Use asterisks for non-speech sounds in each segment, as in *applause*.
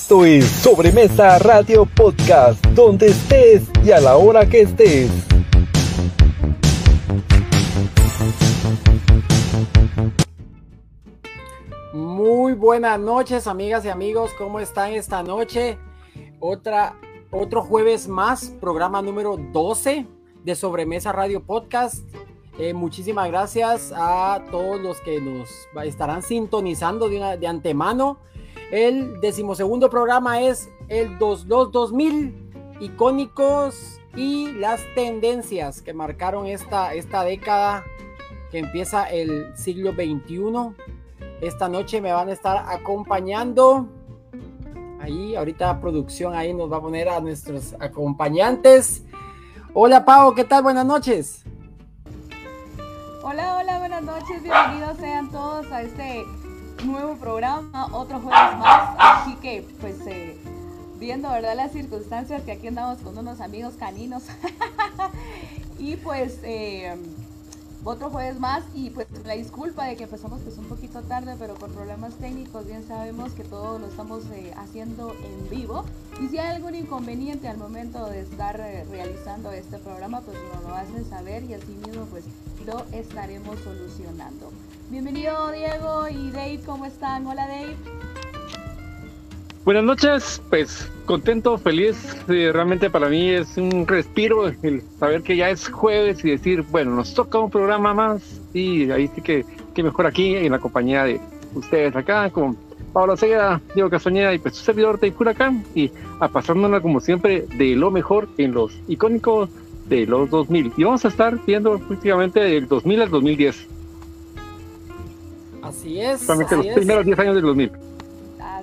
Esto es Sobremesa Radio Podcast, donde estés y a la hora que estés. Muy buenas noches, amigas y amigos. ¿Cómo están esta noche? Otra, otro jueves más, programa número 12 de Sobremesa Radio Podcast. Eh, muchísimas gracias a todos los que nos estarán sintonizando de, de antemano. El decimosegundo programa es el 2000 icónicos y las tendencias que marcaron esta, esta década que empieza el siglo XXI. Esta noche me van a estar acompañando. Ahí, ahorita producción ahí nos va a poner a nuestros acompañantes. Hola Pau, ¿qué tal? Buenas noches. Hola, hola, buenas noches. Bienvenidos sean todos a este nuevo programa, otro jueves más. Así que, pues, eh, viendo, ¿verdad? Las circunstancias que aquí andamos con unos amigos caninos. *laughs* y pues, eh, otro jueves más y pues la disculpa de que empezamos pues un poquito tarde, pero por problemas técnicos bien sabemos que todo lo estamos eh, haciendo en vivo y si hay algún inconveniente al momento de estar eh, realizando este programa, pues nos lo hacen saber y así mismo pues lo estaremos solucionando. Bienvenido Diego y Dave, ¿cómo están? Hola Dave. Buenas noches, pues contento, feliz. realmente para mí es un respiro el saber que ya es jueves y decir, bueno, nos toca un programa más y ahí sí que, que mejor aquí en la compañía de ustedes acá con Pablo Seda, Diego Castañeda y pues su servidor de Huracán y a pasándonos como siempre de lo mejor en los icónicos de los 2000. Y vamos a estar viendo prácticamente del 2000 al 2010. Así es. Solamente los primeros 10 años del 2000.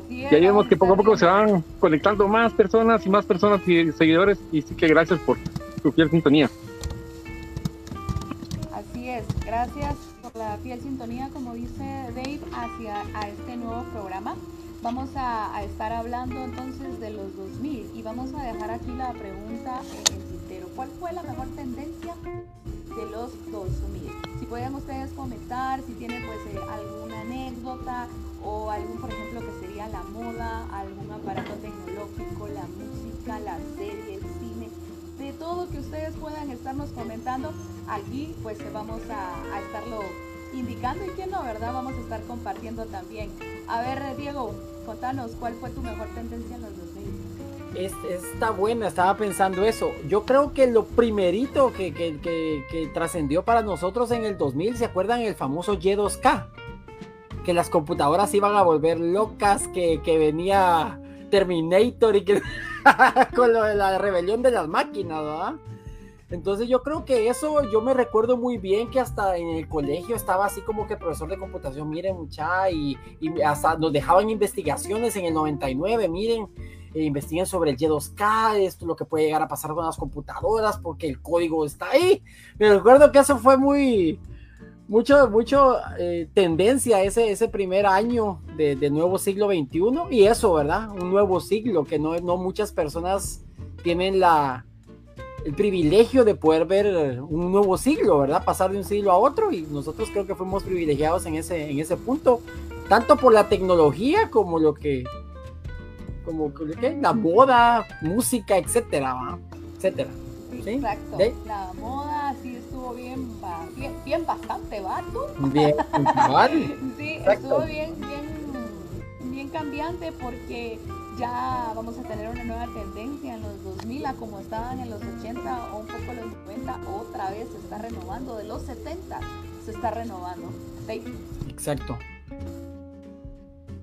Y ahí vemos que poco a poco se van conectando más personas y más personas y seguidores. Y sí que gracias por su fiel sintonía. Así es, gracias por la fiel sintonía, como dice Dave, hacia a este nuevo programa. Vamos a, a, estar hablando entonces de los 2000 y vamos a dejar aquí la pregunta en el tintero. ¿Cuál fue la mejor tendencia de los 2000? Si pueden ustedes comentar, si tienen pues eh, alguna anécdota o algún, por ejemplo, que sería la moda, algún aparato tecnológico, la música, la serie, el cine, de todo que ustedes puedan estarnos comentando, aquí pues vamos a, a estarlo indicando y que no, ¿verdad? Vamos a estar compartiendo también. A ver, Diego, contanos, ¿cuál fue tu mejor tendencia en los 2000? Es, está buena, estaba pensando eso. Yo creo que lo primerito que, que, que, que trascendió para nosotros en el 2000, ¿se acuerdan el famoso Y2K? Que las computadoras iban a volver locas, que, venía Terminator y que *laughs* con lo de la rebelión de las máquinas, ¿verdad? Entonces yo creo que eso yo me recuerdo muy bien que hasta en el colegio estaba así como que el profesor de computación, miren mucha, y, hasta nos dejaban investigaciones en el 99, miren, eh, investiguen sobre el Y2K, esto lo que puede llegar a pasar con las computadoras, porque el código está ahí. Me recuerdo que eso fue muy, mucho, mucho eh, tendencia ese, ese primer año de, de, nuevo siglo XXI, y eso, ¿verdad? Un nuevo siglo que no, no muchas personas tienen la el privilegio de poder ver un nuevo siglo, ¿verdad? Pasar de un siglo a otro y nosotros creo que fuimos privilegiados en ese, en ese punto, tanto por la tecnología como lo que, como ¿qué? la moda, música, etcétera, ¿va? etcétera. ¿Sí? Exacto. ¿Sí? La moda sí estuvo bien, bien, bien bastante, ¿va? Bien, *laughs* vale. sí, Exacto. estuvo bien, bien, bien cambiante porque ya vamos a tener una nueva tendencia en los 2000 a como estaban en los 80 o un poco los 90, otra vez se está renovando, de los 70 se está renovando. ¿Sí? Exacto.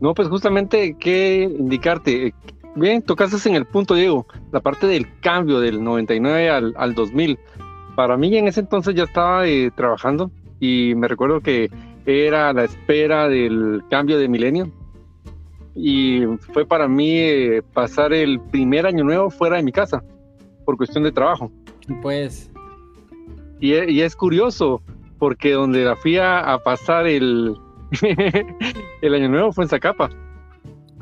No, pues justamente qué indicarte. Bien, tocaste en el punto, Diego, la parte del cambio del 99 al, al 2000. Para mí en ese entonces ya estaba eh, trabajando y me recuerdo que era la espera del cambio de milenio, y fue para mí eh, pasar el primer año nuevo fuera de mi casa por cuestión de trabajo. Pues. Y, y es curioso porque donde la fui a, a pasar el, *laughs* el año nuevo fue en Zacapa.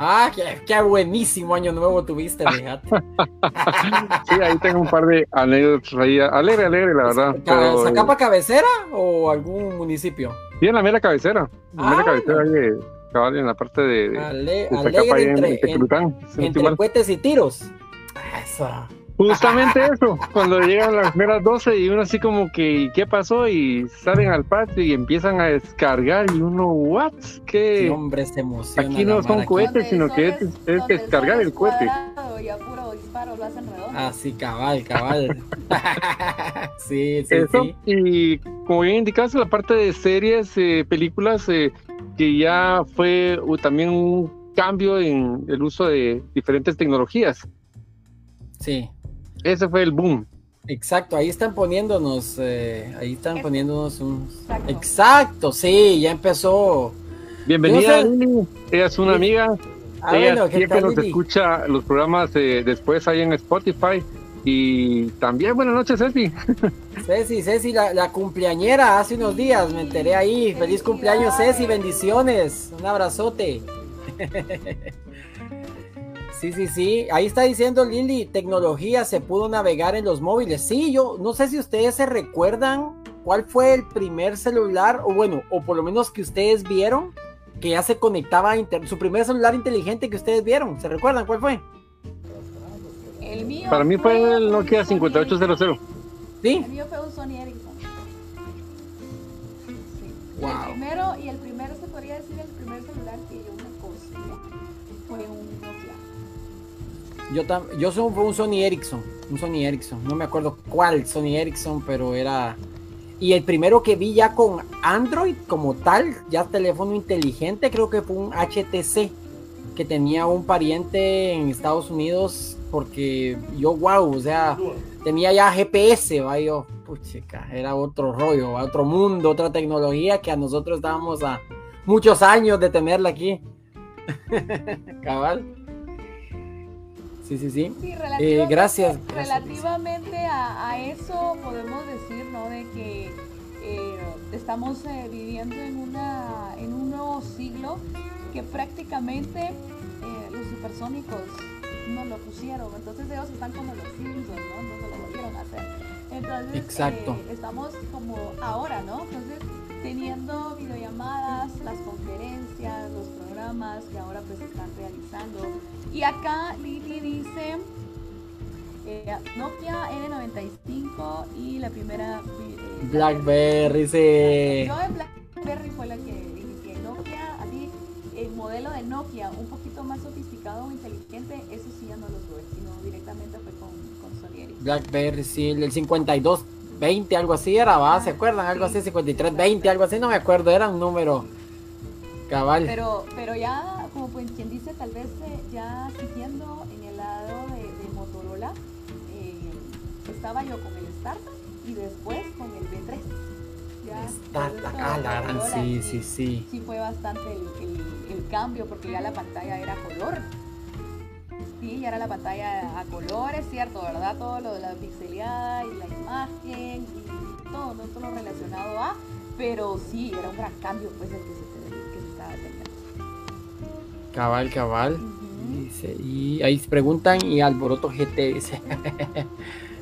Ah, qué, qué, buenísimo año nuevo tuviste, *laughs* fíjate. sí, ahí tengo un par de anécdotas ahí. Alegre, alegre, la verdad. Pero... ¿Zacapa cabecera o algún municipio? Sí, en la mera cabecera. La mera ah, cabecera no. de, cabal, en la parte de, Ale- de en- entre, en no estoy entre cohetes y tiros. Eso. Justamente *laughs* eso, cuando llegan las primeras 12 y uno así como que, ¿qué pasó? Y salen al patio y empiezan a descargar y uno, ¿what? Sí, ¿Qué? hombre, se emociona. Aquí no son cohetes, sino que es, es el descargar el cohete. Y a puro disparo lo hacen redondo. Así, cabal, cabal. *laughs* *laughs* sí, sí, Eso, sí. y como bien indicaste, la parte de series, eh, películas, eh, que ya fue también un cambio en el uso de diferentes tecnologías. Sí, Ese fue el boom. exacto. Ahí están poniéndonos, eh, ahí están poniéndonos un... Exacto. Exacto, sí, ya empezó. Bienvenida, sé- Lili. Ella es una amiga. Ah, Ella bueno, ¿qué siempre tal, nos Lili? escucha los programas eh, después ahí en Spotify. Y también buenas noches, Ceci. *laughs* Ceci, Ceci, la, cumpleañera, hace unos días me enteré ahí. Feliz cumpleaños, Ceci, bendiciones. Un abrazote. *laughs* Sí, sí, sí. Ahí está diciendo Lili, tecnología se pudo navegar en los móviles. Sí, yo no sé si ustedes se recuerdan cuál fue el primer celular, o bueno, o por lo menos que ustedes vieron, que ya se conectaba a internet. Su primer celular inteligente que ustedes vieron. ¿Se recuerdan cuál fue? El mío Para mí fue el Nokia Sony 5800. Ericsson. Sí. El mío fue un Sony Ericsson. Sí. Wow. El primero, y el primero se podría decir el primer celular que yo me cosía fue un Nokia. Yo, tam- yo soy un Sony Ericsson, un Sony Ericsson, no me acuerdo cuál Sony Ericsson, pero era... Y el primero que vi ya con Android como tal, ya teléfono inteligente, creo que fue un HTC, que tenía un pariente en Estados Unidos, porque yo, wow, o sea, tenía ya GPS, va, yo, puchica, era otro rollo, va, otro mundo, otra tecnología que a nosotros estábamos a muchos años de tenerla aquí. *laughs* Cabal. Sí, sí, sí. Sí, relativamente, Eh, gracias, gracias, Relativamente a, a eso podemos decir, ¿no? De que eh, estamos eh, viviendo en, una, en un nuevo siglo que prácticamente eh, los supersónicos no lo pusieron. Entonces ellos están como los Simpsons, ¿no? No se lo volvieron a hacer. Entonces Exacto. eh, estamos como ahora, ¿no? Entonces teniendo videollamadas, las conferencias, los programas que ahora pues se están realizando. Y acá Lili dice eh, Nokia N95 y la primera eh, Blackberry, sí. Yo en Blackberry fue la que el modelo de Nokia un poquito más sofisticado o inteligente, eso sí ya no lo tuve, sino directamente fue con, con Ericsson. Blackberry, sí, el 5220, algo así era, ¿va? ¿Se acuerdan? Algo así, 5320, algo así, no me acuerdo, era un número cabal. Pero, pero ya, como pues, quien dice, tal vez eh, ya siguiendo en el lado de, de Motorola, eh, estaba yo con el Startup y después con el B3. Ya, Startup, ah, la gran, sí, sí, sí. sí fue bastante el cambio porque ya la pantalla era color. Sí, ya era la pantalla a color, es cierto, ¿verdad? Todo lo de la pixeleada y la imagen y todo, ¿no? todo lo relacionado a, pero sí, era un gran cambio pues el que se, te- que se estaba teniendo. Cabal, cabal. Dice, y ahí se preguntan, y Alboroto GT dice. *laughs*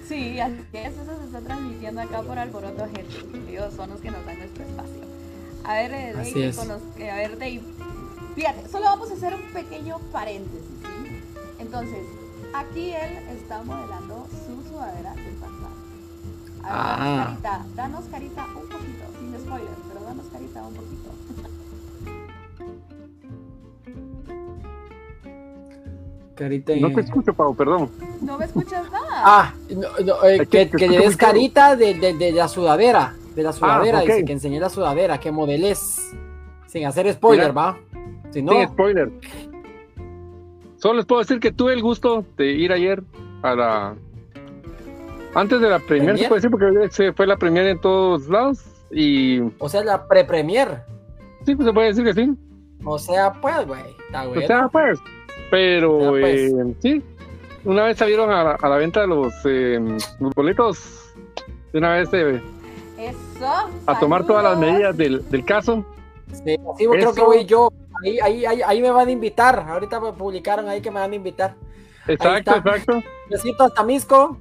Sí, así que eso se está transmitiendo acá por Alboroto Gente. Ellos son los que nos dan nuestro espacio. A ver, eh, Dave, Así es. con los- eh, a ver, Dave. Fíjate, solo vamos a hacer un pequeño paréntesis, ¿sí? Entonces, aquí él está modelando su sudadera del pasado. A ver, Ah. danos carita, danos carita un poquito, sin spoiler, pero danos carita un poquito. Carita No en- te escucho, Pau, perdón. No me escuchas nada. Ah, no, no, eh, Es que, que le des carita de, de- de la sudadera. De la sudadera, ok. dice que enseñé la sudadera, que modeles. Sin hacer spoiler, Mira. ¿va? Si no, Sin spoiler. Solo les puedo decir que tuve el gusto de ir ayer a la. Antes de la premier, ¿Premier? se puede decir, porque se fue la premier en todos lados. Y o sea, la pre-premier. sí, pues se puede decir que sí. O sea, pues, güey, está O sea, pues. Pero pues. eh, sí, una vez salieron a la, a la venta los, eh, los boletos. De una vez eh, Eso. a tomar todas las medidas del, del caso. Sí, así creo que voy yo. Ahí, ahí, ahí, ahí me van a invitar. Ahorita me publicaron ahí que me van a invitar. Exacto, exacto. Besito hasta Misco.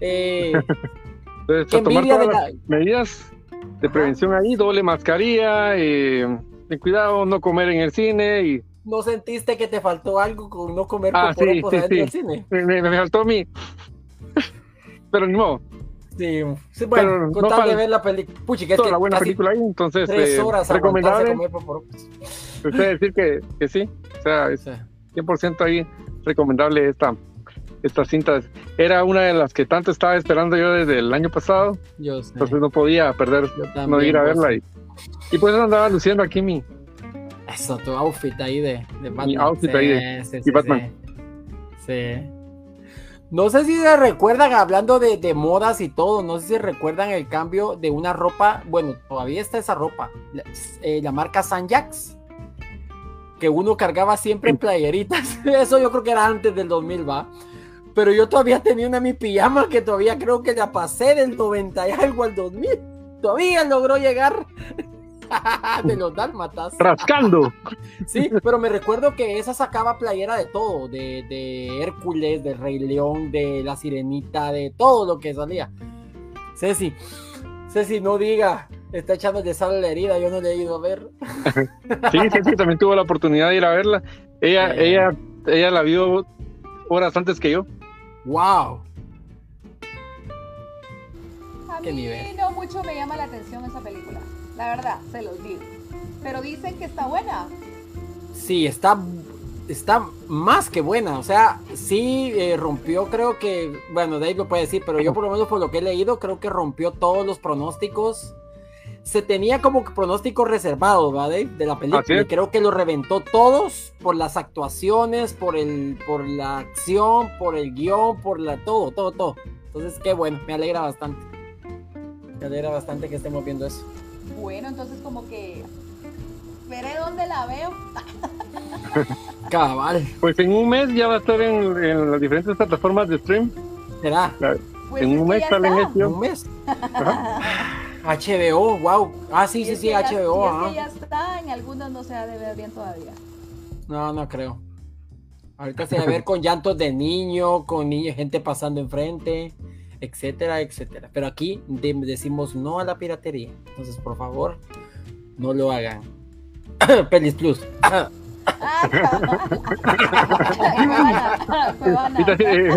Eh, *laughs* Entonces, a tomar todas de las medidas de prevención ahí, doble mascarilla, eh, ten cuidado, no comer en el cine y... ¿No sentiste que te faltó algo con no comer Ah, sí, poporopos sí, del cine? Me, me- me faltó mi... *laughs* Pero ni modo, Sí, sí, bueno, con no tal de ver la película. Puchi, que es que la buena película ahí, entonces tres eh, horas aguantarse recomendable. comer. Usted decir que, que sí, o sea, es Sí. 100% ahí recomendable esta, esta cinta. Era una de las que tanto estaba esperando yo desde el año pasado, Yo sé. entonces no podía perder, Yo no también, ir a verla. Y, y pues andaba luciendo aquí mi, Eso, tu outfit ahí de, de Batman. Mi outfit ahí de- Sí, y sí, Batman. Sí. No sé si se recuerdan, hablando de, de modas y todo, no sé si recuerdan el cambio de una ropa, bueno, todavía está esa ropa, la, eh, la marca San Jax, que uno cargaba siempre en playeritas. *laughs* Eso yo creo que era antes del 2000, va. Pero yo todavía tenía una en mi pijama que todavía creo que la pasé del 90 y algo al 2000. Todavía logró llegar *laughs* de los dálmatas. rascando. *laughs* Sí, pero me recuerdo que esa sacaba playera de todo, de, de Hércules, de Rey León, de La Sirenita, de todo lo que salía. Ceci, Ceci, no diga, está echando de sal a la herida, yo no le he ido a ver. *laughs* Sí, sí, sí, también tuvo la oportunidad de ir a verla. Ella, Eh. ella, ella la vio horas antes que yo. ¡Wow! A ¿Qué mí nivel? no mucho me llama la atención esa película. La verdad, se los digo. Pero dicen que está buena. Sí, está, está más que buena. O sea, sí eh, rompió, creo que, bueno, Dave lo puede decir, pero yo por lo menos por lo que he leído, creo que rompió todos los pronósticos. Se tenía como pronósticos reservados, ¿verdad, Dave? De la película. Y creo que lo reventó todos por las actuaciones, por el, por la acción, por el guion, por la todo, todo, todo. Entonces, qué bueno, me alegra bastante. Me alegra bastante que estemos viendo eso. Bueno, entonces como que veré dónde la veo. *laughs* Cabal, Pues en un mes ya va a estar en, en las diferentes plataformas de stream. será. Pues en un que mes ya sale en. ¿Un mes? HBO, *laughs* wow. Ah, sí, Y sí, es sí, que ya- HBO. y es que ya está, en algunos no se ha de ver bien todavía. No, no creo. Ahorita se va a ver con llantos de niño, con niños, gente pasando enfrente, etcétera, etcétera. Pero aquí de- decimos no a la piratería. Entonces, por favor, no lo hagan. *coughs* Pelis Plus. *coughs* Ah, Cuevana, *laughs* eh,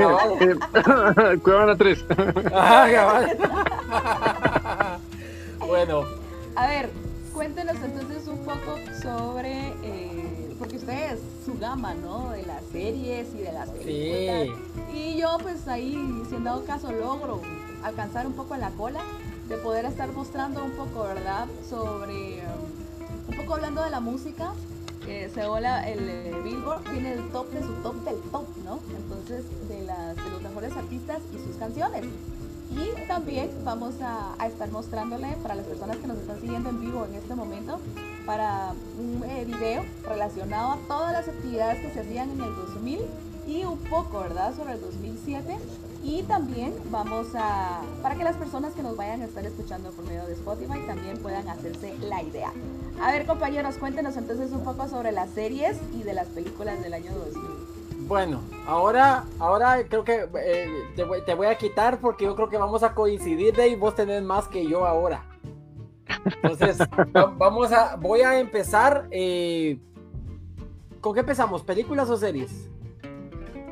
eh, *coughs* Cuevana 3. Ah, *laughs* bueno, A ver, cuéntenos entonces un poco sobre, eh, porque ustedes, su gama, ¿no? De las series y de las películas. sí. Y yo pues ahí, si en dado caso logro alcanzar un poco en la cola, de poder estar mostrando un poco, ¿verdad? Sobre, un poco hablando de la música. Eh, se hola el eh, Billboard tiene el top de su top del top, ¿no? Entonces, de, las, de los mejores artistas y sus canciones. Y también vamos a, a estar mostrándole para las personas que nos están siguiendo en vivo en este momento, para un eh, video relacionado a todas las actividades que se hacían en el 2000 y un poco, ¿verdad?, sobre el 2007. Y también vamos a, para que las personas que nos vayan a estar escuchando por medio de Spotify también puedan hacerse la idea. A ver, compañeros, cuéntenos entonces un poco sobre las series y de las películas del año 2000. Bueno, ahora, ahora creo que eh, te, voy, te voy a quitar porque yo creo que vamos a coincidir de y vos tenés más que yo ahora. Entonces, *laughs* va- vamos a, voy a empezar. eh, ¿Con qué empezamos? ¿Películas o series?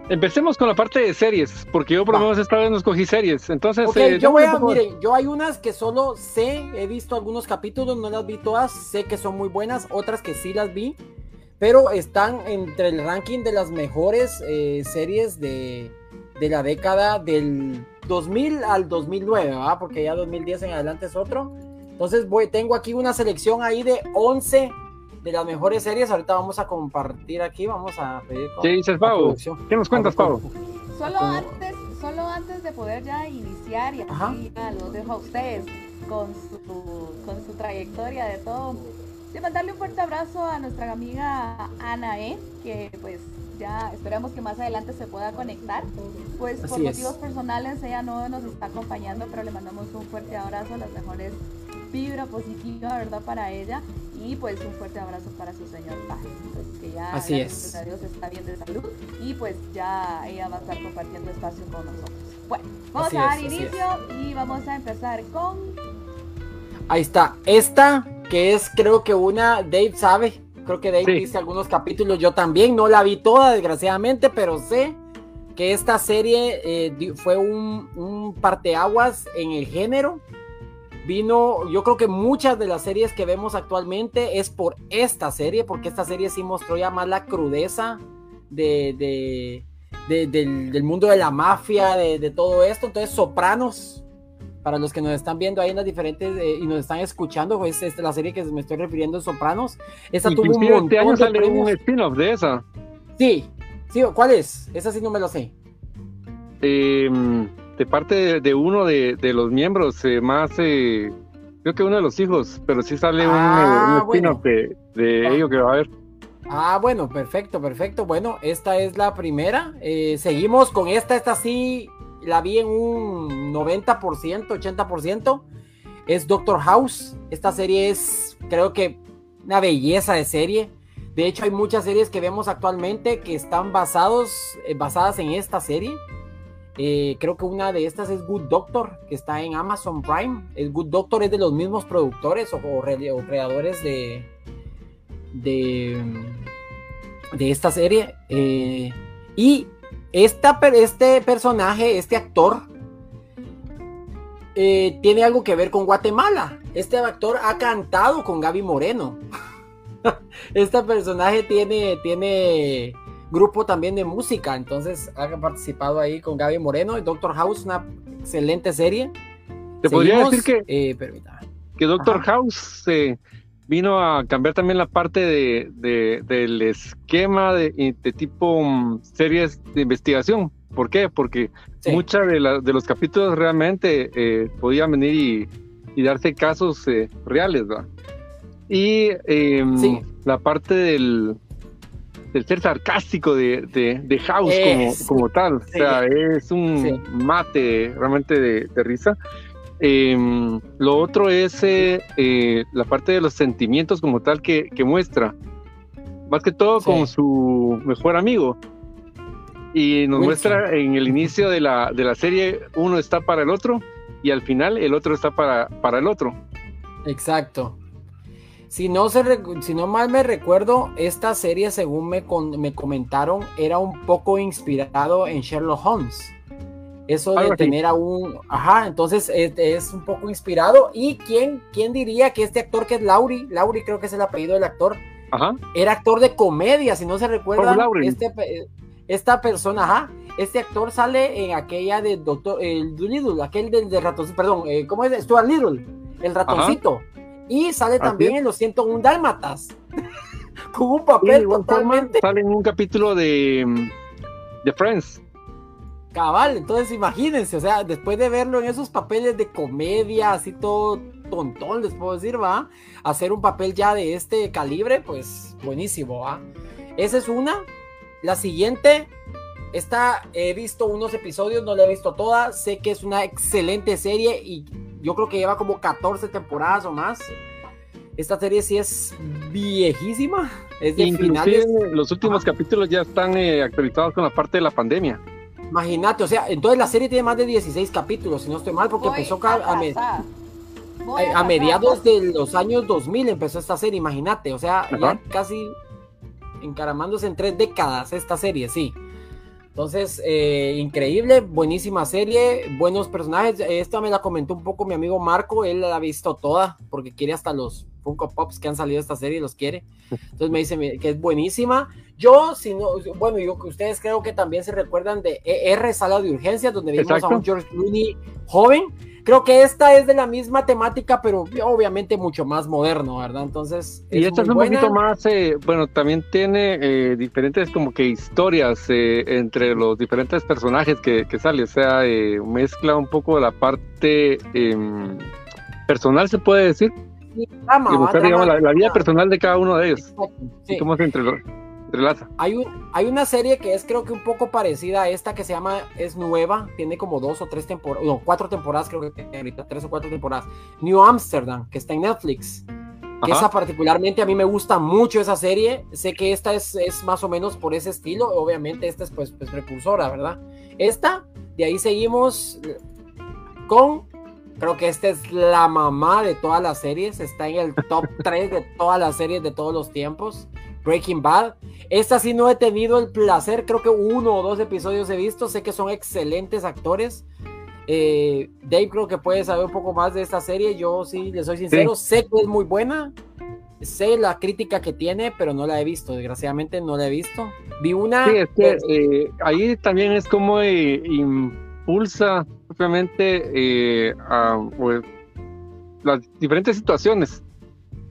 Empecemos con la parte de series, porque yo por lo menos esta vez no escogí series. Entonces, Ok, eh, yo voy a, miren, yo hay unas que solo sé, he visto algunos capítulos, no las vi todas, sé que son muy buenas, otras que sí las vi, pero están entre el ranking de las mejores eh, series de, de la década del 2000 al 2009, ¿verdad? Porque ya 2010 en adelante es otro. Entonces voy, tengo aquí una selección ahí de 11 de las mejores series, ahorita vamos a compartir aquí, vamos a pedir con- ¿Qué dices, Pau? producción. ¿Qué nos cuentas, Pau? Solo antes, solo antes de poder ya iniciar y así ya los dejo a ustedes con su, con su trayectoria de todo. De mandarle un fuerte abrazo a nuestra amiga Ana E, que pues ya esperamos que más adelante se pueda conectar. Pues por Así es. motivos personales ella no nos está acompañando, pero le mandamos un fuerte abrazo, las mejores vibra positiva, ¿verdad? Para ella y pues un fuerte abrazo para su señor padre, pues, que ya Así es. a Dios está bien de salud y pues ya ella va a estar compartiendo espacio con nosotros. Bueno, vamos Así a dar es, inicio y vamos a empezar con Ahí está. Esta que es creo que una, Dave sabe, creo que Dave Sí. dice algunos capítulos, yo también, no la vi toda desgraciadamente, pero sé que esta serie eh, fue un, un parteaguas en el género. Vino, yo creo que muchas de las series que vemos actualmente es por esta serie, porque esta serie sí mostró ya más la crudeza de, de- de- del, del mundo de la mafia, de, de todo esto. Entonces, Sopranos, para los que nos están viendo ahí en las diferentes eh, y nos están escuchando, pues es la serie que me estoy refiriendo Sopranos. Esta tuvo un Inclusive montón este año un spin-off de esa. Sí, sí, ¿cuál es? Esa sí no me lo sé. eh, de parte de, uno de, de los miembros, eh, más, eh, creo que uno de los hijos, pero sí sale un, Ah, eh, un spin-off de, de Ah. ello que va a haber. Ah, bueno, perfecto, perfecto. Bueno, esta es la primera. Eh, seguimos con esta. Esta sí la vi en un 90%, 80%. Es Doctor House. Esta serie es, creo que, una belleza de serie. De hecho, hay muchas series que vemos actualmente que están basados, basadas en esta serie. Eh, creo que una de estas es Good Doctor, que está en Amazon Prime. El Good Doctor es de los mismos productores o, o re- o creadores de, de, de esta serie. eh, y esta, este personaje, este actor, eh, tiene algo que ver con Guatemala. Este actor ha cantado con Gaby Moreno. *laughs* este personaje tiene, tiene grupo también de música, entonces ha participado ahí con Gaby Moreno. Doctor House, una excelente serie. Te podría decir que, eh, que Doctor Ajá. House eh, vino a cambiar también la parte de, de- del esquema de, de tipo mm, series de investigación. ¿Por qué? Porque Sí. muchos de, de los capítulos realmente eh, podían venir y, y darse casos eh, reales, ¿va? Y eh, Sí. la parte del, del ser sarcástico de, de- de House como, Es- como tal, o sí. sea, es un Sí. mate realmente de, de risa. Eh, lo otro es eh, eh, la parte de los sentimientos como tal que, que muestra, más que todo Sí. con su mejor amigo. Y nos Wilson. muestra en el inicio de la, de la serie, uno está para el otro y al final el otro está para, para el otro. Exacto. Si no, se si no mal me recuerdo, esta serie, según me, con- me comentaron, era un poco inspirado en Sherlock Holmes. Eso de tener a un... Ajá, entonces es, es un poco inspirado. ¿Y quién, quién diría que este actor que es Lauri, Lauri creo que es el apellido del actor, Ajá. era actor de comedia, si no se Lauren. este, esta persona, ajá, este actor sale en aquella de Doctor, el Doolittle, aquel del de ratoncito, perdón, eh, ¿cómo es? Stuart Little, el ratoncito, y sale Así también es. en los 101 Dálmatas, *laughs* con un papel totalmente sale en un capítulo de, mm, de Friends. cabal, entonces imagínense, o sea, después de verlo en esos papeles de comedia, así todo tontón, les puedo decir, va, hacer un papel ya de este calibre, pues buenísimo, va. Esa es una. La siguiente, esta he visto unos episodios, no la he visto toda, sé que es una excelente serie y yo creo que lleva como 14 temporadas o más. Esta serie sí es viejísima, es de Inclusive finales. los últimos capítulos ya están eh, actualizados con la parte de la pandemia. Imagínate, o sea, entonces la serie tiene más de 16 capítulos, si no estoy mal, porque Voy empezó a, mediados de los años 2000 empezó esta serie, imagínate, o sea, ya casi encaramándose en tres décadas esta serie, sí. Entonces, eh, increíble, buenísima serie, buenos personajes. Esta me la comentó un poco mi amigo Marco, él la ha visto toda, porque quiere hasta los Funko Pops que han salido de esta serie, los quiere. Entonces me dice que es buenísima. Yo, si no, bueno, yo ustedes creo que también se recuerdan de ER, Sala de Urgencias, donde vimos Exacto. a un George Clooney joven. Creo que esta es de la misma temática, pero obviamente mucho más moderno, ¿verdad? Entonces, Y esta es un buena. poquito más, eh, bueno, también tiene eh, diferentes como que historias eh, entre los diferentes personajes que, que sale, o sea, eh, mezcla un poco la parte em, personal, se puede decir, y buscar, digamos, la, la vida personal de cada uno de ellos, sí. y cómo se entrelo- entrelaza. Hay, un, hay una serie que es creo que un poco parecida a esta que se llama, es nueva, tiene como dos o tres temporadas, no, cuatro temporadas creo que tiene ahorita, tres o cuatro temporadas. New Amsterdam, que está en Netflix. Que esa particularmente a mí me gusta mucho esa serie. Sé que esta es, es más o menos por ese estilo. Obviamente esta es pues, pues precursora, ¿verdad? Esta, de ahí seguimos con Creo que esta es la mamá de todas las series. Está en el top *laughs* 3 de todas las series de todos los tiempos. Breaking Bad. Esta sí no he tenido el placer. Creo que uno o dos episodios he visto. Sé que son excelentes actores. Eh, Dave creo que puede saber un poco más de esta serie. Yo sí, le soy sincero. Sé que es muy buena. Sé la crítica que tiene, pero no la he visto. Desgraciadamente no la he visto. Vi una... Sí, es que, eh, ahí también es como eh, impulsa propiamente eh, a pues, las diferentes situaciones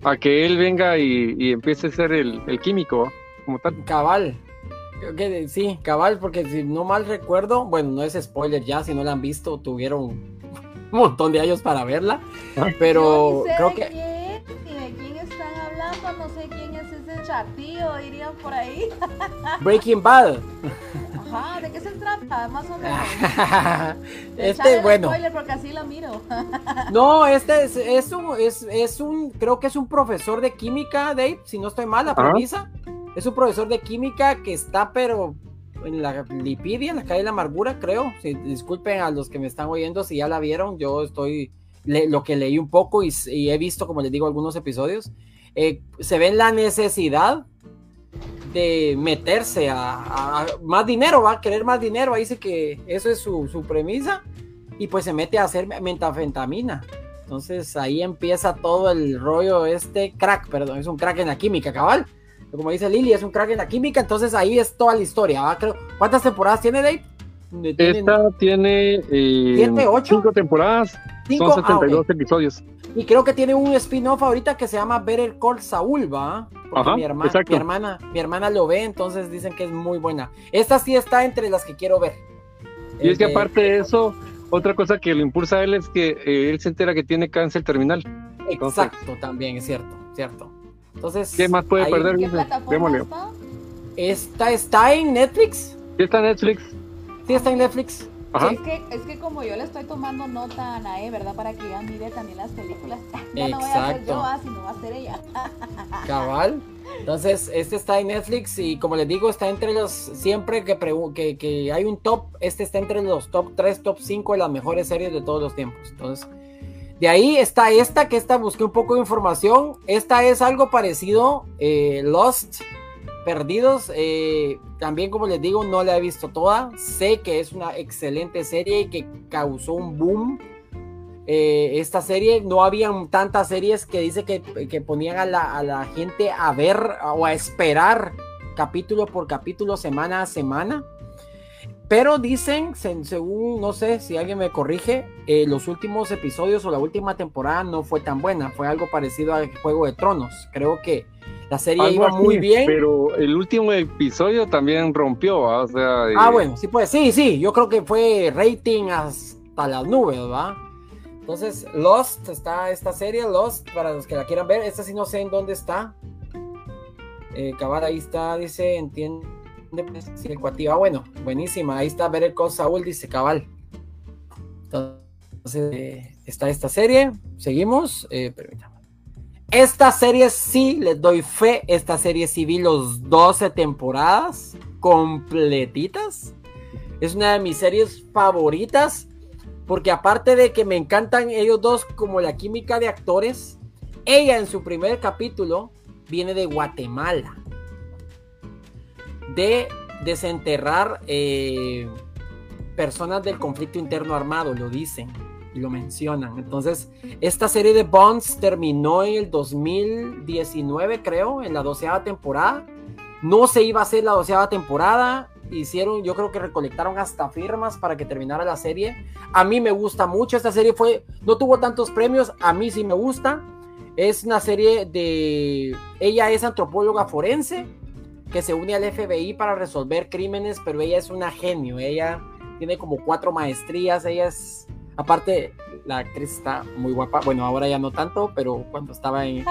a que él venga y, y empiece a ser el, el químico como tal. Cabal. Creo que sí, cabal, porque si no mal recuerdo, bueno, no es spoiler ya, si no la han visto, tuvieron *laughs* un montón de años para verla, Ah. pero ni sé creo de que quién, ni de quién están hablando, no sé quién es ese chatillo, dirían por ahí. Breaking Bad. *laughs* Ajá, ¿de qué se trata? Más o menos. *laughs* este, bueno, spoiler porque así lo miro. *laughs* no, este es, es, un, es, es un, creo que es un profesor de química, Dave, si no estoy mal, la premisa. Es un profesor de química que está, pero en la lipidia, en la calle de la amargura, creo. Si, disculpen a los que me están oyendo si ya la vieron, yo estoy, le- lo que leí un poco y, y he visto, como les digo, algunos episodios. Eh, se ve la necesidad de meterse a, más dinero, va a querer más dinero, ahí dice que eso es su, su premisa, y pues se mete a hacer metafentamina. Entonces ahí empieza todo el rollo este crack, perdón, es un crack en la química, cabal. Como dice Lili, es un crack en la química, entonces ahí es toda la historia. ¿va? Creo- ¿Cuántas temporadas tiene Dave? Esta tiene eh, ¿Siete, ocho? cinco temporadas, cinco? son Ah, ok. 72 episodios. Y creo que tiene un spin-off ahorita que se llama Better Call Saul, ¿va? Porque Ajá, mi, herma- exacto. mi hermana, mi hermana lo ve, entonces dicen que es muy buena. Esta sí está entre las que quiero ver. Y es que Eh, aparte de eso, otra cosa que lo impulsa a él es que eh, él se entera que tiene cáncer terminal. Exacto, también es cierto, cierto. Entonces, ¿Qué más puede ahí- perder? ¿Qué démosle. está? Esta está en Netflix. ¿Sí está en Netflix? Sí, está en Netflix. Ajá. Es que, es que como yo le estoy tomando nota a Nae, ¿verdad? Para que ella mire también las películas. *laughs* Ya no voy a ser Exacto. yo, ah, sino va a ser ella. *laughs* Cabal. Entonces, este está en Netflix y como les digo, está entre los, siempre que, que, que hay un top, este está entre los top 3, top 5 de las mejores series de todos los tiempos. Entonces, de ahí está esta, que esta busqué un poco de información. Esta es algo parecido, eh, Lost, Perdidos. eh, también, como les digo, no la he visto toda. Sé que es una excelente serie y que causó un boom eh, esta serie. No habían tantas series que dice que, que ponían a la, a la gente a ver o a esperar capítulo por capítulo, semana a semana. Pero dicen, se- según, no sé si alguien me corrige, eh, los últimos episodios o la última temporada no fue tan buena. Fue algo parecido al Juego de Tronos. Creo que la serie Algo iba así, muy bien. Pero el último episodio también rompió, ¿va? o sea... Ah, eh, bueno, sí, pues sí, sí, yo creo que fue rating hasta las nubes, ¿va? Entonces, Lost, está esta serie, Lost, para los que la quieran ver, esta sí no sé en dónde está. Eh, cabal, ahí está, dice, entiende, pues. Ah, bueno, buenísima, ahí está Ver el Call Saul, dice cabal. Entonces, eh, está esta serie, seguimos, eh, permítame. Esta serie sí, les doy fe, esta serie sí vi los 12 temporadas completitas. Es una de mis series favoritas, porque aparte de que me encantan ellos dos como la química de actores, ella en su primer capítulo viene de Guatemala, de desenterrar eh, personas del conflicto interno armado, lo dicen lo mencionan. Entonces, esta serie de Bonds terminó en el 2019, creo, en la doceava temporada. No se iba a hacer la doceava temporada. Hicieron, yo creo que recolectaron hasta firmas para que terminara la serie. A mí me gusta mucho. Esta serie fue, no tuvo tantos premios. A mí sí me gusta. Es una serie de. Ella es antropóloga forense que se une al FBI para resolver crímenes, pero ella es una genio. Ella tiene como cuatro maestrías. Ella es. Aparte, la actriz está muy guapa. Bueno, ahora ya no tanto, pero cuando estaba en,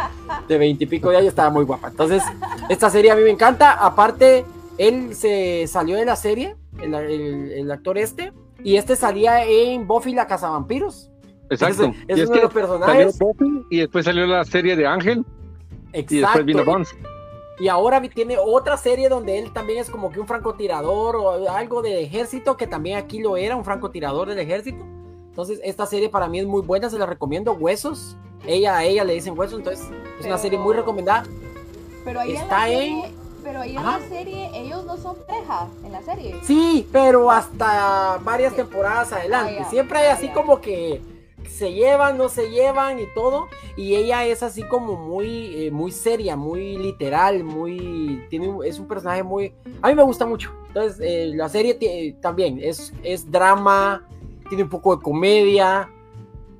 de veintipico de años estaba muy guapa. Entonces, esta serie a mí me encanta. Aparte, él se salió de la serie, el, el- el actor este, y este salía en Buffy la Cazavampiros. Exacto. Es, y es es uno de los que salió personajes. Buffy y después salió la serie de Ángel y después Exacto. vino Bonds. Y ahora tiene otra serie donde él también es como que un francotirador o algo del ejército, que también aquí lo era, un francotirador del ejército. Entonces, esta serie para mí es muy buena, se la recomiendo. Huesos. Ella a ella le dicen huesos, entonces es una serie muy recomendada. Pero ahí Está en la serie, pero ahí en Ajá. la serie ellos no son pareja en la serie. Sí, pero hasta varias temporadas adelante. Ah. Siempre hay Ah, así como que se llevan, no se llevan y todo. Y ella es así como muy, eh, muy seria, muy literal, muy. Tiene, es un personaje muy. A mí me gusta mucho. Entonces, eh, la serie también es, es drama, tiene un poco de comedia.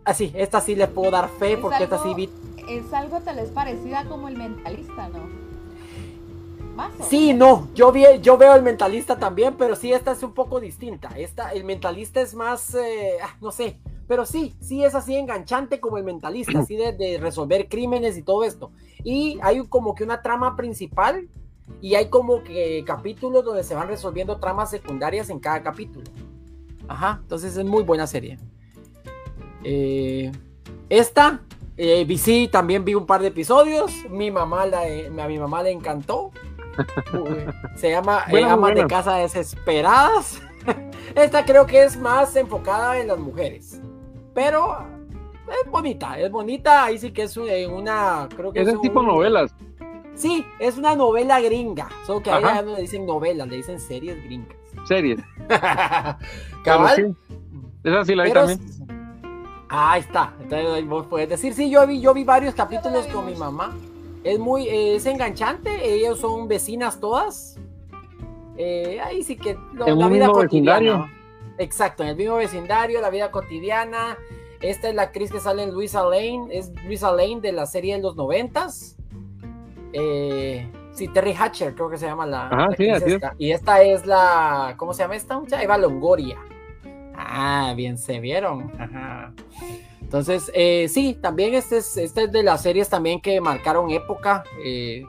Así, esta sí le puedo dar fe Es porque esta sí algo- vi Es algo tal vez parecida como el mentalista, ¿no? Más o Sí, menos. no, yo, vi, yo veo el mentalista también, pero sí, esta es un poco distinta. Esta, el mentalista es más, eh, ah, no sé, pero sí, sí es así enganchante como el mentalista, así de, de resolver crímenes y todo esto. Y hay como que una trama principal y hay como que capítulos donde se van resolviendo tramas secundarias en cada capítulo. Ajá, entonces es muy buena serie. Eh, esta, eh, vi- sí, también vi un par de episodios. Mi mamá la, eh, a mi mamá le encantó. *laughs* Se llama Amas de. Casa Desesperadas. *laughs* Esta creo que es más enfocada en las mujeres. Pero es bonita, es bonita. Ahí sí que es un- una. Creo que Es es el tipo un- novelas. Sí, es una novela gringa. Solo que a ella Ajá. ya no le dicen novelas, le dicen series gringas. Series. *laughs* Cabal. Sí, Esa sí la vi Pero- también. Ah, ahí está. Entonces ahí vos puedes decir, sí, yo vi, yo vi varios capítulos con mi mamá. Es muy, eh, es enganchante. Ellos son vecinas todas. Eh, ahí sí que En la vida mismo cotidiana. vecindario. Exacto, en el mismo vecindario, la vida cotidiana. Esta es la actriz que sale en Luisa Lane, es Luisa Lane de la serie de los noventas. Eh, sí, Terry Hatcher, creo que se llama la. Ajá, la sí, actriz así es. esta. Y esta es la, ¿cómo se llama esta? muchacha? Eva Longoria. Ah, bien se vieron. Ajá. Entonces, eh, sí, también este es, este es de las series también que marcaron época. eh,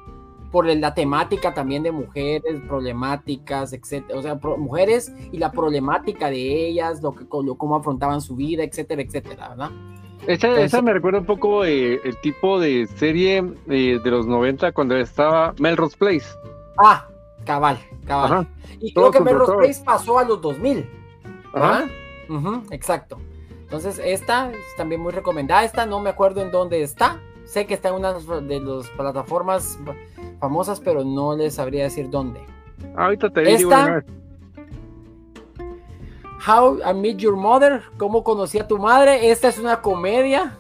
por la temática también de mujeres, problemáticas, etcétera, o sea, pro- mujeres y la problemática de ellas, lo que, lo- cómo afrontaban su vida, etcétera, etcétera, ¿verdad? Esa, Entonces- esa me recuerda un poco eh, el tipo de serie eh, de los 90 cuando estaba Melrose Place. Ah, cabal, cabal. Ajá. y creo que Melrose todo. Place pasó a los 2000, Ajá. exacto. Entonces, esta es también muy recomendada. Esta no me acuerdo en dónde está. Sé que está en una de las plataformas famosas, pero no les sabría decir dónde. Ahorita te digo. Esta- una vez. How I Met Your Mother, cómo conocí a tu madre. Esta es una comedia.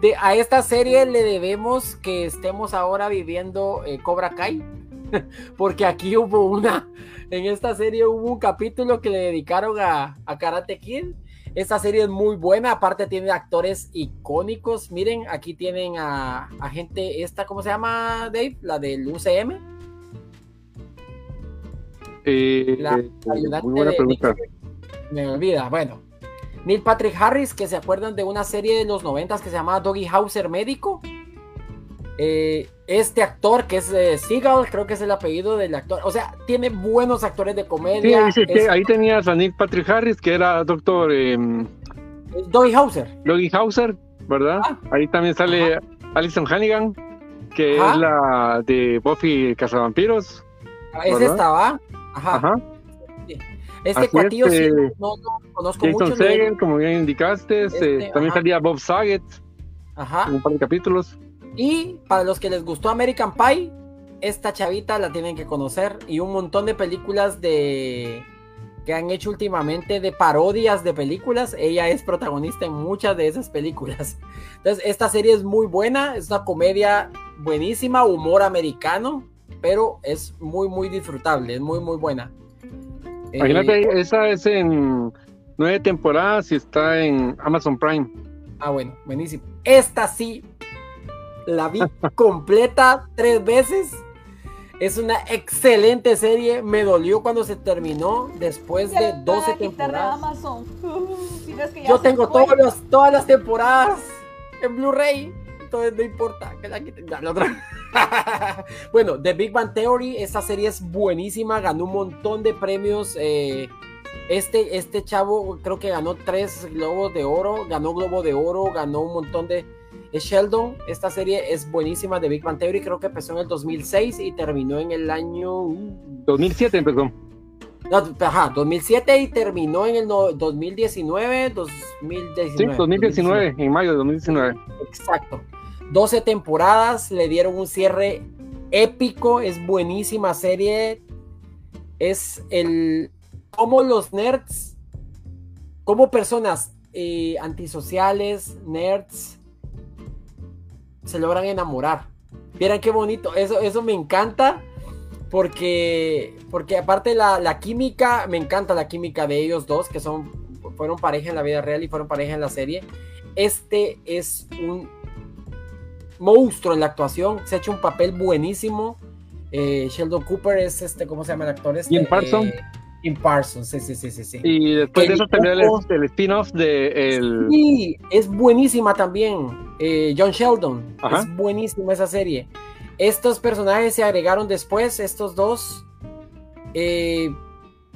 De, a esta serie le debemos que estemos ahora viviendo eh, Cobra Kai. *laughs* Porque aquí hubo una, en esta serie hubo un capítulo que le dedicaron a, a Karate Kid. Esta serie es muy buena, aparte tiene actores icónicos. Miren, aquí tienen a, a gente, esta, ¿cómo se llama, Dave? La del UCM. Eh, La eh, ayudante muy buena de pregunta. Me olvida, bueno. Neil Patrick Harris, que se acuerdan de una serie de los noventas que se llamaba Doggy Hauser Médico. Eh, este actor que es eh, Seagal, creo que es el apellido del actor. O sea, tiene buenos actores de Sí, comedia. es, ahí tenías a Nick Patrick Harris, que era doctor eh, es Doggy Hauser. Logie Hauser, ¿verdad? Ah. Ahí también sale Alison Hannigan, que Ajá. es la de Buffy Cazavampiros. Es ¿Verdad? esta, ¿va? Ajá. Ajá. Este cuatillo es, sí, eh, no, no conozco Jason mucho. Segel, como bien indicaste. eh, Este, también ajá. salía Bob Saget Ajá. en un par de capítulos. Y para los que les gustó American Pie, esta chavita la tienen que conocer. Y un montón de películas de que han hecho últimamente de parodias de películas. Ella es protagonista en muchas de esas películas. Entonces, esta serie es muy buena. Es una comedia buenísima, humor americano. Pero es muy, muy disfrutable. Es muy, muy buena. Eh, Imagínate, esa es en nueve temporadas y está en Amazon Prime. Ah, bueno, buenísimo. Esta sí la vi *laughs* completa tres veces. Es una excelente serie. Me dolió cuando se terminó después de la 12 van a quitar de temporadas. Amazon. *laughs* Si no es que ya Yo tengo todos los- todas las temporadas en Blu-ray. Entonces no importa que la quiten. Ya, la otra. *laughs* bueno, The Big Bang Theory, esta serie es buenísima. Ganó un montón de premios. eh, este, este chavo creo que ganó tres globos de oro. Ganó Globo de Oro. Ganó un montón de. Es Sheldon. Esta serie es buenísima. The Big Bang Theory creo que empezó en el 2006 y terminó en el año. uh, 2007 empezó. ajá, 2007 y terminó en el 2019, 2019. Sí, 2019, en mayo de 2019. Exacto. 12 temporadas, le dieron un cierre épico, es buenísima serie. Es el cómo los nerds, como personas eh, antisociales, nerds, se logran enamorar. Vieran qué bonito, eso, eso me encanta. Porque, porque aparte la, la química, me encanta la química de ellos dos, que son, fueron pareja en la vida real y fueron pareja en la serie. Este es un monstruo en la actuación, se ha hecho un papel buenísimo. Eh, Sheldon Cooper es este, ¿cómo se llama el actor? Este, Jim Parsons. Eh, Jim Parsons, sí, sí, sí, sí. Y después de eso también el, spin-off de el... Sí, es buenísima también. Eh, John Sheldon. Ajá. Es buenísima esa serie. Estos personajes se agregaron después, estos dos. Eh,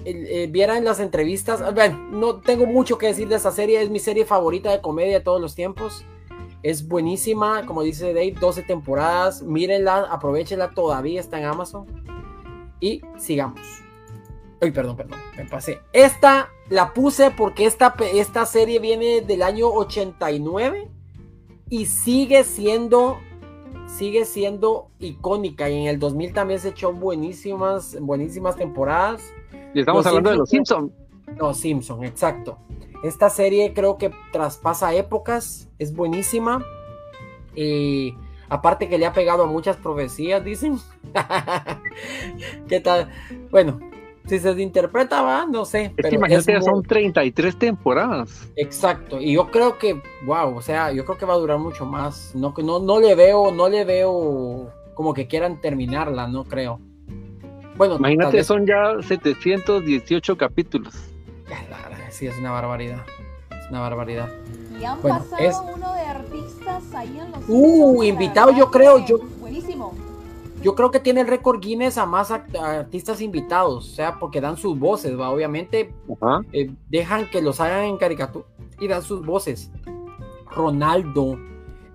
eh, vieran las entrevistas. ah, Bueno, no tengo mucho que decir de esa serie. Es mi serie favorita de comedia de todos los tiempos. Es buenísima, como dice Dave, 12 temporadas. Mírenla, aprovechenla, todavía está en Amazon. Y sigamos. Ay, perdón, perdón, me pasé. Esta la puse porque esta, esta serie viene del año 89 y sigue siendo sigue siendo icónica y en el 2000 también se echó buenísimas buenísimas temporadas. Y estamos Los hablando de los Simpsons. Los Simpson, exacto. Esta serie creo que traspasa épocas, es buenísima. Y aparte que le ha pegado a muchas profecías, dicen. *laughs* ¿Qué tal? Bueno, si se interpreta, va, no sé. Es pero que imagínate, es muy- son 33 temporadas. Exacto, y yo creo que, wow, o sea, yo creo que va a durar mucho más. No, no, no le veo, no le veo como que quieran terminarla, no creo. Bueno, Imagínate, son ya 718 capítulos. Sí, es una barbaridad. Es una barbaridad. Y han Bueno, pasado es- uno de artistas ahí en los. Uh, invitado, verdad yo creo, que yo- Buenísimo. Yo creo que tiene el récord Guinness a más act- artistas invitados, o sea, porque dan sus voces, ¿va? Obviamente eh, dejan que los hagan en caricatura y dan sus voces. Ronaldo,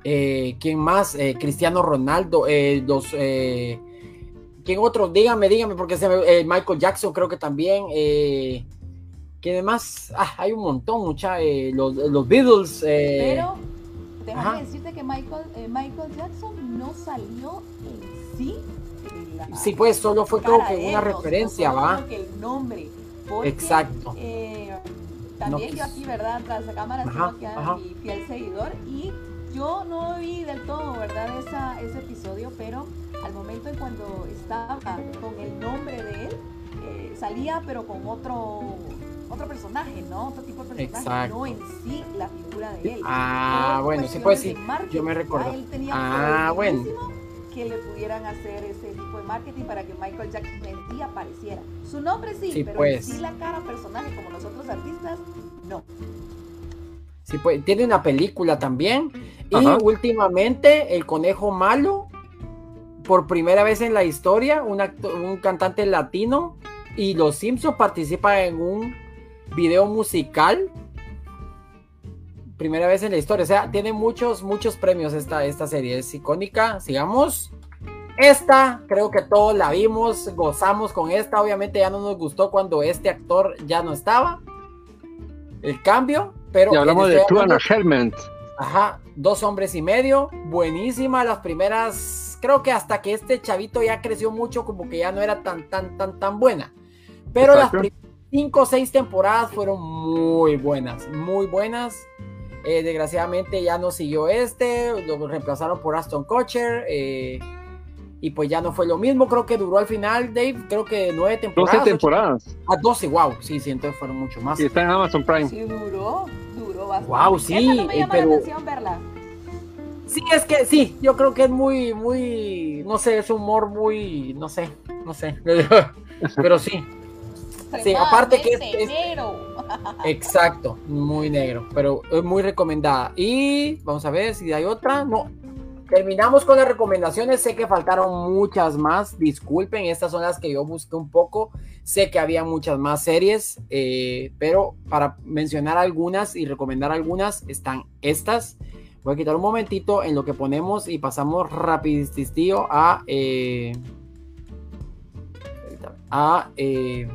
eh, ¿quién más? Eh, Cristiano Ronaldo, eh, los, eh, ¿quién otro? Dígame, dígame, porque se me- eh, Michael Jackson creo que también. Eh, ¿Quién más? Ah, hay un montón, mucha, eh, los, los Beatles. eh, Pero déjame decirte que Michael, eh, Michael Jackson no salió en sí. la sí, pues solo fue creo que una no, referencia, solo ¿va? que el nombre. Porque, Exacto. eh, también No, yo pues- aquí, ¿verdad? Tras la cámara, tengo a ajá. mi fiel seguidor y yo no vi del todo, ¿verdad? Esa, ese episodio, pero al momento en cuando estaba con el nombre de él, eh, salía pero con otro otro personaje, ¿no? Otro tipo de personaje, Exacto. no en sí la figura de él. Ah, bueno, sí, cuestiones de sí, marketing, yo me recuerdo. ¿verdad? Él tenía Ah, bueno. que le pudieran hacer ese tipo de marketing para que Michael Jackson en sí apareciera. Su nombre sí, Sí, pero pues. en sí la cara personaje como los otros artistas, no. Sí, pues, tiene una película también. Y Ajá. últimamente, El Conejo Malo, por primera vez en la historia, un, acto- un cantante latino. Y los Simpsons participan en un video musical. Primera vez en la historia. O sea, tiene muchos, muchos premios esta, esta serie. Es icónica. Sigamos. Esta, creo que todos la vimos, gozamos con esta. Obviamente ya no nos gustó cuando este actor ya no estaba. El cambio, pero Y hablamos de Two and a hablando- Helmet. Ajá, dos hombres y medio, buenísima las primeras, creo que hasta que este chavito ya creció mucho, como que ya no era tan, tan, tan, tan buena. Pero Exacto. las primeras cinco o seis temporadas fueron muy buenas, muy buenas. Eh, desgraciadamente ya no siguió este, lo reemplazaron por Aston Kutcher. eh, y pues ya no fue lo mismo, creo que duró al final, Dave, creo que nueve 12 temporadas. ocho- temporadas. Ah, 12, wow, sí, sí, entonces fueron mucho más. Y está en Amazon Prime. Sí, duró, duró bastante. Guau, sí, no me eh, llama pero- la atención verla. Sí, es que sí, yo creo que es muy, muy, no sé, es humor muy, no sé, no sé, *laughs* pero sí, Sí, aparte que es- negro. *laughs* exacto, muy negro, pero es muy recomendada. Y vamos a ver si hay otra, no. Terminamos con las recomendaciones, sé que faltaron muchas más, disculpen, estas son las que yo busqué un poco, sé que había muchas más series, eh, pero para mencionar algunas y recomendar algunas están estas. Voy a quitar un momentito en lo que ponemos y pasamos rapidistío a... eh, a... eh,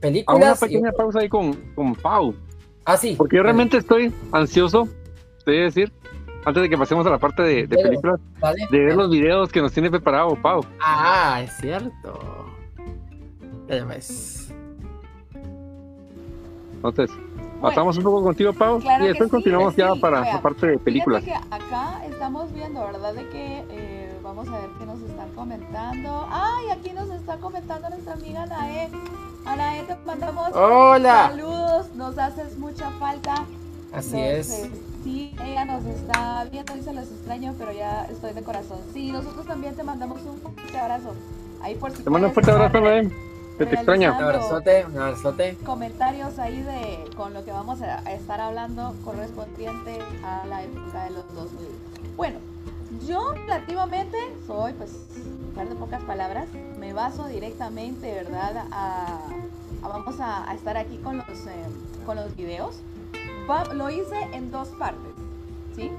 películas. Hago una pequeña pausa ahí con, con Pau. Ah, sí. Porque yo realmente estoy ansioso, te voy a decir, antes de que pasemos a la parte de, de películas, de ver los videos que nos tiene preparado Pau. Ah, es cierto. Ya ves. Entonces, pasamos un poco contigo, Pau, Claro y después sí, continuamos ya para vea, la parte de películas. Que acá estamos viendo, ¿verdad? De que eh, vamos a ver qué nos están comentando. Ay, aquí nos está comentando nuestra amiga Anae. Anae, te mandamos Hola. saludos, nos haces mucha falta. Así Entonces, es. Sí, ella nos está viendo, dice los extraño, pero ya estoy de corazón. Sí, nosotros también te mandamos un fuerte abrazo. Ahí por si Te mando un fuerte abrazo, Noem, que te extraña. Un abrazote, un abrazote. comentarios ahí de con lo que vamos a, a estar hablando correspondiente a la época de los 2000. Bueno, yo relativamente soy, pues, mujer de pocas palabras, me baso directamente, ¿verdad? A, vamos a, estar aquí con los, eh, con los videos. Lo hice en dos partes, ¿sí?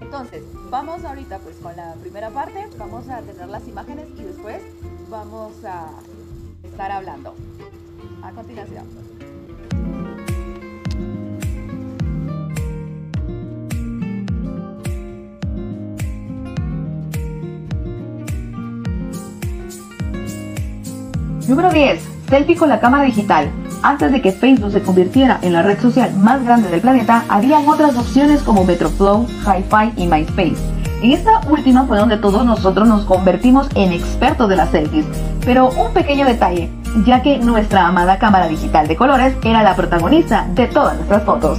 Entonces, vamos ahorita pues con la primera parte, vamos a tener las imágenes y después vamos a estar hablando. A continuación. Número 10. Selfie con la cámara digital. Antes de que Facebook se convirtiera en la red social más grande del planeta, habían otras opciones como Metroflow, HiFi y MySpace. En esta última fue donde todos nosotros nos convertimos en expertos de las selfies. Pero un pequeño detalle, ya que nuestra amada cámara digital de colores era la protagonista de todas nuestras fotos.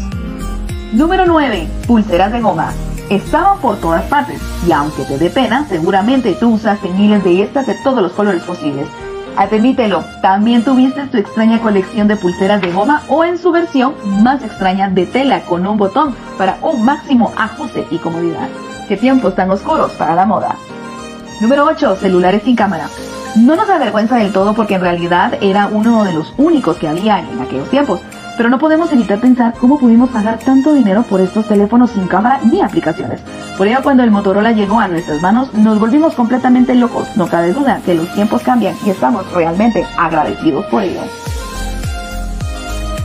Número 9. Pulseras de goma. Estaban por todas partes y aunque te dé pena, seguramente tú usaste miles de estas de todos los colores posibles. Admítelo, también tuviste tu extraña colección de pulseras de goma o en su versión más extraña de tela con un botón para un máximo ajuste y comodidad. Qué tiempos tan oscuros para la moda. Número 8. Celulares sin cámara. No nos avergüenza del todo porque en realidad era uno de los únicos que había en aquellos tiempos. Pero no podemos evitar pensar cómo pudimos pagar tanto dinero por estos teléfonos sin cámara ni aplicaciones. Por ello, cuando el Motorola llegó a nuestras manos, nos volvimos completamente locos. No cabe duda que los tiempos cambian y estamos realmente agradecidos por ello.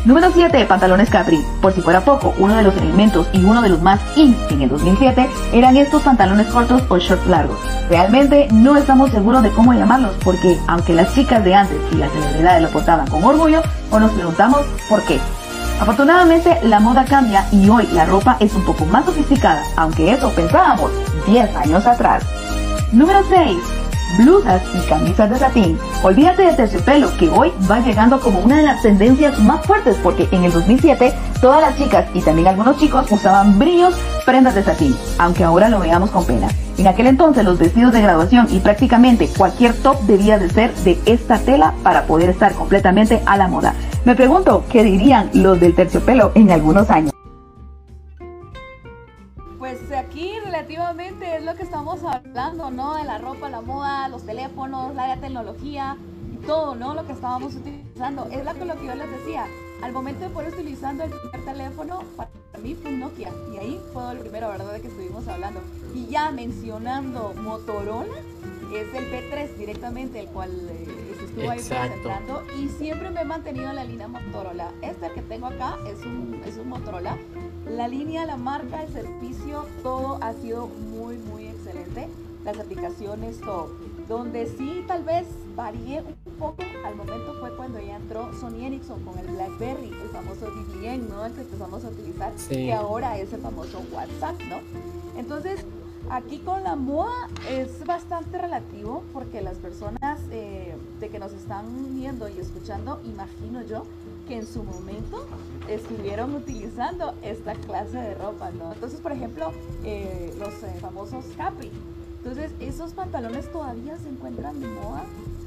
Número 7. Pantalones Capri. Por si fuera poco, uno de los elementos y uno de los más in en el 2007 eran estos pantalones cortos o shorts largos. Realmente no estamos seguros de cómo llamarlos porque aunque las chicas de antes y las celebridades lo portaban con orgullo, o nos preguntamos por qué. Afortunadamente la moda cambia y hoy la ropa es un poco más sofisticada, aunque eso pensábamos 10 años atrás. Número 6. Blusas y camisas de satín. Olvídate de terciopelo, que hoy va llegando como una de las tendencias más fuertes porque en el 2007 todas las chicas y también algunos chicos usaban brillos, prendas de satín, aunque ahora lo veamos con pena. En aquel entonces los vestidos de graduación y prácticamente cualquier top debía de ser de esta tela para poder estar completamente a la moda. Me pregunto, ¿qué dirían los del terciopelo en algunos años? Aquí relativamente es lo que estamos hablando, ¿no? De la ropa, la moda, los teléfonos, la tecnología y todo, ¿no? Lo que estábamos utilizando. Es lo que, lo que yo les decía. Al momento de poder utilizando el primer teléfono, para mí fue un Nokia. Y ahí fue el primero, ¿verdad? De que estuvimos hablando. Y ya mencionando Motorola, es el P3 directamente, el cual eh, se estuvo ahí presentando. Y siempre me he mantenido en la línea Motorola. Este que tengo acá es un, es un Motorola. La línea, la marca, el servicio, todo ha sido muy, muy excelente. Las aplicaciones, todo. Donde sí tal vez varié un poco al momento fue cuando ya entró Sony Ericsson con el BlackBerry, el famoso BBM, ¿no? El que empezamos a utilizar, Sí. que ahora es el famoso WhatsApp, ¿no? Entonces, aquí con la moda es bastante relativo porque las personas eh, de que nos están viendo y escuchando, imagino yo, que en su momento estuvieron utilizando esta clase de ropa, ¿no? Entonces, por ejemplo, eh, los eh, famosos Capri. Entonces, esos pantalones todavía se encuentran de moda.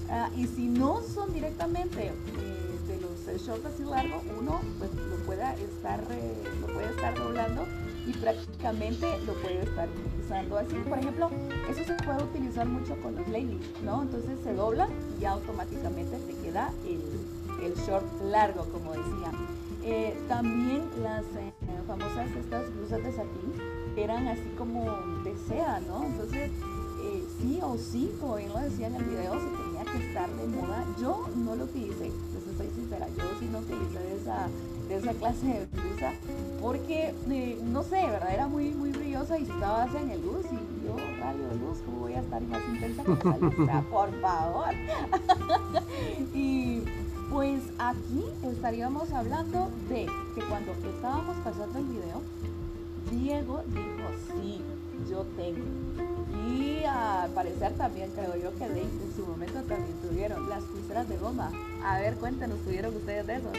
ah, y si no son directamente eh, de los eh, shorts así largos, uno pues lo puede estar, eh, lo puede estar doblando y prácticamente lo puede estar utilizando así. Por ejemplo, eso se puede utilizar mucho con los leggings, ¿no? Entonces se dobla y automáticamente te queda el, el short largo, como decía. Eh, también las eh, famosas estas blusas de satín eran así como de seda, ¿no? Entonces, eh, sí o sí, como bien lo decía en el video, se tenía que estar de moda. Yo no lo utilicé, les soy sincera, yo sí no utilicé de esa, de esa clase de blusa porque, no sé, ¿verdad? Era muy, muy brillosa y estabas en el luz y yo, radio luz, ¿cómo voy a estar más intensa que esa luz? O sea, por favor. *laughs* y pues aquí estaríamos hablando de que cuando estábamos pasando el video, Diego dijo, sí, yo tengo. Y al parecer también creo yo que en su momento también tuvieron las pulseras de goma. A ver, cuéntenos, ¿tuvieron ustedes de esos?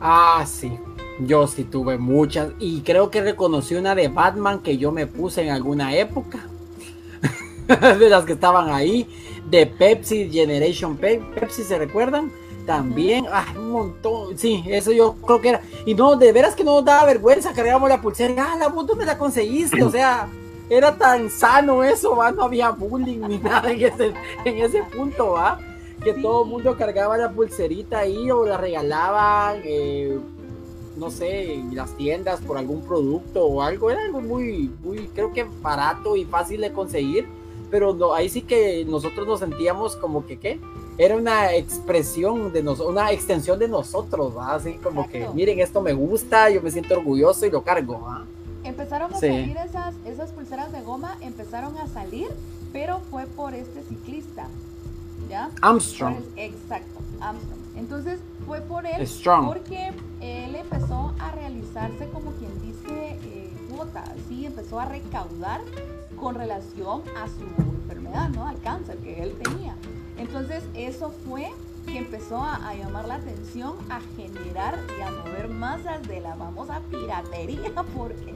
Ah, sí. Yo sí tuve muchas. Y creo que reconocí una de Batman que yo me puse en alguna época. *laughs* de las que estaban ahí. De Pepsi, Generation Pepsi, ¿se recuerdan? También, ah, un montón. Sí, eso yo creo que era. Y no, de veras que no nos daba vergüenza. Cargamos la pulsera. Ah, la vos dónde la conseguiste. O sea, era tan sano eso, ¿va? No había bullying ni *laughs* nada en ese, en ese punto, ¿va? Que todo el mundo cargaba la pulserita ahí o la regalaban. Eh, no sé, en las tiendas por algún producto o algo, era algo muy, muy, creo que barato y fácil de conseguir, pero no, ahí sí que nosotros nos sentíamos como que, ¿qué? Era una expresión de nosotros, una extensión de nosotros, ¿va? Así como Exacto. que, miren, esto me gusta, yo me siento orgulloso y lo cargo, ¿va? Empezaron a Sí. salir esas, esas pulseras de goma, empezaron a salir, pero fue por este ciclista, ¿ya? Armstrong. El- exacto, Armstrong. Entonces fue por él Strong. porque él empezó a realizarse como quien dice eh, cuota, ¿sí? empezó a recaudar con relación a su enfermedad, ¿no? Al cáncer que él tenía. Entonces eso fue que empezó a, a llamar la atención, a generar y a mover masas de la famosa piratería, *laughs* porque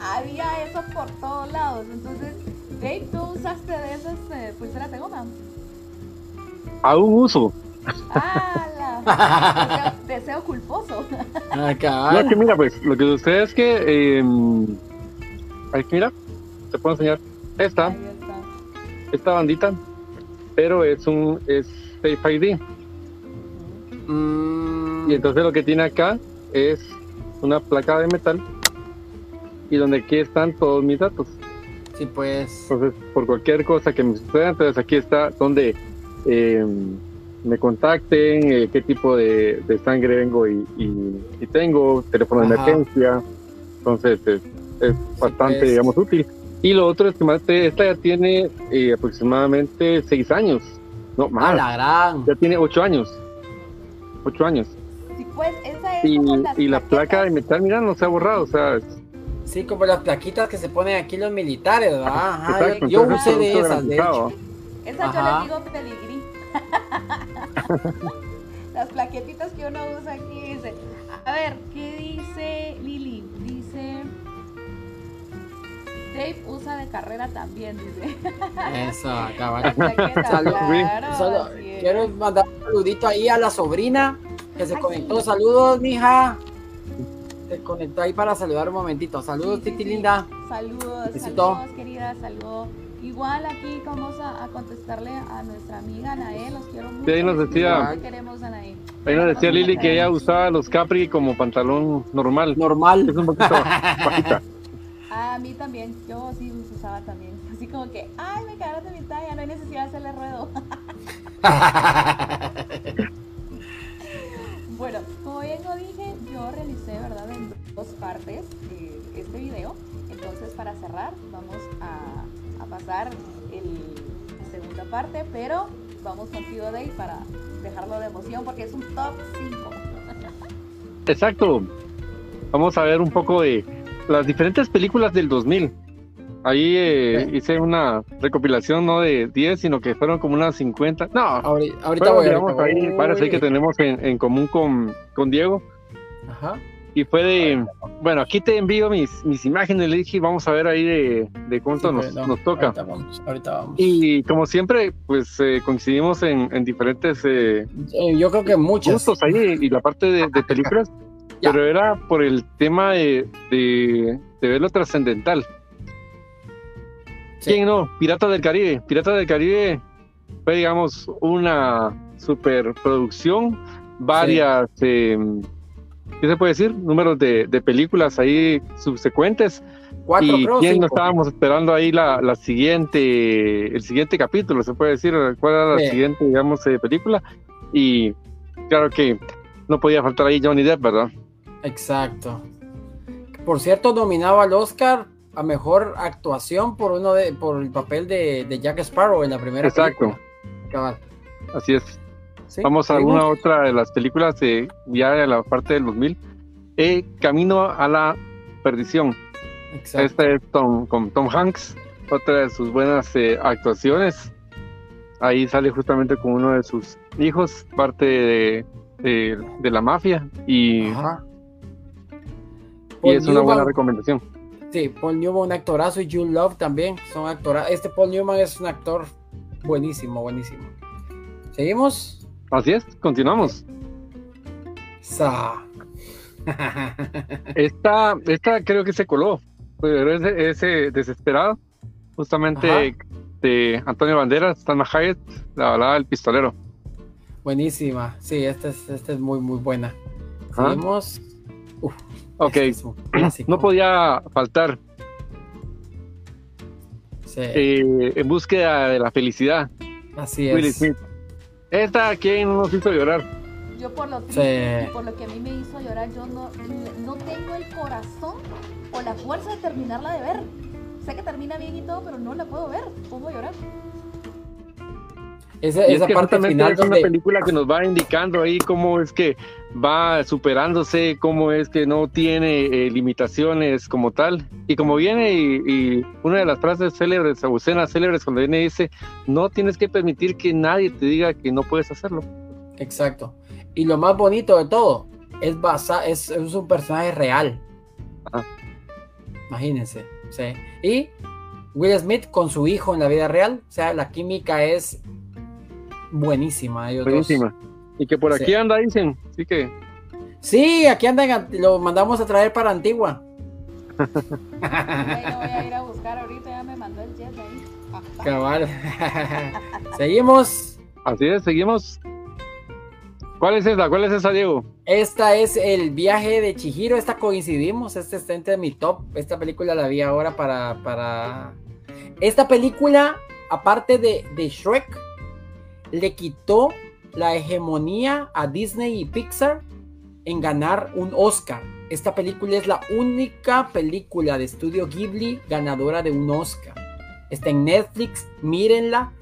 había eso por todos lados. Entonces, Dave, ¿tú usaste de esas eh, pulseras de goma? Aún uso. ¡Hala! Deseo, *laughs* deseo culposo. Ah, No, es que mira, pues lo que sucede es que. Eh, mira, te puedo enseñar. Esta, Ahí está. esta bandita, pero es un. Es Safe ID. Mm, Y entonces lo que tiene acá es una placa de metal y donde aquí están todos mis datos. sí, pues. Entonces, por cualquier cosa que me suceda, entonces aquí está donde eh, me contacten, eh, qué tipo de, de sangre vengo y, y- y tengo, teléfono de emergencia. Entonces, es, es bastante, pues. digamos, útil. Y lo otro es que más, te- esta ya tiene eh, aproximadamente seis años, no A más, la gran. ya tiene ocho años. Ocho años. Sí, pues esa es Y, las y la placa de metal, mira, no se ha borrado, o sea, Sí, como las plaquitas que se ponen aquí los militares, ¿verdad? Ajá, exacto, yo entonces usé de esas, de hecho. Esa Ajá. yo les digo pedigrí. *laughs* Las plaquetitas que uno usa aquí dice. A ver, ¿qué dice Lili? Dave usa de carrera también, dice. Eso, *laughs* *laughs* Salud, claro, quiero mandar un saludito ahí a la sobrina que se Ay, conectó. sí. Saludos, mija. Se conectó ahí para saludar un momentito. Saludos, Sí, sí, Titi sí. linda. Saludos, Besito. saludos, querida, saludos. Igual aquí vamos a, a contestarle a nuestra amiga Anae, los quiero mucho. Sí, ahí nos decía- Igual queremos Anae. Ahí nos decía Lili que ella usaba los Capri como pantalón normal. Normal. Es un poquito bajita. *laughs* A mí también, yo sí los usaba también. *laughs* Así como que, ay, me quedaron de mi talla, no hay necesidad de hacerle ruedo. *laughs* bueno, como bien lo dije, yo realicé, ¿verdad?, en dos partes eh, este video. Entonces, para cerrar, vamos a, a pasar el, la segunda parte, pero vamos contigo, Dave, para dejarlo de emoción, porque es un top 5. *laughs* Exacto. Vamos a ver un poco de las diferentes películas del 2000. Ahí eh, hice una recopilación no de 10, sino que fueron como unas 50. No, Ahorita, ahorita voy, digamos, ahorita ahí voy. varias ahí que tenemos en, en común con, con Diego. Ajá. Y fue de, bueno, aquí te envío mis, mis imágenes, le dije, vamos a ver ahí de, de cuánto Sí, nos, no, nos toca. Ahorita vamos. Ahorita vamos. Y como siempre, pues eh, coincidimos en, en diferentes eh, Eh, yo creo que muchas. gustos ahí y la parte de, de películas, Ya. pero era por el tema de, de, de ver lo trascendental. Sí. ¿Quién no? Piratas del Caribe. Piratas del Caribe fue, digamos, una superproducción, varias, eh, ¿qué se puede decir? Números de, de películas ahí subsecuentes. Cuatro, y quién no estábamos esperando ahí la, la siguiente, el siguiente capítulo, se puede decir, cuál era la Sí. siguiente, digamos, eh, película. Y claro que no podía faltar ahí Johnny Depp, ¿verdad? Exacto. Por cierto, nominado al Oscar a mejor actuación por uno de por el papel de, de Jack Sparrow en la primera Exacto. película. Cabal. Así es. Sí, Vamos a alguna otra de las películas de ya de la parte del 2000. Eh, Camino a la perdición. Exacto. Esta es Tom, con Tom Hanks, otra de sus buenas eh, actuaciones. Ahí sale justamente con uno de sus hijos, parte de, de- de la mafia, y, Ajá. Y es una buena recomendación. Sí, Paul Newman, un actorazo, y Jude Love también son actoras. Este Paul Newman es un actor buenísimo, buenísimo. ¿Seguimos? Así es, continuamos. Sa. *laughs* Esta, esta creo que se coló, pero ese, ese desesperado, justamente Ajá. de Antonio Banderas, Salma Hayek, la balada del pistolero. Buenísima. Sí, esta es, esta es muy, muy buena. Seguimos. Ok, este *clears throat* clásico. no podía faltar Sí, eh, en búsqueda de la felicidad, así Will es. Smith. Esta, ¿quién nos hizo llorar? Yo por lo triste Sí. por lo que a mí me hizo llorar, yo no, no tengo el corazón o la fuerza de terminarla de ver. Sé que termina bien y todo, pero no la puedo ver. Pongo a llorar. Esa, Y es esa que parte final es una película que nos va indicando ahí cómo es que va superándose, cómo es que no tiene eh, limitaciones como tal. Y como viene, y, y una de las frases célebres, o escenas célebres, cuando viene dice, no tienes que permitir que nadie te diga que no puedes hacerlo. Exacto. Y lo más bonito de todo, es basa, es, es un personaje real. Ajá. Imagínense. Sí. Y Will Smith con su hijo en la vida real. O sea, la química es buenísima. ellos dos. Buenísima. Y que por Sí. aquí anda, dicen. Así que Sí, aquí andan, lo mandamos a traer para Antigua. Ya lo voy a ir a *laughs* buscar ahorita, ya me mandó el jet ahí. Ajá. Cabal. *laughs* Seguimos. así es, seguimos. ¿Cuál es esa? ¿Cuál es esa, Diego? Esta es el viaje de Chihiro. Esta coincidimos. Este está entre mi top. Esta película la vi ahora para. para... Esta película, aparte de, de Shrek, le quitó la hegemonía a Disney y Pixar en ganar un Oscar. Esta película es la única película de estudio Ghibli ganadora de un Oscar. Está en Netflix, mírenla.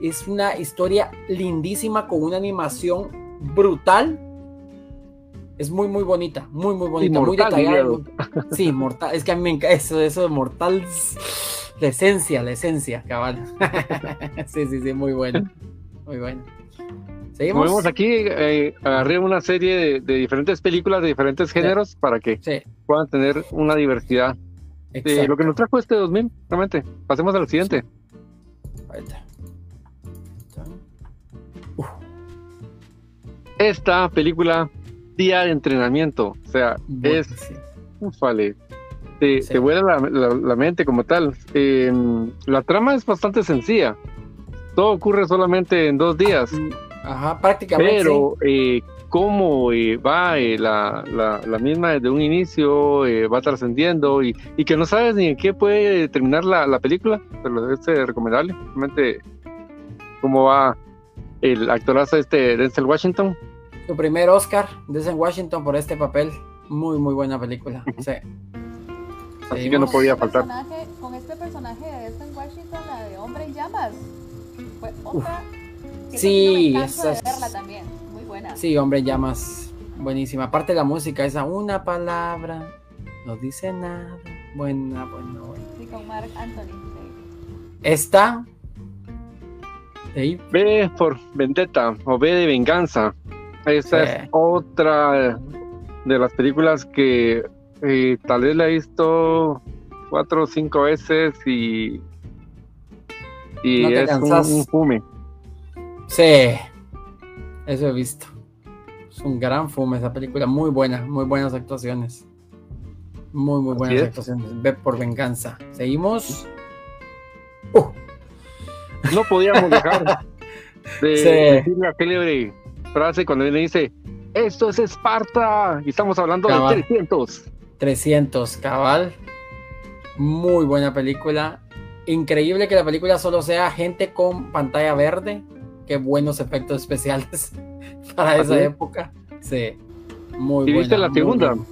Es una historia lindísima con una animación brutal. Es muy, muy bonita, muy, muy bonita, muy detallada. Sí, mortal. Es que a mí me encanta eso, eso de mortal. La esencia, la esencia, cabal. *laughs* sí, sí, sí, muy bueno. Muy bueno. Seguimos. vemos aquí, eh, agarré una serie de, de diferentes películas de diferentes géneros para que Sí, puedan tener una diversidad de lo que nos trajo este 2000, realmente. Pasemos al siguiente. Esta película, Día de Entrenamiento, o sea, es, ufale, te, Sí. te vuela la, la- la mente como tal. Eh, la trama es bastante sencilla. Todo ocurre solamente en dos días, Ajá, prácticamente. pero eh, cómo eh, va eh, la, la- la misma desde un inicio, eh, va trascendiendo y, y que no sabes ni en qué puede terminar la, la película, pero es eh, recomendable. Realmente, cómo va el actorazo este Denzel Washington. Su primer Oscar desde Washington por este papel. Muy, muy buena película. Sí. Así que no podía Con este faltar. personaje- Con este personaje de Destin Washington, la de Hombre en Llamas. Fue otra. que Sí, no esa de es- verla también. Muy buena. Sí, hombre, llamas. Buenísima. Aparte la música, esa una palabra. No dice nada. Buena, buena, buena. Sí, con Mark Anthony. sí. Esta. B por Vendetta o B de Venganza. Esta Sí. es otra de las películas que eh, tal vez la he visto cuatro o cinco veces y, y No te es un, cansas. un fume. Sí, eso he visto. Es un gran fume esa película, muy buena, muy buenas actuaciones. Muy, muy buenas es. actuaciones. Ve por venganza. Seguimos. Uh, No podíamos dejar *laughs* de Sí. decir la célebre frase cuando él dice Esto es Esparta y estamos hablando Cabal. de 300. 300, cabal. Muy buena película. Increíble que la película solo sea gente con pantalla verde. Qué buenos efectos especiales *laughs* para ¿Ah, esa sí? época. Sí. Muy ¿Y buena. viste la segunda? buena.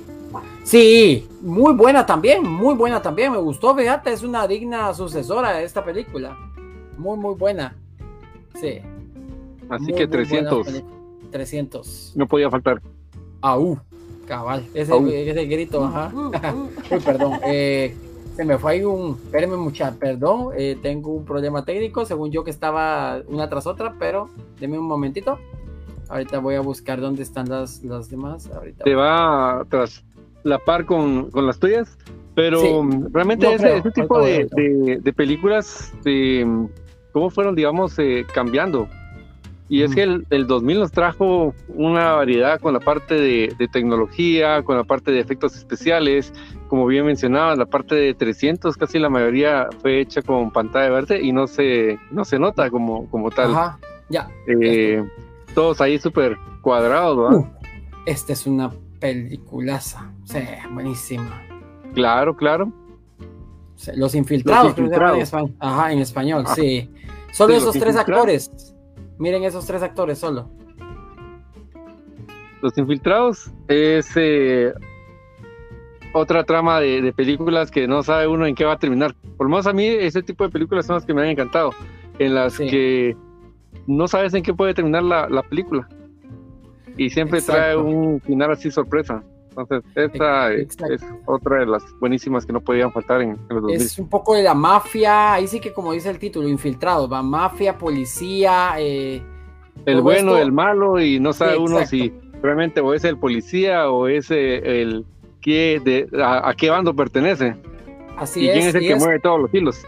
Sí, muy buena también, muy buena también. Me gustó, fíjate, es una digna sucesora de esta película. Muy, muy buena. Sí. Así muy, que muy buena 300 película. 300. no podía faltar. Au, cabal. Ese, ese grito, ajá. Uh, *laughs* uh. Uy, perdón. eh, se me fue ahí un. Espérenme, mucha. Perdón. eh, tengo un problema técnico. Según yo que estaba una tras otra, pero denme un momentito. Ahorita voy a buscar dónde están las, las demás. Ahorita. Te va tras la par con, con las tuyas, pero Sí. mm, realmente No ese, ese tipo de, de- de películas, de, mm, ¿cómo fueron, digamos, eh, cambiando? Y es Ujú. que el, el 2000 nos trajo una variedad con la parte de, de tecnología, con la parte de efectos especiales, como bien mencionaba, la parte de 300, casi la mayoría fue hecha con pantalla verde y no se, no se nota como, como tal. Ajá. Ya. Eh, todos ahí súper cuadrados, ¿verdad? Uh, esta es una peliculaza. Sí, buenísima. Claro, claro. Los infiltrados, Los llaman en infiltrados. español. Ajá, en español, Ah. sí. Solo Sí, esos tres infiltrados. actores. Miren esos tres actores solo. Los Infiltrados es eh, otra trama de, de películas que no sabe uno en qué va a terminar. Por lo menos a mí ese tipo de películas son las que me han encantado, en las Sí. que no sabes en qué puede terminar la, la película. Y siempre trae un final así sorpresa. Entonces, esta es otra de las buenísimas que no podían faltar en, en los 2000. Es un poco de la mafia, ahí sí que como dice el título, infiltrados, va mafia, policía, eh, el bueno, esto- el malo, y no sabe Sí, uno si realmente o es el policía o es eh, el de, a, a qué bando pertenece. así y es. quién es el que es- mueve todos los hilos.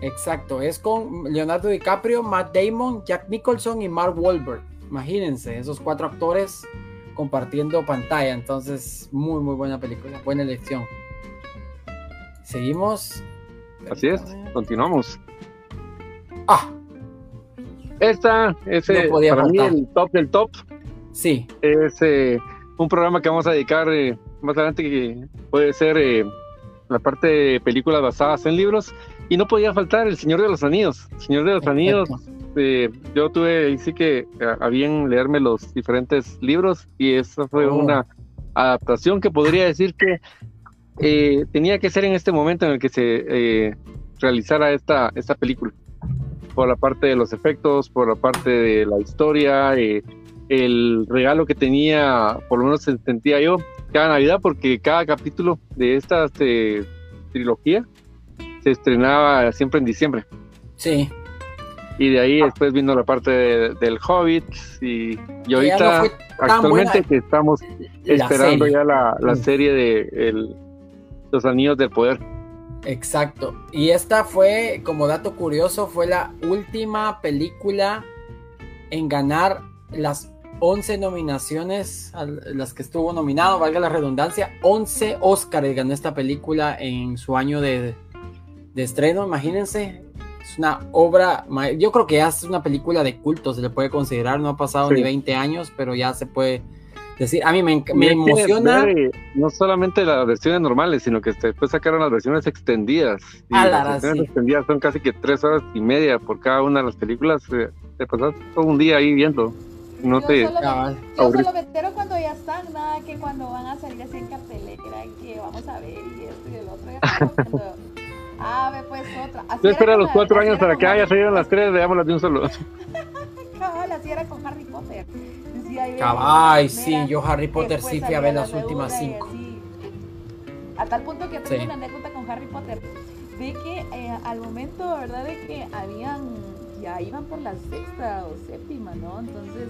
Exacto, es con Leonardo DiCaprio, Matt Damon, Jack Nicholson y Mark Wahlberg. Imagínense, esos cuatro actores compartiendo pantalla. Entonces, muy, muy buena película, buena elección. Seguimos. Así es, continuamos. Ah, Esta es No mí el top del top. sí, Es eh, un programa que vamos a dedicar eh, más adelante que puede ser eh, la parte de películas basadas en libros. Y no podía faltar El Señor de los Anillos. El Señor de los Anillos, eh, yo tuve sí que a, a bien leerme los diferentes libros y esa fue Oh. una adaptación que podría decir que eh, tenía que ser en este momento en el que se eh, realizara esta, esta película. Por la parte de los efectos, por la parte de la historia, eh, el regalo que tenía, por lo menos sentía yo, cada Navidad, porque cada capítulo de esta este, trilogía se estrenaba siempre en diciembre. sí. Y de ahí después vino la parte de- del Hobbit y, y ahorita no actualmente que estamos la esperando serie. ya la, la Mm. serie de el- Los Anillos del Poder. Exacto. Y esta fue, como dato curioso, fue la última película en ganar las 11 nominaciones, a las que estuvo nominado, valga la redundancia, 11 Oscars ganó esta película en su año de, de estreno, imagínense. Es una obra, yo creo que ya es una película de culto, se le puede considerar, no ha pasado Sí. ni 20 años, pero ya se puede decir, a mí me, me emociona. ver, eh, no solamente las versiones normales, sino que después sacaron las versiones extendidas. Y la las versiones sí. extendidas son casi que tres horas y media por cada una de las películas. eh, te pasas todo un día ahí viendo. No yo te. solo, me, yo solo me entero cuando ya están, nada que cuando van a salir así en cartelera y que vamos a ver y esto y el otro. Ya estamos *laughs* cuando- ah, ve pues otra. Así Yo espero los cuatro años para que haya salido las tres, veámoslas de un solo. *laughs* Cabal, así era con Harry Potter. Decía yo, Cabal, sí, yo Harry Potter después sí fui a ver la las últimas cinco. así. A tal punto que tengo Sí. una anécdota con Harry Potter. De que eh, al momento, ¿verdad? De que habían, ya iban por la sexta o séptima, ¿no? Entonces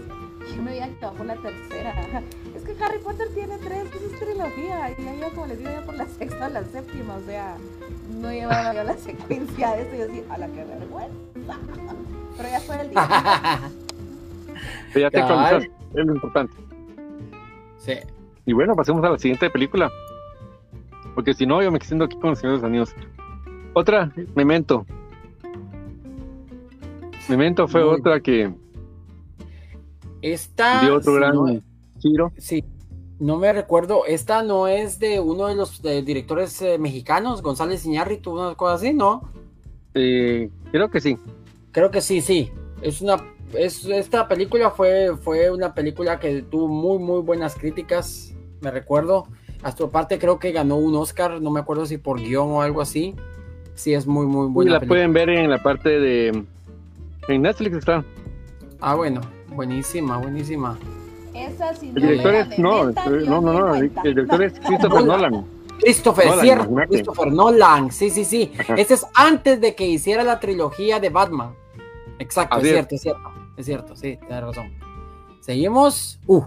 yo me había quedado por la tercera. *laughs* Es que Harry Potter tiene tres, pues es trilogía. Y ya iba, como les digo, ya por la sexta o la séptima. O sea, no llevaba yo la secuencia de esto. Y yo así, a la que vergüenza. *laughs* Pero ya fue el día. *laughs* Pero ya te actualizaste, es lo importante. sí. Y bueno, pasemos a la siguiente película. Porque si no, yo me extiendo aquí con los señores anillos. Otra, Memento. Memento fue Muy- otra que Esta. dio otro si gran no- Chiro. Sí, no me recuerdo. Esta no es de uno de los eh, directores eh, mexicanos, González Iñárritu, una cosa así, ¿no? Eh, creo que sí. Creo que sí, sí. Es una, es, esta película fue, fue una película que tuvo muy, muy buenas críticas, me recuerdo. Hasta aparte creo que ganó un Oscar, no me acuerdo si por guion o algo así. Sí, es muy, muy Y buena. la película. pueden ver en la parte de. En Netflix está. Ah, bueno, buenísima, buenísima. Esa si no El director es. No, metan, no, no, no. ni El director es Christopher Nolan. Christopher, Nolan, cierto, imagínate. Christopher Nolan, sí, sí, sí. Ajá. Este es antes de que hiciera la trilogía de Batman. Exacto, Así es. cierto, es cierto, es cierto, sí, tienes razón. Seguimos. Uh,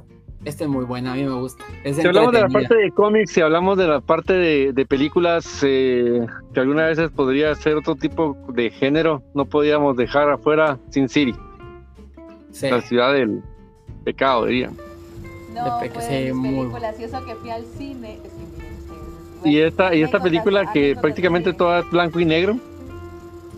este es muy bueno, a mí me gusta. Es Si hablamos de la parte de cómics, si hablamos de la parte de, de películas eh, que algunas veces podría ser otro tipo de género, no podíamos dejar afuera Sin City, Sí. la ciudad del pecado, diría. No, De fue sí, muy- películas, y eso que fui al cine. es que Y esta, y esta película que prácticamente toda es blanco y negro,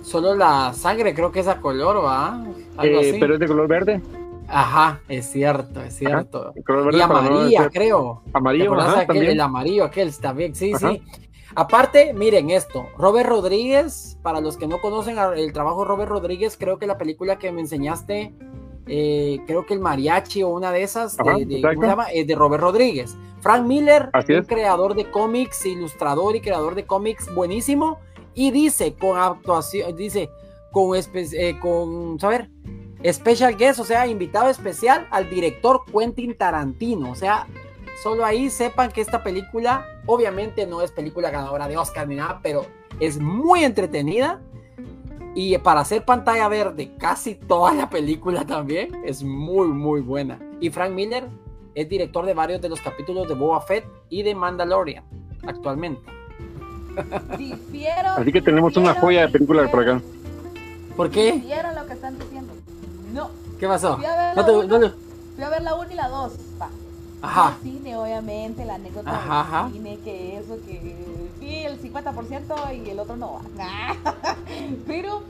Solo la sangre creo que es a color, ¿va? Algo eh, así. pero es de color verde. Ajá, es cierto, es cierto. Y no amarilla, creo. ¿Te amarillo, ajá, de aquel, también. el amarillo aquel también, sí, Ajá. sí. Aparte, miren esto, Robert Rodríguez, para los que no conocen el trabajo de Robert Rodríguez, creo que la película que me enseñaste, eh, creo que el mariachi o una de esas, de- Ajá, de, ¿cómo se llama? Es de Robert Rodríguez. Frank Miller, Así un es. creador de cómics, ilustrador y creador de cómics buenísimo, y dice con actuación, dice con, eh, con, saber, special guest, o sea, invitado especial al director Quentin Tarantino, o sea, solo ahí sepan que esta película, obviamente no es película ganadora de Oscar ni nada, pero es muy entretenida. Y para hacer pantalla verde casi toda la película también es muy, muy buena. Y Frank Miller es director de varios de los capítulos de Boba Fett y de Mandalorian actualmente. Difiero, Así que tenemos una difiero, joya de película por acá. ¿Por qué? Difiero lo que están diciendo. No, ¿Qué pasó? fui a ver No la te- uno, no le- fui a ver la 1 y la 2. Pa. Ajá. El cine, obviamente, la anécdota Ajá, ajá. del cine, que eso, que sí, el 50% y el otro no. *laughs* Pero,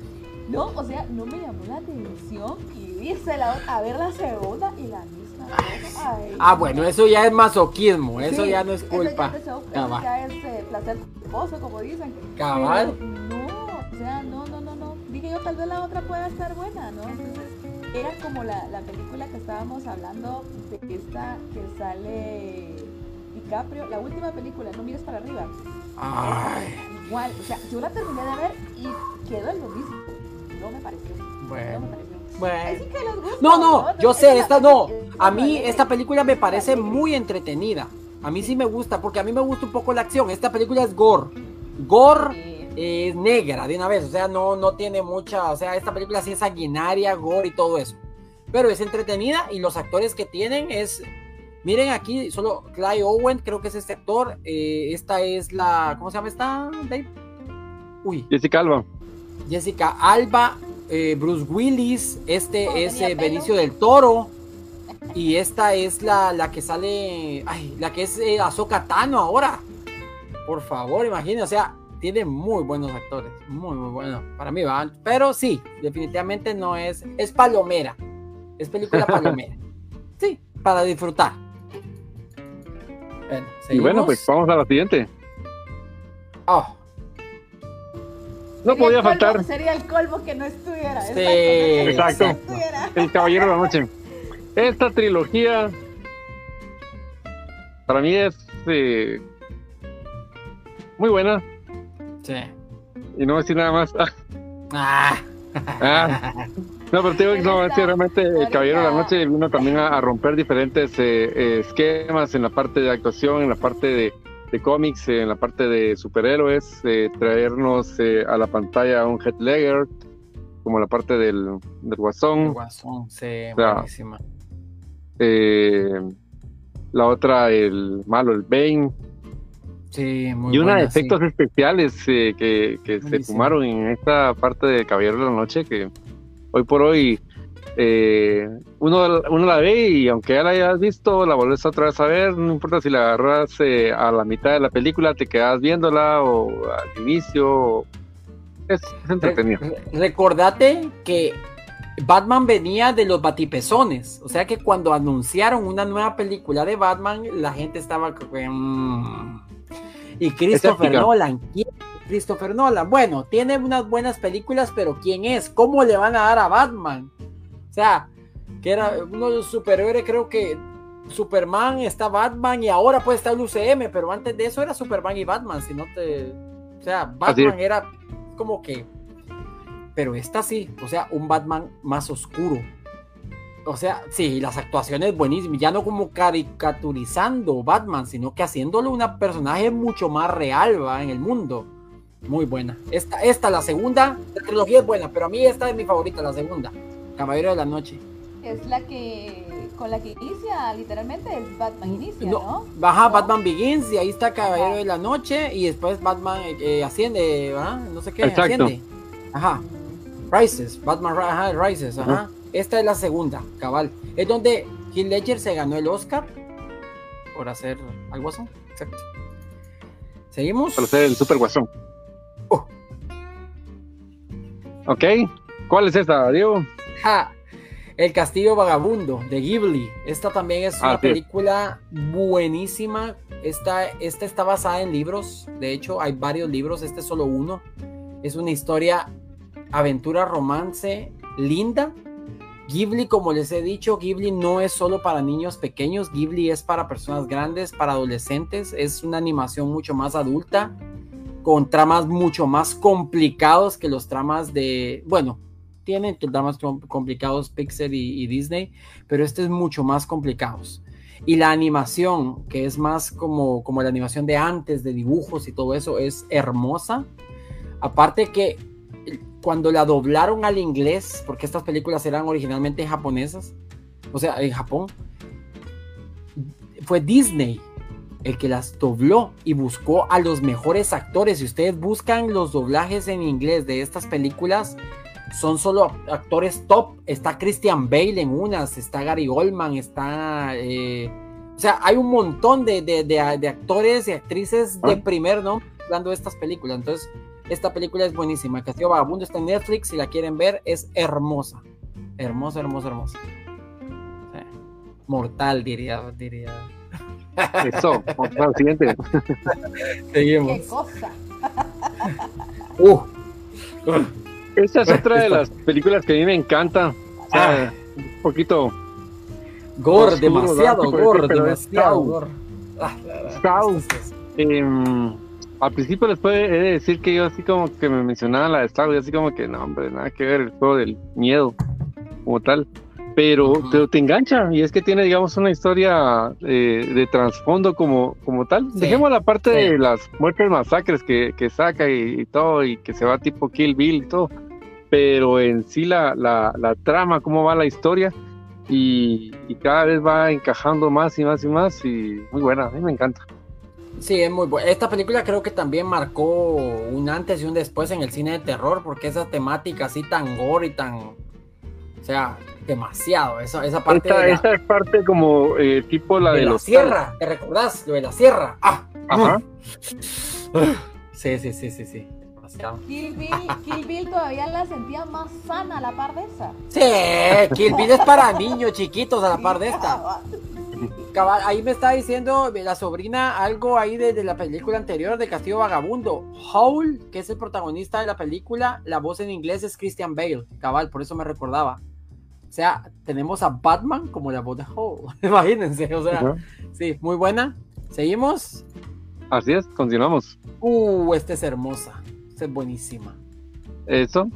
no, o sea, no me llamó la atención y hice la otra, a ver la segunda y la misma cosa. Ay, Ah, bueno, eso ya es masoquismo, eso sí, ya no es eso culpa. ya, eso- eso Cabal. ya es eh, placer culposo, como dicen. Cabal. Pero no, o sea, no, no, no, no. Dije yo, tal vez la otra pueda estar buena, ¿no? Entonces, era como la, la película que estábamos hablando de esta que sale DiCaprio, la última película, No mires para arriba. Ay, Igual, o sea, yo la terminé de ver y quedó en lo mismo. No me pareció. No bueno. me pareció. Bueno. que gusta. No, no, yo sé, esta no. A mí esta película me parece muy entretenida. A mí sí me gusta, porque a mí me gusta un poco la acción. Esta película es gore. Gore es negra de una vez, o sea, no, no tiene mucha, o sea, esta película sí es sanguinaria, gore y todo eso. Pero es entretenida y los actores que tienen es, miren aquí, solo Clyde Owen, creo que es este actor. eh, esta es la, ¿cómo se llama esta, Dave? Uy, Jessica Alba. Jessica Alba, eh, Bruce Willis, este Oh, es eh. Benicio del Toro. Y esta es la, la que sale, ay, la que es eh, Ahsoka Tano ahora. Por favor, imagínense, o sea, tiene muy buenos actores, muy, muy buenos. Para mí va, pero sí, definitivamente no es, es palomera, es película palomera. *laughs* Sí, para disfrutar. Bueno, Y bueno, pues vamos a la siguiente. Oh, No podía colmo- faltar Sería el colmo que no estuviera. Sí. Exacto. Exacto. que no estuviera. El Caballero de la Noche. Esta trilogía para mí es eh, muy buena sí. y no voy a decir nada más. *laughs* Ah. Ah. No, pero te digo que no, es que realmente el Ahorita- Caballero de la Noche vino también a, a romper diferentes eh, eh, esquemas en la parte de actuación, en la parte de, de cómics, eh, en la parte de superhéroes, eh, traernos eh, a la pantalla a un Heath Ledger, como la parte del, del El Guasón, Guasón, sí, sea, buenísima. eh, la otra el malo, el Bane, Sí, muy y una de buena, sí. efectos especiales eh, que, que se fumaron en esta parte de Caballero de la Noche que hoy por hoy eh, uno, uno la ve y aunque ya la hayas visto, la volvés otra vez a ver, no importa si la agarras eh, a la mitad de la película, te quedas viéndola o al inicio, o- es, es entretenido. Re- recordate que Batman venía de los batipezones. O sea que cuando anunciaron una nueva película de Batman, la gente estaba. Mm". Y Christopher Nolan. ¿quién? Christopher Nolan. Bueno, tiene unas buenas películas, pero ¿quién es? ¿Cómo le van a dar a Batman? O sea, que era uno de los superhéroes, creo que Superman, está Batman y ahora puede estar el UCM, pero antes de eso era Superman y Batman, si no te... O sea, Batman era como que... Pero esta sí, o sea, un Batman más oscuro. O sea, sí, las actuaciones buenísimas, ya no como caricaturizando Batman, sino que haciéndolo un personaje mucho más real ¿va? en el mundo. Muy buena. Esta, esta, la segunda, la trilogía es buena, pero a mí esta es mi favorita, la segunda. Caballero de la Noche. Es la que con la que inicia, literalmente es Batman Inicia, ¿no? Baja Batman Begins y ahí está Caballero de la Noche y después Batman eh, asciende, No sé qué, asciende. Ajá. Rises, Batman Rises, ajá. Esta es la segunda, cabal. Es donde Heath Ledger se ganó el Oscar por hacer algo así. Exacto. ¿Seguimos? Por hacer el Super Guasón. Oh. Ok. ¿Cuál es esta, Diego? Ja. El Castillo Vagabundo de Ghibli. Esta también es una ah, película buenísima. Esta, esta está basada en libros. De hecho, hay varios libros. Este es solo uno. Es una historia, aventura, romance, linda. Ghibli, como les he dicho, Ghibli no es solo para niños pequeños. Ghibli es para personas grandes, para adolescentes. Es una animación mucho más adulta. Con tramas mucho más complicados que los tramas de. Bueno, tienen dramas complicados Pixar y, Disney, pero este es mucho más complicado. Y la animación, que es más como, como la animación de antes, de dibujos y todo eso, es hermosa. Aparte que cuando la doblaron al inglés, porque estas películas eran originalmente japonesas, o sea, en Japón, fue Disney el que las dobló y buscó a los mejores actores. Si ustedes buscan los doblajes en inglés de estas películas, son solo actores top. Está Christian Bale en unas, está Gary Goldman, está... Eh, o sea, hay un montón de, actores y actrices de ah. primer nombre hablando de estas películas. Entonces, esta película es buenísima. Castillo Vagabundo está en Netflix. Si la quieren ver, es hermosa. Hermosa, hermosa, hermosa. mortal, diría. diría. *laughs* Eso, mortal, siguiente. *laughs* Seguimos. Qué cosa. Uh. Esta es otra de las películas que a mí me encanta. Ah. un poquito. Gore, demasiado gore, demasiado gore. Ah, al principio les puedo decir que yo así como que me mencionaba la de Star y así como que no, hombre, nada que ver el juego del miedo como tal. Pero, te engancha y es que tiene, digamos, una historia eh, de trasfondo como, como tal. Dejemos la parte de las muertes masacres que, que saca y, y, todo y que se va tipo Kill Bill y todo pero en sí la, la, la trama, cómo va la historia y, cada vez va encajando más y más y más y muy buena, a mí me encanta. Sí, es muy buena. Esta película creo que también marcó un antes y un después en el cine de terror porque esa temática así tan gore y tan... O sea, demasiado. Esa, esa parte... Esta, es parte como eh, tipo la de, la sierra. ¿Te recordás? Lo de la sierra. Ah. Ajá. *sighs* Sí, sí, sí, sí, sí. Kill Bill, Kill Bill todavía la sentía más sana a la par de esa. Sí, Kill Bill es para niños chiquitos a la par de esta. *laughs* ahí me está diciendo la sobrina algo ahí de, la película anterior de Castillo Vagabundo. Howl, que es el protagonista de la película, la voz en inglés es Christian Bale. Cabal, por eso me recordaba. O sea, tenemos a Batman como la voz de Howl. *laughs* Imagínense, o sea, sí, muy buena. ¿Seguimos? Así es, continuamos. Uh, esta es hermosa es buenísima. ¿Eso?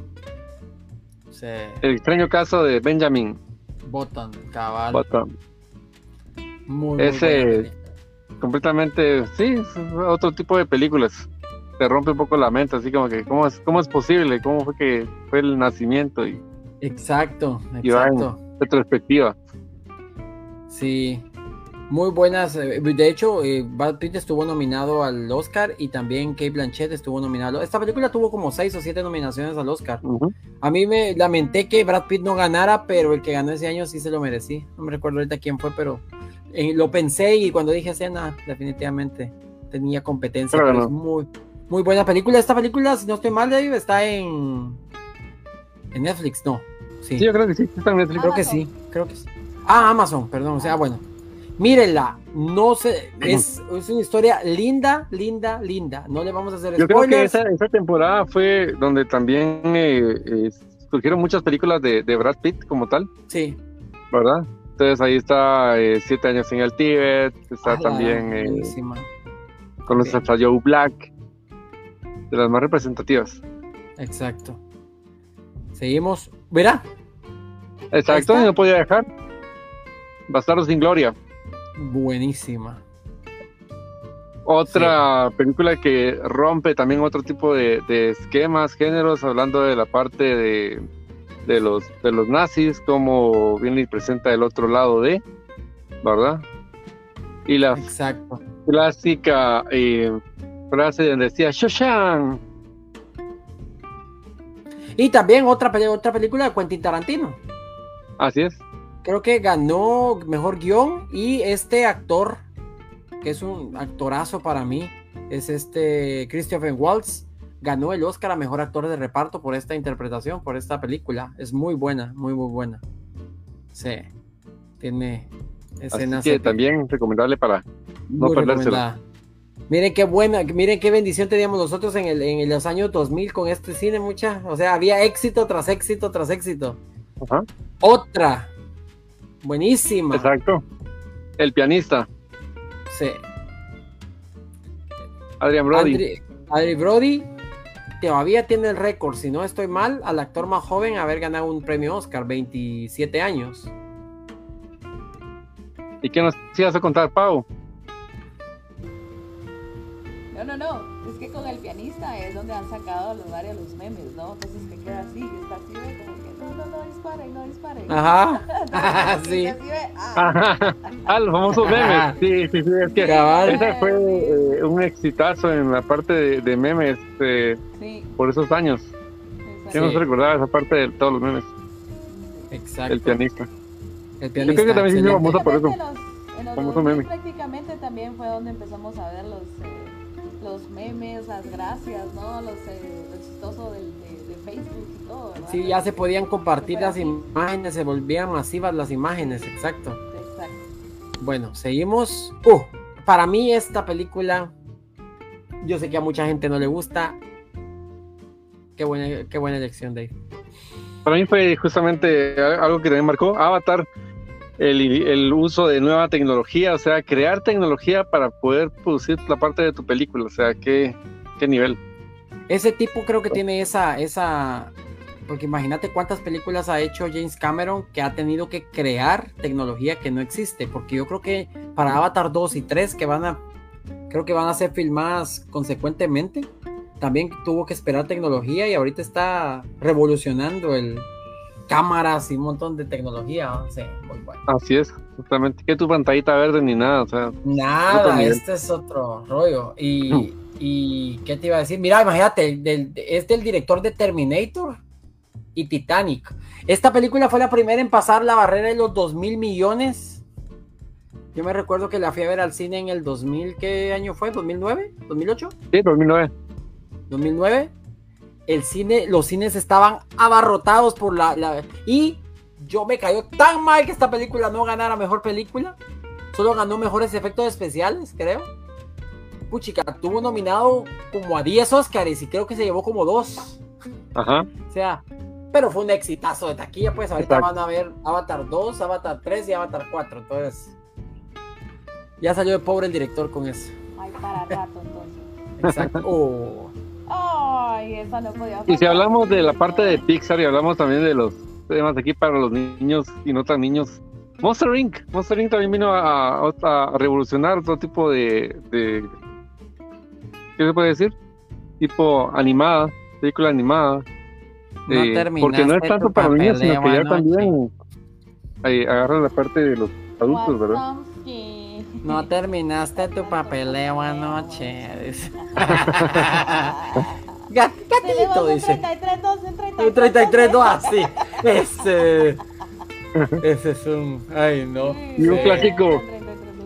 El extraño caso de Benjamin. Button, cabal. Button. Muy, Ese completamente, sí, otro tipo de películas. Te rompe un poco la mente, así como que, ¿cómo es, cómo es posible? ¿Cómo fue que fue el nacimiento? Y, exacto, exacto. retrospectiva. Sí, muy buenas. Eh, de hecho, eh, Brad Pitt estuvo nominado al Oscar y también Kate Blanchett estuvo nominado. Esta película tuvo como seis o siete nominaciones al Oscar. A mí me lamenté que Brad Pitt no ganara, pero el que ganó ese año sí se lo merecí. No me recuerdo ahorita quién fue, pero eh, lo pensé y cuando dije escena, definitivamente tenía competencia. es muy, muy buena película. Esta película, si no estoy mal, está en, en Netflix, no. Sí, Sí, yo creo que sí, está en Netflix. creo que Amazon. sí, creo que sí. Ah, Amazon, perdón, o sea, bueno. Mírenla, no sé, es, es una historia linda, linda, linda. No le vamos a hacer Yo creo que esa, esa temporada fue donde también eh, eh, surgieron muchas películas de, de Brad Pitt como tal, Sí. ¿verdad? Entonces ahí está eh, Siete años en el Tíbet, está Ah, también eh, con los hasta Joe Black, de las más representativas. Exacto. Seguimos. ¿Verá? Exacto, no podía dejar. Bastardo sin Gloria. Buenísima. Otra película que rompe también otro tipo de, de esquemas, géneros, hablando de la parte de, de los, de los nazis, como viene y presenta el otro lado de, ¿verdad? Y la Exacto. clásica eh, frase donde decía Shoshan. Y también otra, otra película de Quentin Tarantino. Así es. Creo que ganó mejor guion y este actor, que es un actorazo para mí, es este Christopher Waltz, ganó el Oscar a mejor actor de reparto por esta interpretación, por esta película. Es muy buena, muy, muy buena. Sí, tiene Así escenas. que épicas. también recomendable para no recomendada. Miren qué buena, miren qué bendición teníamos nosotros en, el, en los años 2000 con este cine, mucha. O sea, había éxito tras éxito tras éxito. Ajá, Otra. Buenísima. exacto. El pianista, Sí. Adrian Brody. Andri- Adri Brody todavía tiene el récord, si no estoy mal, al actor más joven haber ganado un premio Oscar, 27 años. ¿Y qué nos ibas a contar, Pau? No, no, no. Es que con el pianista es donde han sacado los varios los memes, ¿no? Entonces que queda así, está así, como que *laughs* no, no, no disparen, no disparen. *laughs* Ajá. Y sí. así, ve, ah, ah, los famosos memes. Sí, sí, sí, es que Cabal. ese fue eh, un exitazo en la parte de, de memes eh, sí, por esos años. exacto. Yo no se recordaba esa parte de todos los memes, Exacto. el pianista. El Yo pianista, creo que también se hizo famoso por eso. Prácticamente los- En los, Famoso 2000 meme. prácticamente también fue donde empezamos a ver los, eh, los memes, las gracias, ¿no? Los, eh, lo chistoso del, de, de Facebook y todo, ¿verdad? Sí, ya se podían compartir las así. imágenes, se volvían masivas las imágenes, exacto. Exacto. Bueno, seguimos. Uh, para mí esta película, yo sé que a mucha gente no le gusta. Qué buena, qué buena elección, Dave. Para mí fue justamente algo que también marcó Avatar, el, el uso de nueva tecnología, o sea, crear tecnología para poder producir la parte de tu película, o sea, qué, qué nivel. Ese tipo creo que tiene esa, esa, porque imagínate cuántas películas ha hecho James Cameron que ha tenido que crear tecnología que no existe, porque yo creo que para Avatar 2 y 3 que van a, creo que van a ser filmadas consecuentemente, también tuvo que esperar tecnología y ahorita está revolucionando el cámaras y un montón de tecnología, ¿no? sí, muy bueno. Así es, justamente, que tu pantallita verde ni nada, o sea, Nada, este es otro rollo. Y, *laughs* y ¿qué te iba a decir? Mira, imagínate, del- es del director de Terminator y Titanic. Esta película fue la primera en pasar la barrera de los 2 mil millones. Yo me recuerdo que la fui a ver al cine en el 2000, ¿qué año fue? ¿2009? ¿2008? sí, 2009. 2009. El cine, los cines estaban abarrotados por la, la- Y yo me cayó tan mal que esta película no ganara mejor película. Solo ganó mejores efectos especiales, creo. Puchica, tuvo nominado como a 10 Oscars y creo que se llevó como dos. Ajá, O sea, pero fue un exitazo de taquilla, pues ahorita Exacto. van a ver Avatar 2, Avatar 3 y Avatar 4. Entonces, ya salió de pobre el director con eso. Ay, para rato entonces. Exacto. Oh. *laughs* Ay, esa no podía y si hablamos de la parte de Pixar y hablamos también de los temas aquí para los niños y no tan niños, Monster Inc. Monster Inc. también vino a, a- a revolucionar otro tipo de, de- ¿Qué se puede decir? Tipo animada, película animada. No Eh, porque no es terminaste tanto tu para niños, sino que papeleo ya anoche. también eh, agarra la parte de los adultos, ¿verdad? No terminaste tu papeleo anoche. *laughs* gatito, un dice. 33, 2, un 33. Un 33, no así. Ese. Ese es un. Ay, no. Y un clásico.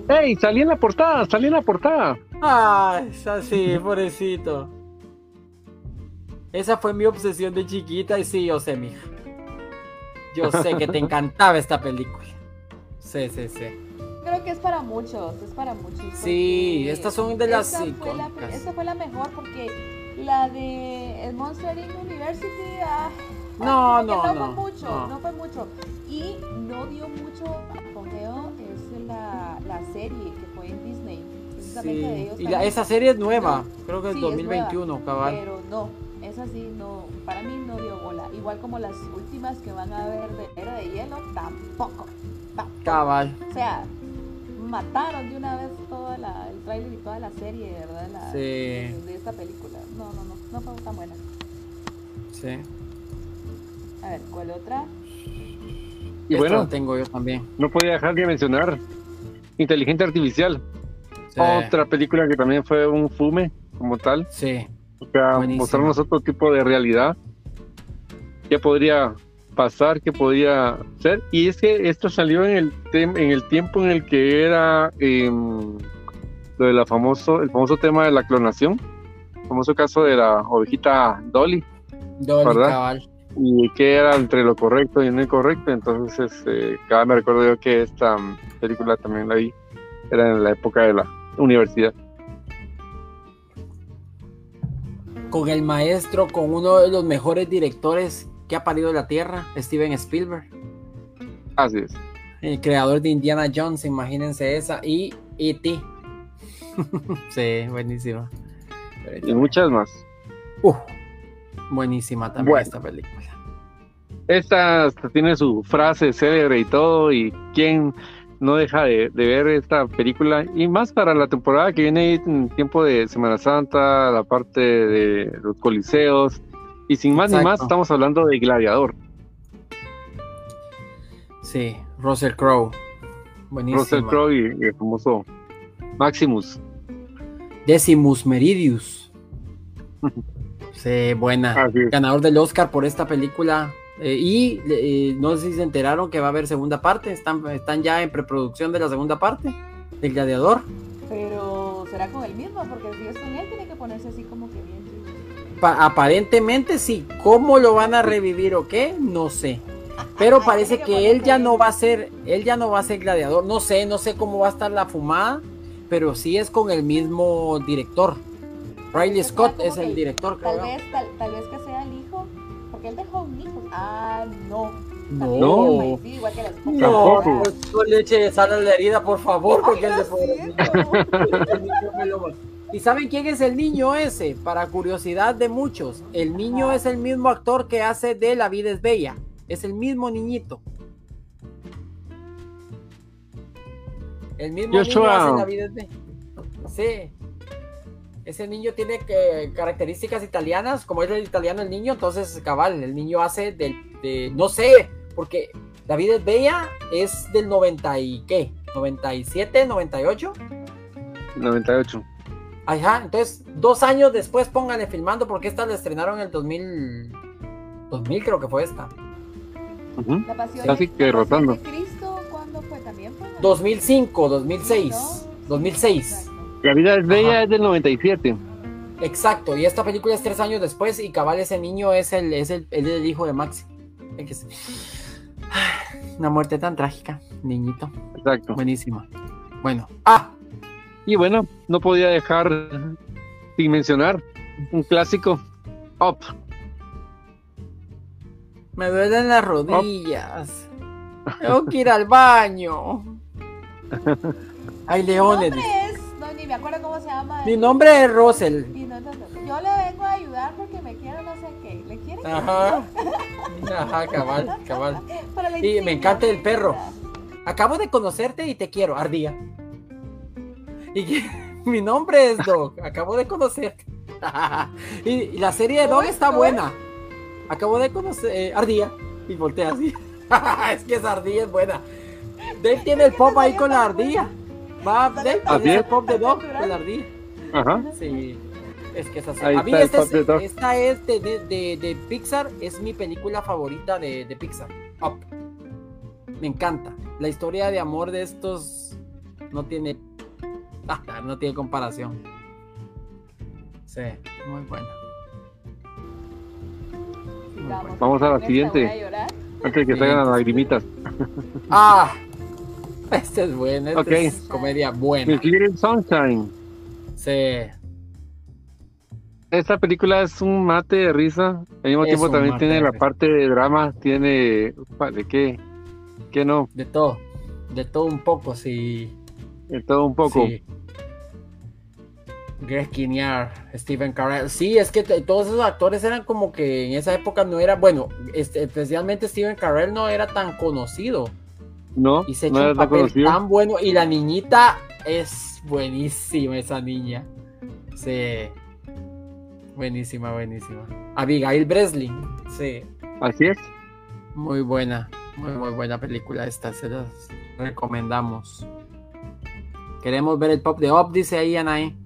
¡Ey! Salí en la portada, salí en la portada. Ay, es así, pobrecito. Esa fue mi obsesión de chiquita y sí, yo sé, mija. Yo sé que te *laughs* encantaba esta película. Sí, sí, sí. Creo que es para muchos, es para muchos. Sí, estas son de las esta fue la, esta fue la mejor porque la de el Monster Inc. University, ah, No, no, no, no, fue mucho, no. no. fue mucho. Y no dio mucho apogeo es la, la serie que fue en Disney. Precisamente de Sí. ellos Y la- esa serie es nueva. No, Creo que es sí, 2021, nueva, cabal. Pero no, esa sí no, para mí no dio bola. Igual como las últimas que van a ver de Era de Hielo, tampoco. tampoco. Cabal. O sea, mataron de una vez toda la, el trailer y toda la serie, ¿verdad? La- Sí. de, de esta película. No, no, no, no fue tan buena. Sí. A ver, ¿cuál otra? Y Esta bueno, tengo yo también. no podía dejar de mencionar Inteligencia Artificial, Sí. otra película que también fue un fume como tal, Sí. o sea, Buenísimo. mostrarnos otro tipo de realidad, qué podría pasar, qué podría ser, y es que esto salió en el, tem- en el tiempo en el que era em, lo de la famoso, el famoso tema de la clonación, el famoso caso de la ovejita Dolly, Dolly, ¿Verdad? cabal. y qué era entre lo correcto y no incorrecto. Entonces, este, cada me recuerdo yo que esta mm, película también la vi, era en la época de la universidad. Con el maestro, con uno de los mejores directores que ha parido la Tierra, Steven Spielberg. Así es. El creador de Indiana Jones, imagínense esa. Y E.T. *laughs* sí, buenísima. Y muchas más. Uf, buenísima también Bueno. esta película. Esta tiene su frase célebre y todo, y quién no deja de, de ver esta película, y más para la temporada que viene en tiempo de Semana Santa, la parte de los coliseos, y sin más ni más, estamos hablando de Gladiador. Sí, Russell Crowe. Buenísima. Russell Crowe y, y el famoso Maximus. Decimus Meridius. *laughs* Sí, buena. Ganador del Oscar por esta película. Eh, y eh, no sé si se enteraron que va a haber segunda parte. Están, están ya en preproducción de la segunda parte del Gladiador. Pero será con el mismo, porque si es con él, tiene que ponerse así como que bien. Pa- aparentemente sí. ¿Cómo lo van a revivir o qué? No sé. Pero Ay, parece que que él ya no va a ser, él ya no va a ser gladiador. No sé, no sé cómo va a estar la fumada, pero sí es con el mismo director. Riley Scott como es el director, Tal creo. vez, tal, tal vez que sea hijo, porque él dejó un hijo. Ah, no. También No. parecido, igual que la esposa. No, no le eche sal a la herida, por favor, porque Ay, él niño lo- *laughs* ¿Y saben quién es el niño ese? Para curiosidad de muchos, el niño es el mismo actor que hace de La vida es bella. Es el mismo niñito. El mismo niño Joshua. hace La vida es bella. Sí. Ese niño tiene que- características italianas, como es el italiano el niño, entonces cabal, el niño hace del, de, no sé, porque La vida es bella es del 90 y qué, 97, 98. 98. Ajá, entonces dos años después pónganle filmando porque esta la estrenaron en el 2000, 2000 creo que fue esta. Ujú. La pasión, Casi de, que la pasión rotando. de Cristo, ¿cuándo fue? También fue. en el- 2005, 2006, ¿no? 2006. Exacto. La vida es bella Ajá. es del 97. Exacto, y esta película es tres años después y cabal ese niño es el, es el, el hijo de Maxi. *sighs* Una muerte tan trágica, niñito. Exacto. Buenísima. Bueno. Ah, Y bueno, no podía dejar sin mencionar un clásico. Up. me duelen las rodillas. Tengo que ir al baño. *laughs* Hay leones. Nombre es. No, ni me acuerdo cómo se llama. Mi nombre es Russell. y no, no, no. Yo le vengo a ayudar porque me quiero no sé qué. ¿Le quiere? Ajá. Ajá, cabal, cabal. *laughs* Y me encanta el perro. Acabo de conocerte y te quiero, Ardía. Y que- *laughs* mi nombre es Dog. Acabo de conocerte. *laughs* y, y la serie de Dog ¿Cómo está es? buena. Acabo de conocer eh, Ardía. Y voltea así. es que esa ardilla es buena. Dave tiene el pop ahí con la ardilla. Va, Así tiene el es. pop de Dog la ardilla. Ajá. Sí. Es que esa Ahí A mí esta es, de esta es de, de- de- de Pixar, es mi película favorita de, de Pixar. Up. Me encanta. La historia de amor de estos no tiene. ah, no tiene comparación. Sí, muy buena. Vamos a la siguiente. Antes de que salgan las lagrimitas. Ah, *laughs* este es bueno, este Ok. es comedia buena. Miss Little Sunshine. Sí, Esta película es un mate de risa. Al mismo Es tiempo también tiene la parte de drama. Tiene. ¿De qué? ¿Qué no? de todo, de todo un poco, sí. De todo un poco. Sí. Greg Kinnear, Steven Carell. Sí, es que todos esos actores eran como que en esa época no era, bueno, este, especialmente Steven Carell no era tan conocido. No, Y se no un papel conocido. tan bueno. Y la niñita es buenísima, esa niña. Sí. Buenísima, buenísima. Abigail Breslin. Sí. Así es. Muy buena. Muy, muy buena película esta. Se las recomendamos. Queremos ver el pop de Up, dice ahí Anaí.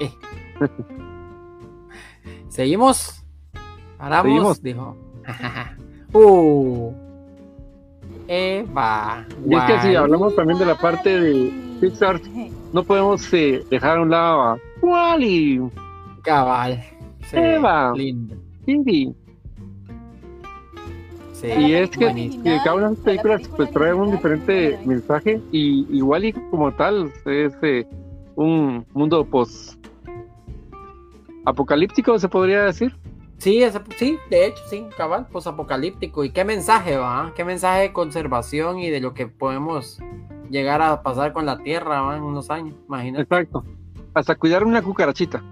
Eh. *laughs* ¿Seguimos? ¿Paramos? Seguimos. Dijo. *laughs* uh. Eva. Y es que si hablamos también de la parte de Pixar, no podemos eh, dejar a un lado a Wally, Cabal. Sí, Eva. Lindo. Indy. Sí, Y es que cada una de las películas pues trae un diferente mensaje y igual y como tal es eh, un mundo post apocalíptico se podría decir. Sí, ese- sí, de hecho, sí, cabal, posapocalíptico. ¿Y qué mensaje va? ¿Qué mensaje de conservación y de lo que podemos llegar a pasar con la Tierra ¿va? en unos años? Imagínate. Exacto. Hasta cuidar una cucarachita.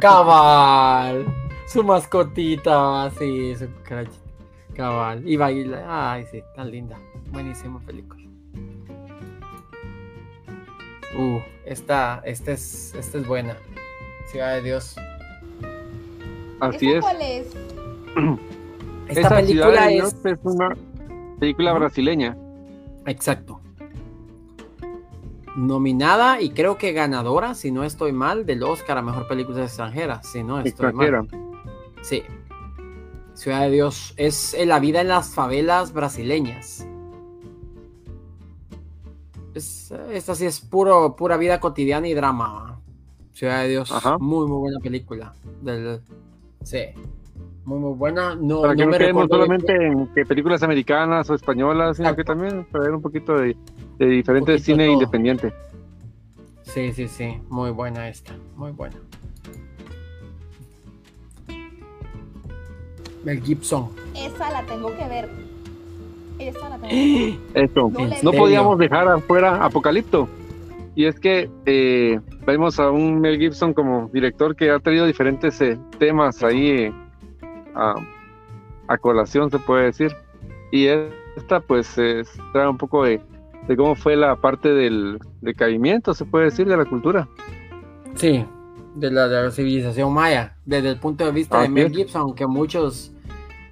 Cabal. Su mascotita, ¿va? sí, su cucarachita. Cabal. Y baila. Ay, sí, tan linda. Buenísima película. Uh, esta, esta es, esta es buena. Ciudad de Dios. Así ¿Esa es. cuál es? *clears throat* Esta Esa película Ciudad de es. Dios es una película brasileña. Exacto. Nominada y creo que ganadora, si no estoy mal, del Oscar a Mejor Película Extranjera. Si no estoy extranjera. mal. Sí. Ciudad de Dios. Es eh, la vida en las favelas brasileñas. Es, eh, esta sí es puro, pura vida cotidiana y drama. Ciudad de Dios. Ajá. Muy, muy buena película. Del, sí. Muy, muy buena. No, Para que no no me quedemos solamente en que películas americanas o españolas, sino Exacto. que también traer un poquito de, de diferente poquito cine todo. independiente. Sí, sí, sí, muy buena esta, muy buena. Mel Gibson. Esa la tengo que ver. Esa la tengo que ver. Eso, *gasps* No no podíamos dejar afuera Apocalipto. Y es que eh, vemos a un Mel Gibson como director que ha traído diferentes eh, temas ahí eh, a, a colación, se puede decir. Y esta pues es, trae un poco de, de cómo fue la parte del decaimiento, se puede decir, de la cultura. Sí, de la, de la civilización maya, desde el punto de vista de Mel. Gibson, aunque muchos,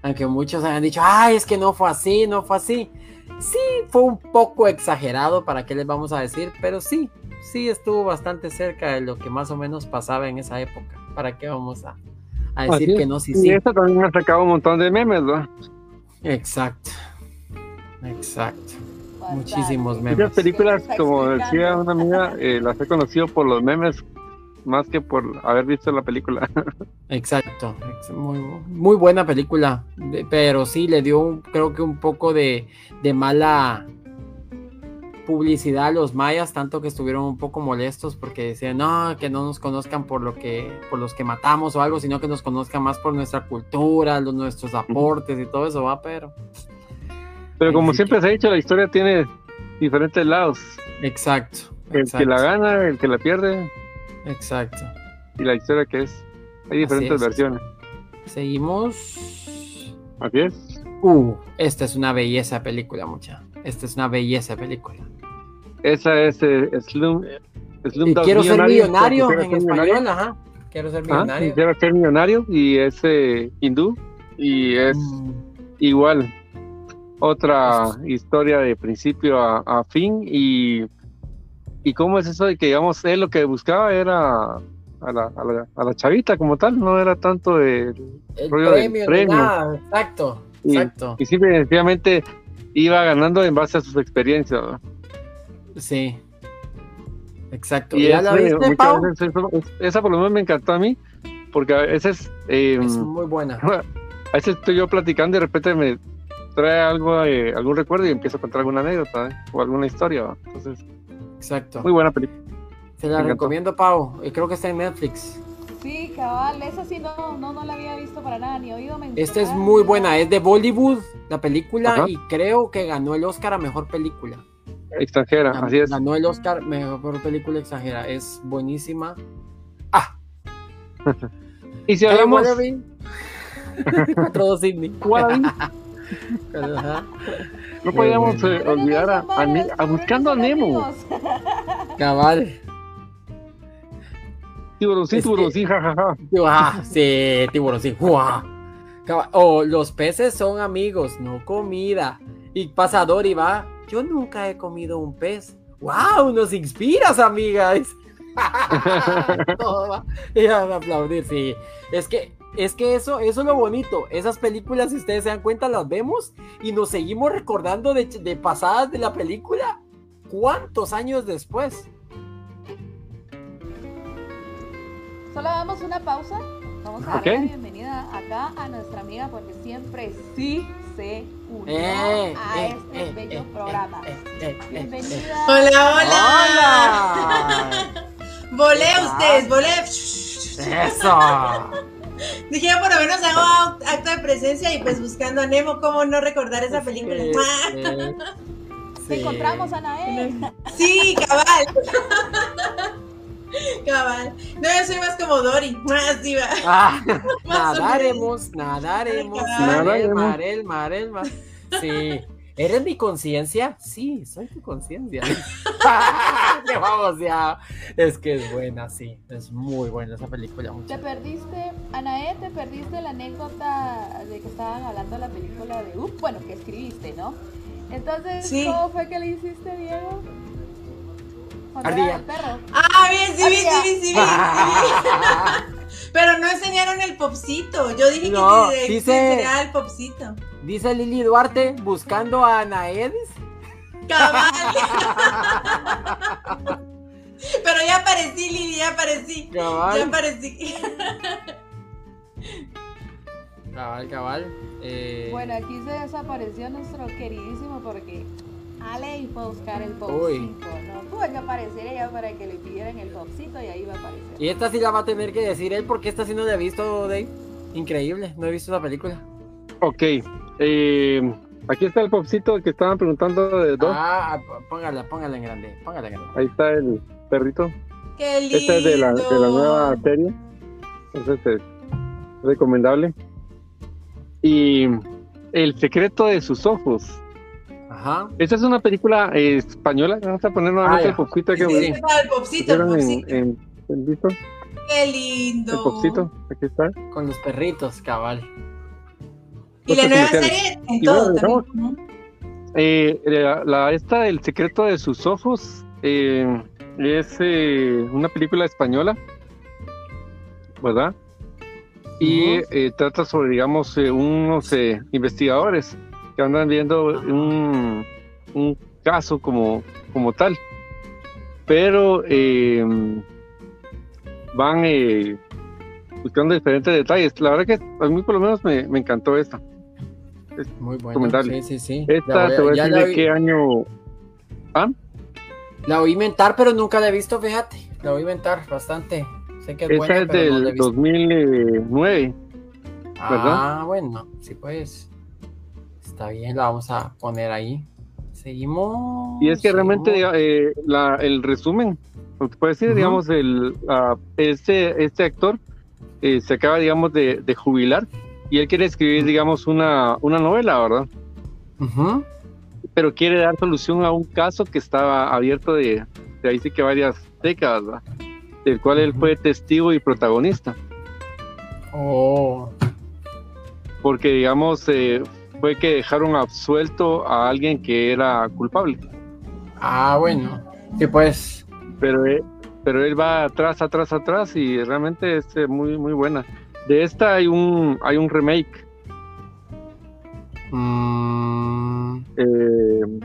aunque muchos hayan dicho, ay, es que no fue así, no fue así. Sí, fue un poco exagerado, ¿para qué les vamos a decir? Pero sí, sí estuvo bastante cerca de lo que más o menos pasaba en esa época. ¿Para qué vamos a, a decir que no? Sí, Y sí. esta también ha sacado un montón de memes, ¿no? Exacto. Exacto. Bastante. Muchísimos Muchas memes. películas, Está como decía una amiga, eh, las he conocido por los memes más que por haber visto la película. *laughs* Exacto, ex- muy, muy buena película, pero sí le dio un- creo que un poco de, de mala publicidad a los mayas, tanto que estuvieron un poco molestos porque decían, no, que no nos conozcan por lo que, por los que matamos o algo, sino que nos conozcan más por nuestra cultura, los, nuestros aportes y todo eso, va, pero Pero como siempre que- se ha dicho, la historia tiene diferentes lados. exacto, El que la gana, el que la pierde exacto. y la historia que es. Hay diferentes es. versiones. Seguimos. Así es. Uh, esta es una belleza película, mucha. Esta es una belleza película. Esa es eh, Slum, Slum Y Dog quiero ser millonario en ser español, millonario. ajá. Quiero ser Ajá, millonario. quisiera ser millonario y es eh, hindú y es Mm, igual otra historia de principio a, a fin y y cómo es eso de que digamos él lo que buscaba era a la, a la, a la chavita como tal no era tanto de el rollo del premio, ni premio. nada, exacto, Y- exacto. y simple y sencillamente iba ganando en base a sus experiencias ¿no? Sí. Exacto. y ¿Ya eso, la viste, veces esa por lo menos me encantó a mí porque a veces eh, Es muy buena. *laughs* a veces estoy yo platicando y de repente me trae algo, eh, algún recuerdo y empieza a contar alguna anécdota ¿eh? o alguna historia. Exacto. muy buena película. Se la me encantó. recomiendo, Pau. Y creo que está en Netflix. Sí, cabal, esa sí no, no, no la había visto para nada, ni oído mencionar. Esta es muy buena. Es de Bollywood, la película, Ajá. y creo que ganó el Oscar a mejor película. Extranjera, así es. Ganó el Oscar mejor película extranjera. Es buenísima. Ah, *laughs* Y si hablamos, Sydney. *laughs* *laughs* Wallaby, Ajá. no podíamos eh, olvidar a, a Buscando a Nemo. Cabal. Tiburoncín, Es que- tiburoncín, jajaja. Ah, sí, tiburón, sí. Cabal. Oh, los peces son amigos, no comida. Y pasador y va. Yo nunca he comido un pez. ¡Wow! Nos inspiras, amigas. *laughs* *laughs* Todo va. Y a aplaudir, sí. Es que, es que eso, eso es lo bonito. Esas películas, si ustedes se dan cuenta, las vemos y nos seguimos recordando de, de pasadas de la película. ¿Cuántos años después? Solo damos una pausa. Vamos a Ok. darle la bienvenida acá a nuestra amiga porque siempre sí se unió Eh, a eh, este eh, bello eh, programa. eh, eh, eh, eh. Bienvenida. Hola, hola. ¡Hola! *laughs* Volé ¿Qué ustedes, volé. ¡Eso! *laughs* Dije, por lo menos hago acto de presencia y pues buscando a Nemo, ¿cómo no recordar esa película? Sí, ¡Mua! sí. Te encontramos, Anael. Sí, cabal. *laughs* *laughs* Cabal. No, yo soy más como Dory. ¡Mua! Así va. Ah, *laughs* Más nadaremos, nadaremos, Nadaremos. Marel, Marel, Marel, ma- Sí. ¿Eres mi conciencia? Sí, soy tu conciencia. *laughs* Qué vamos ya. Es que es buena, sí. Es muy buena esa película. Te perdiste, Anael, te perdiste la anécdota de que estaban hablando de la película de Up, bueno, que escribiste, ¿no? Entonces, Sí. ¿cómo fue que le hiciste, Diego? Ardilla. perro. Ah, bien, sí, vi, sí, vi, sí, vi. *laughs* *laughs* Pero no enseñaron el popcito. Yo dije No, que, que dice- el popcito. Dice Lili Duarte buscando a Anaedis. Cabal. *laughs* Pero ya aparecí, Lili, ya aparecí. Ya Cabal. aparecí. Cabal, cabal. Eh, Bueno, aquí se desapareció nuestro queridísimo porque Ale fue a buscar el Uy. popcito, ¿no? Tuvo que aparecer ella para que le pidieran el popcito y ahí va a aparecer. Y esta sí la va a tener que decir él porque esta sí no la he visto, Dave. Increíble, no he visto la película. Ok. eh, aquí está el popcito que estaban preguntando de dos. Ah, p- póngala, póngala en grande, póngala en grande. Ahí está el perrito. Qué lindo. Esta es de la, de la nueva serie. Entonces es recomendable. Y El secreto de sus ojos. Ajá. Esta es una película eh, española. Vamos a poner nuevamente Ah, el popcito que Sí, el popsito, el pusieron en, popsito. en, en visto. Qué lindo. El popcito. Aquí está. Con los perritos, cabal. Y la nueva serie en Y todo bueno. Eh, la, la- esta del secreto de sus ojos eh, es eh, una película española, ¿verdad? Y eh, trata sobre, digamos, eh, unos eh, investigadores que andan viendo un, un caso como, como tal, pero eh, van eh, buscando diferentes detalles. La verdad que a mí por lo menos me, me encantó esta. Muy bueno. Sí, sí, sí. Esta te voy a decir de qué año La oí inventar, pero nunca la he visto, fíjate. La oí inventar bastante. Sé que es Esta buena, es no del visto. 2009. Ah, bueno, sí pues. Está bien, la vamos a poner ahí. Seguimos. Y es que realmente eh, la- el resumen, lo que puede decir, digamos, el, ah, este, este actor eh, se acaba, digamos, de, de jubilar y él quiere escribir, digamos, una, una novela, ¿verdad? Ujú. Pero quiere dar solución a un caso que estaba abierto de, de ahí sí que varias décadas, ¿verdad? Del cual él fue testigo y protagonista. Oh. Porque, digamos, eh, fue que dejaron absuelto a alguien que era culpable. Ah, bueno. Sí, pues. pero él, pero él va atrás, atrás, atrás y realmente es eh, muy, muy buena. De esta hay un, hay un remake mm, eh,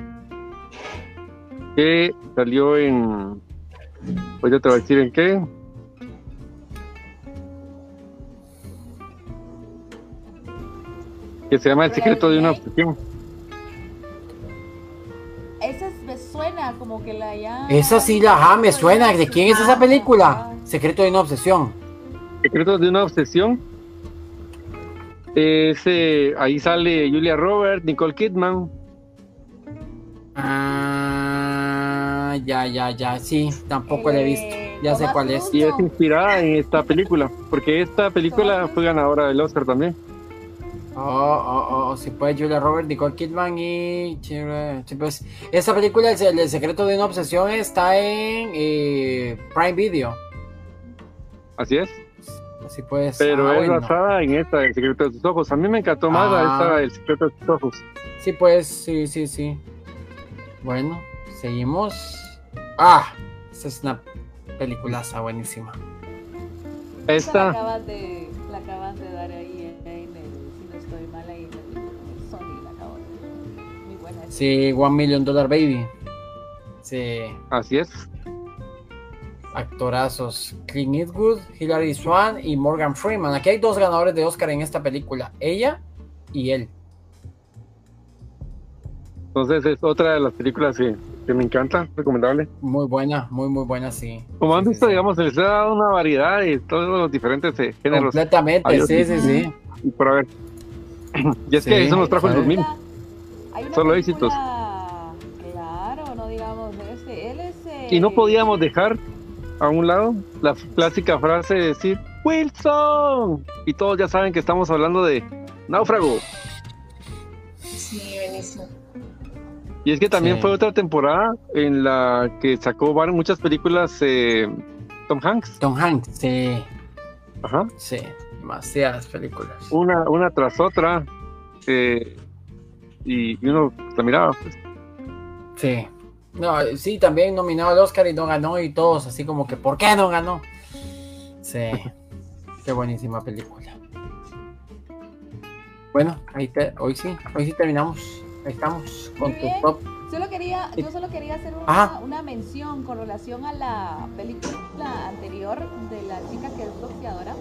que salió en, pues yo te voy a decir en qué. que se llama El secreto de una obsesión. Esa me suena como que la ya. Esa sí la ja, me suena. ¿De quién es esa película? Ah. Secreto de una obsesión. Secreto de una obsesión. Es, ahí sale Julia Roberts, Nicole Kidman. Ah, ya, ya, ya. Sí, tampoco la he eh, visto. Ya sé cuál es. Y es inspirada en esta película, porque esta película fue ganadora del Oscar también. Oh, oh, oh, sí, pues Julia Roberts, Nicole Kidman y... sí, pues, esa película, el, el secreto de una obsesión, está en eh, Prime Video. Así es. Así pues. Pero ah, es bueno. basada en esta, El secreto de tus ojos. A mí me encantó más Ah. esta del secreto de tus ojos. Sí, pues, sí, sí, sí. Bueno, seguimos. Ah, esa es una peliculaza buenísima. La Esta, acabas de, la acabas de dar ahí Sí, One Million Dollar Baby. Sí, así es. actorazos. Clint Eastwood, Hilary Swan y Morgan Freeman. Aquí hay dos ganadores de Oscar en esta película. Ella y él. Entonces es otra de las películas que, que me encanta, recomendable. Muy buena, muy, muy buena, sí. Como han Sí, visto, sí. digamos, se les ha dado una variedad de todos los diferentes eh, géneros. Completamente, Adiós. sí, sí, sí. Y por haber. *clears throat* Y es que eso nos trajo el Sí. 2000. Hay una Solo película- éxitos. Claro, no digamos este. Él es. eh, Y no podíamos dejar a un lado la clásica frase de decir Wilson. Y todos ya saben que estamos hablando de náufrago. Sí, buenísimo. Y es que también Sí. fue otra temporada en la que sacó muchas películas eh, Tom Hanks. Tom Hanks, sí, Ajá. sí. Demasiadas películas. Una, una tras otra. eh, y, y uno la miraba. pues. Sí. No, sí, también nominado al Oscar y no ganó y todos así como que ¿por qué no ganó? Sí. *laughs* Qué buenísima película. Bueno, ahí te- hoy sí, hoy sí terminamos. Ahí estamos con Muy tu bien. top. Solo quería, yo solo quería hacer una, una mención con relación a la película anterior de la chica que es boxeadora.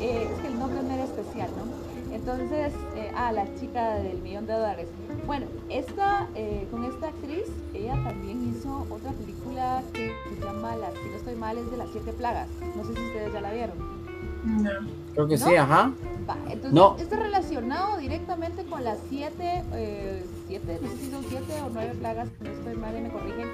Eh, es que el nombre no era especial, ¿no? Entonces, ah, la chica del millón de dólares. Bueno, esta, eh, con esta actriz, ella también hizo otra película que se llama, la, si no estoy mal, es de las siete plagas. No sé si ustedes ya la vieron. No. Creo que ¿No? sí, ajá. Va, entonces, No. esto es relacionado directamente con las siete, eh, siete, no sé si son siete o nueve plagas, no estoy mal y me corrigen,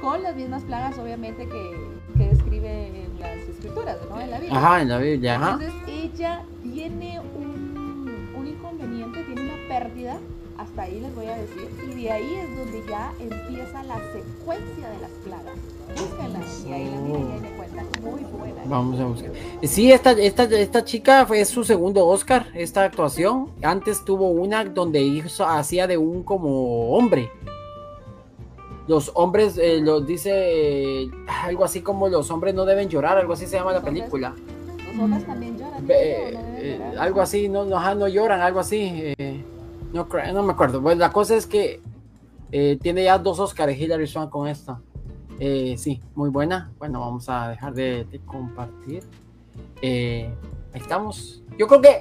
con las mismas plagas, obviamente, que, que describe en las escrituras, ¿no? En la Biblia. Ajá, en la Biblia, ajá. Entonces, ella tiene un, pérdida, hasta ahí les voy a decir, y de ahí es donde ya empieza la secuencia de las plagas. Búsquenla, y ahí la miren y ahí me cuentan. Muy buena. Vamos a buscar. Sí, esta, esta, esta chica fue su segundo Oscar, esta actuación. Antes tuvo una donde hizo, hacía de un como hombre. Los hombres, eh, lo dice eh, algo así como los hombres no deben llorar, algo así se llama la Los hombres película. Los hombres también lloran. Eh, llorar. algo así, no, no, no lloran, algo así. No, no me acuerdo. Bueno, la cosa es que eh, tiene ya dos Oscars Hilary Swan con esta. Eh, sí, muy buena. Bueno, vamos a dejar de, de compartir. Eh, ahí estamos. Yo creo que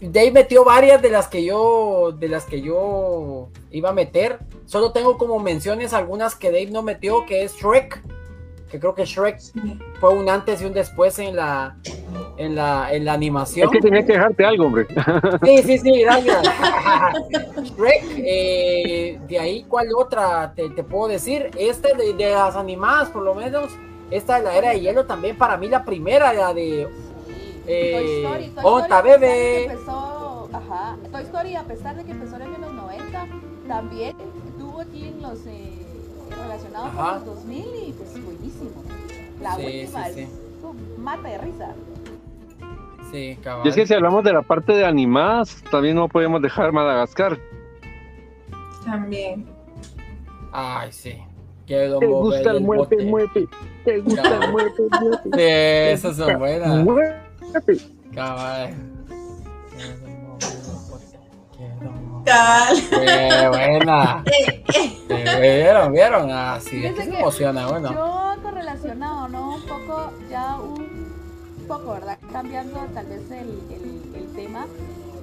Dave metió varias de las que yo de las que yo iba a meter. Solo tengo como menciones algunas que Dave no metió, que es Shrek. Que creo que Shrek Sí. fue un antes y un después en la en la, en la animación. Es que tenía que dejarte algo, hombre. Sí, sí, sí, gracias. *laughs* Shrek, eh, de ahí, ¿cuál otra te, te puedo decir? Esta de, de las animadas, por lo menos, esta de la era de hielo también, para mí la primera, la de... Eh, Toy Story, Toy Story, a pesar de bebé. que empezó, ajá, Toy Story, a pesar de que empezó en los 90, también tuvo aquí en los eh, relacionados Ajá. con los 2000 y pues buenísimo. La Sí, última sí, es sí. uh, mata de risa. Sí, cabal. Y es que si hablamos de la parte de animadas, también no podemos dejar Madagascar. También. Ay, sí. Quiero Te gusta el el muerte, muerte. Te gusta el muerte, muerte. Sí, *laughs* esas son buenas. Muerte. Cabal. Qué buena. Eh, eh. ¿Vieron? ¿Vieron? Ah, sí, es que se emociona, bueno. Yo correlacionado, ¿no? Un poco, ya un poco, ¿verdad? Cambiando tal vez el, el- el tema.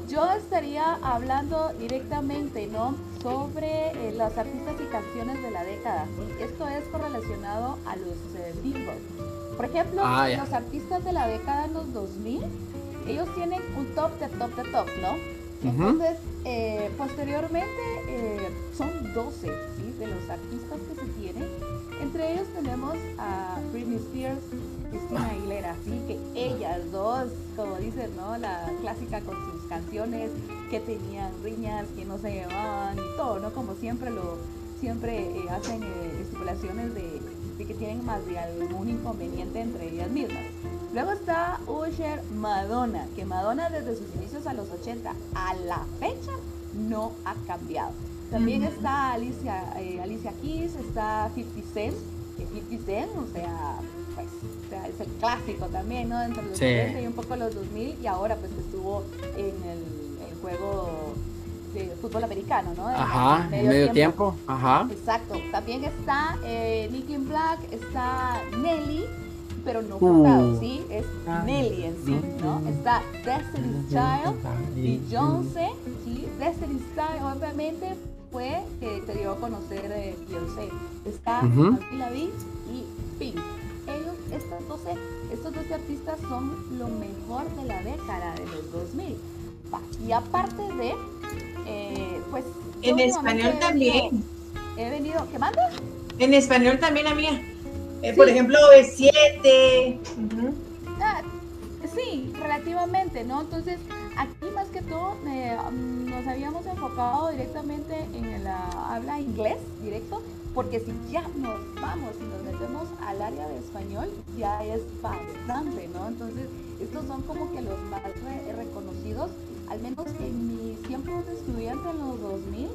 Yo estaría hablando directamente, ¿no? sobre eh, las artistas y canciones de la década. Esto es correlacionado a los eh, Billboard. Por ejemplo, Ah, los artistas de la década en los 2000, ellos tienen un top de top de top, ¿no? Entonces, eh, posteriormente eh, son 12 ¿sí? de los artistas que se tienen. Entre ellos tenemos a Britney Spears, Christina Aguilera, ¿sí? que ellas dos, como dicen, ¿no? La clásica con sus canciones que tenían riñas, que no se llevaban y todo, ¿no? Como siempre lo siempre eh, hacen eh, estipulaciones de, de que tienen más de algún inconveniente entre ellas mismas. Luego está Usher Madonna, que Madonna desde sus inicios a los 80 a la fecha no ha cambiado. También está Alicia, eh, Alicia Keys, está 50 Cent, que 50 Cent, o sea, sea, es el clásico también, ¿no? Entre los Sí. 90 y un poco los 2000 y ahora pues estuvo en el, el juego de fútbol americano, ¿no? Ajá, en medio tiempo. Ajá. Exacto. También está eh, Nicki Black, está Nelly, pero no Uh. cantado, ¿sí? Es Ah. Nelly en sí, ¿no? Está Destiny's Child, Beyoncé, ¿sí? Destiny's Child obviamente fue que te dio a conocer eh, Beyoncé. Está. Avril Lavigne y Pink. Estos 12, estos 12 artistas son lo mejor de la década de los 2000. Va, Y aparte de, eh, pues... En español también. He venido, ¿qué manda? En español también, amiga. Eh, Sí. Por ejemplo, B7. ujú. Ah, sí, relativamente, ¿no? Entonces, aquí más que todo eh, mm, nos habíamos enfocado directamente en el ah, habla inglés directo, porque si ya nos vamos y nos metemos al área de español, ya es bastante, ¿no? Entonces, estos son como que los más re- reconocidos, al menos en mis tiempos de estudiante en los 2000,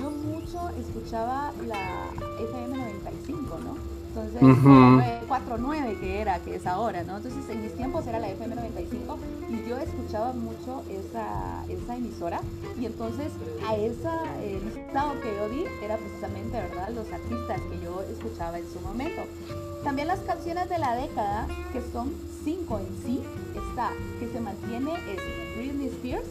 yo mucho escuchaba la FM 95, ¿no? Entonces, Ujú. 49 que era, que es ahora, ¿no? Entonces en mis tiempos era la FM 95 y yo escuchaba mucho esa, esa emisora y entonces a esa eh, listado que yo di era precisamente, ¿verdad? Los artistas que yo escuchaba en su momento. También las canciones de la década, que son cinco en sí, está, que se mantiene, es Britney Spears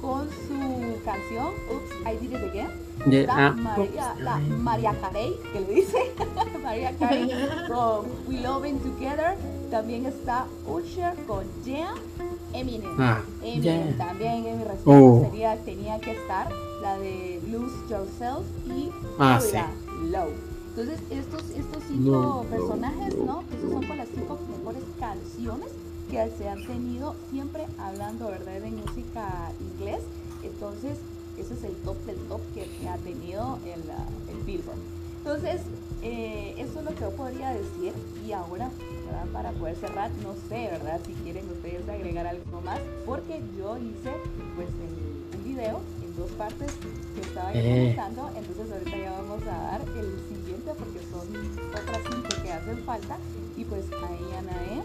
con su canción Oops, I Did It Again. Ya, Está ah, María, la. María Carey, que le dice *laughs* María Carey *laughs* con We Loving Together. También está Usher con Yeah. Eminem. Ah, Eminem yeah. también en mi respuesta Oh. sería, tenía que estar la de Lose Yourself y Ah, Low. Entonces estos, estos cinco personajes, ¿no? Esas son con las cinco mejores canciones que se han tenido siempre hablando, ¿verdad? De música inglés. Entonces, ese es el top del top que, que ha tenido el, ah, el Billboard. Entonces, eh, eso es lo que yo podría decir. Y ahora, ¿verdad? para poder cerrar, no sé, ¿verdad? Si quieren ustedes agregar algo más, porque yo hice pues el- un video en dos partes que estaba Eh. comentando. Entonces, ahorita ya vamos a dar el siguiente porque son otras cinco que hacen falta. Y pues ahí Anae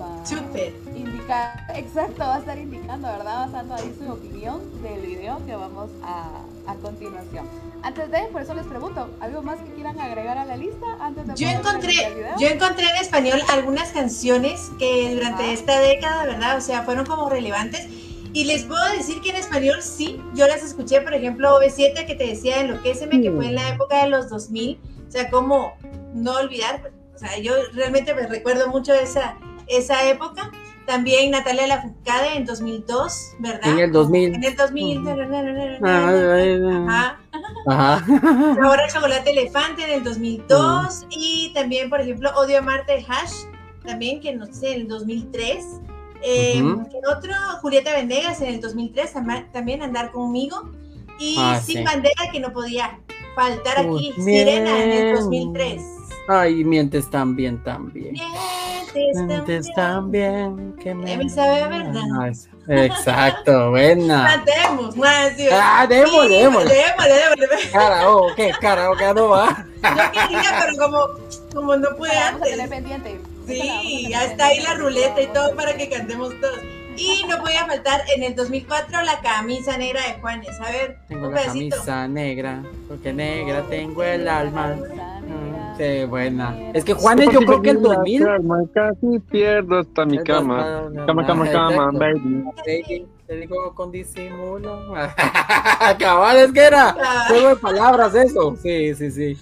a indicar, exacto, va a estar indicando, ¿verdad? Basando ahí su opinión del video que vamos a, a continuación. Antes de, por eso les pregunto, ¿algo más que quieran agregar a la lista? Antes de Yo encontré, iniciar el video? yo encontré en español algunas canciones que durante Ajá. esta década, ¿verdad? O sea, fueron como relevantes. Y les puedo decir que en español sí, yo las escuché, por ejemplo, OV7 que te decía Enloquéceme, que fue en la época de los 2000. O sea, como no olvidar, o sea, yo realmente me recuerdo mucho esa, esa época. También Natalia Lafourcade en 2002, ¿verdad? En el 2000. En el 2000. Ujú. Ajá. Ajá. Ahora Chocolate Elefante en el 2002 y también, por ejemplo, Odio Amarte de Hash, también que no sé, en el 2003. Eh, Ujú. ¿qué otro, Julieta Venegas en el 2003, tam- también Andar Conmigo. Y Ah, Sin sí. Bandera, que no podía faltar aquí, Pues Sirena en el bien. 2003. Ay, mientes también, también. Mientes Mientes también que me. Ya me sabe a verdad. Ah, Exacto, buena. Cantemos. Ah, démosle. démosle, démosle. Karaoke, karaoke no va. Yo quería, pero como, como no pude Vamos a tener antes. pendiente. Sí, ya está ahí la ruleta y todo para que cantemos todos. Y no podía faltar en el 2004 la camisa negra de Juanes. A ver, Tengo un la pedacito. camisa negra, porque negra tengo el alma. Sí, buena. Es que Juanes, yo creo que el 2000. Casi pierdo hasta mi cama. Cama, cama, cama, baby. Baby. Te digo con disimulo. *laughs* Cabal, es que era juego de palabras eso. Sí, sí, sí.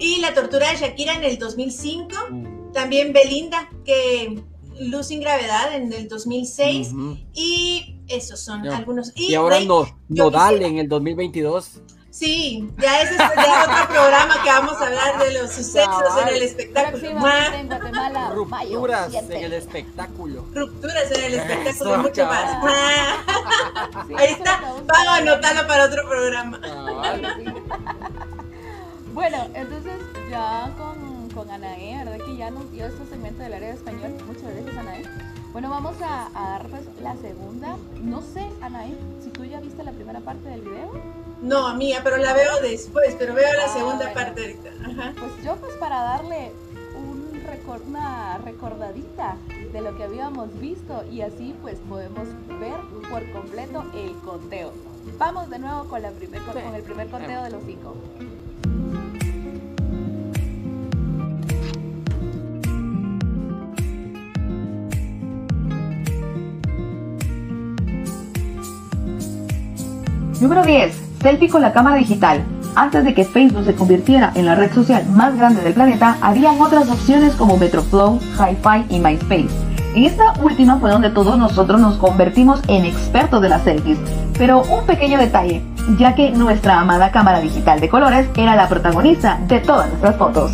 Y la tortura de Shakira en el 2005. Mm. También Belinda, que luz sin gravedad en el 2006. Ujú. Y esos son algunos. Y ahora Rey, no, Nodal quisiera- en el 2022. Sí, ya ese otro programa que vamos a hablar de los sucesos en el espectáculo. En Guatemala, mayo Rupturas 7. en el espectáculo. Rupturas en el espectáculo y Eso, mucho más. cabal. Mua. Sí, Ahí está, vamos a anotarlo para otro programa. Cabal. Bueno, entonces ya con, con Anae, ¿verdad? Que ya nos dio este segmento del área de español. Muchas gracias, Anae. Bueno, vamos a, a dar pues la segunda. No sé, Anae, si tú ya viste la primera parte del video. No, mía, pero la veo después, pero veo la Ah, segunda bueno. parte ahorita. Ajá. Pues yo pues para darle un una recordadita de lo que habíamos visto y así pues podemos ver por completo el conteo. Vamos de nuevo con, la primer, con, Sí. con el primer conteo de los cinco. Número 10. Selfie con la cámara digital. Antes de que Facebook se convirtiera en la red social más grande del planeta, habían otras opciones como Metroflow, HiFi y MySpace. En esta última fue donde todos nosotros nos convertimos en expertos de las selfies. Pero un pequeño detalle, ya que nuestra amada cámara digital de colores era la protagonista de todas nuestras fotos.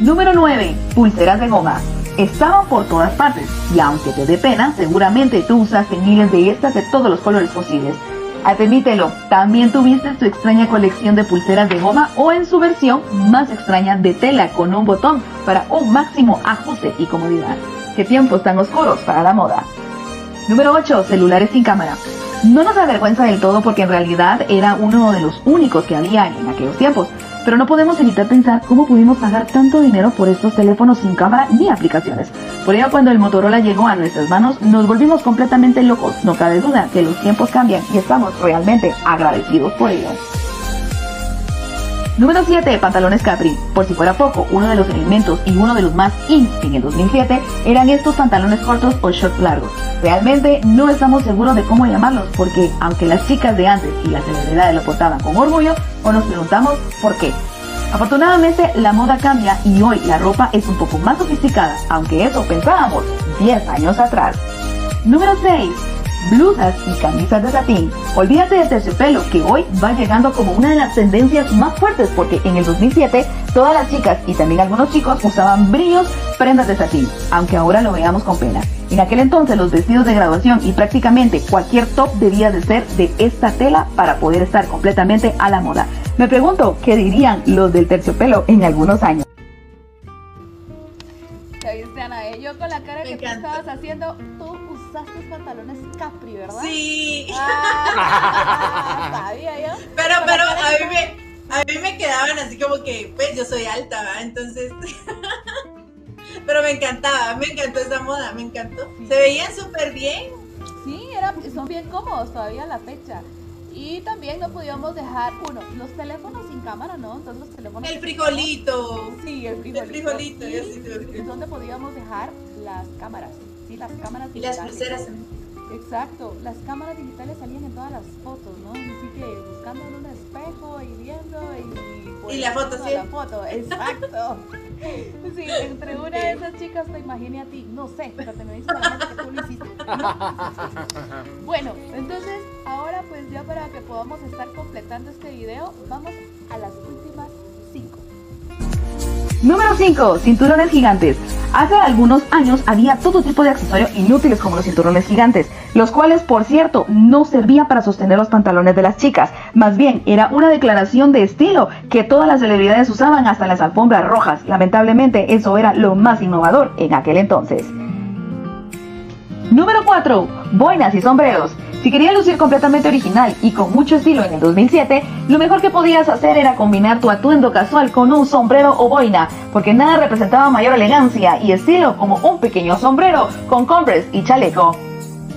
Número 9. Pulseras de goma. Estaban por todas partes y aunque te dé pena, seguramente tú usaste miles de estas de todos los colores posibles. Admítelo, también tuviste tu extraña colección de pulseras de goma o en su versión más extraña de tela con un botón para un máximo ajuste y comodidad. Qué tiempos tan oscuros para la moda. Número 8. Celulares sin cámara. No nos avergüenza del todo porque en realidad era uno de los únicos que había en aquellos tiempos, pero no podemos evitar pensar cómo pudimos pagar tanto dinero por estos teléfonos sin cámara ni aplicaciones. Por ello, cuando el Motorola llegó a nuestras manos, nos volvimos completamente locos. No cabe duda que los tiempos cambian y estamos realmente agradecidos por ello. Número 7. Pantalones Capri. Por si fuera poco, uno de los elementos y uno de los más in en el 2007 eran estos pantalones cortos o shorts largos. Realmente no estamos seguros de cómo llamarlos porque aunque las chicas de antes y las celebridades lo portaban con orgullo, o nos preguntamos por qué. Afortunadamente la moda cambia y hoy la ropa es un poco más sofisticada, aunque eso pensábamos 10 años atrás. Número 6. Blusas y camisas de satín. Olvídate del terciopelo que hoy va llegando como una de las tendencias más fuertes porque en el 2007 todas las chicas y también algunos chicos usaban brillos prendas de satín, aunque ahora lo veamos con pena. En aquel entonces los vestidos de graduación y prácticamente cualquier top debía de ser de esta tela para poder estar completamente a la moda. Me pregunto qué dirían los del terciopelo en algunos años. ¿Ya viste, Anae? Yo con la cara Me que tú estabas haciendo, tú usaste pantalones Capri, ¿verdad? Sí, Ah, sabía yo. pero, pero a mí, me, a mí me quedaban así como que, pues yo soy alta, ¿va? Entonces, *laughs* pero me encantaba, me encantó esa moda, me encantó. Se veían súper bien. Sí, era, son bien cómodos todavía a la fecha. Y también no podíamos dejar, uno, los teléfonos sin cámara, ¿no? Entonces los teléfonos... El frijolito. Sí, el frijolito. frijolito, yo Y sí tuve que- es donde podíamos dejar las cámaras. Sí, las cámaras Y las pulseras. Exacto, las cámaras digitales salían en todas las fotos, ¿no? Así que buscando en un espejo y viendo y... pues, Y la foto, sí. La foto, exacto. *laughs* Sí, entre una de esas chicas te imaginé a ti, no sé, pero te me dice la que tú lo hiciste. *laughs* Bueno, entonces ahora pues ya para que podamos estar completando este video, vamos a las últimas. Número 5. Cinturones gigantes. Hace algunos años había todo tipo de accesorios inútiles como los cinturones gigantes, los cuales por cierto no servían para sostener los pantalones de las chicas, más bien era una declaración de estilo que todas las celebridades usaban hasta las alfombras rojas. Lamentablemente eso era lo más innovador en aquel entonces. Número 4. Boinas y sombreros. Si querías lucir completamente original y con mucho estilo en el 2007, lo mejor que podías hacer era combinar tu atuendo casual con un sombrero o boina, porque nada representaba mayor elegancia y estilo como un pequeño sombrero con Converse y chaleco.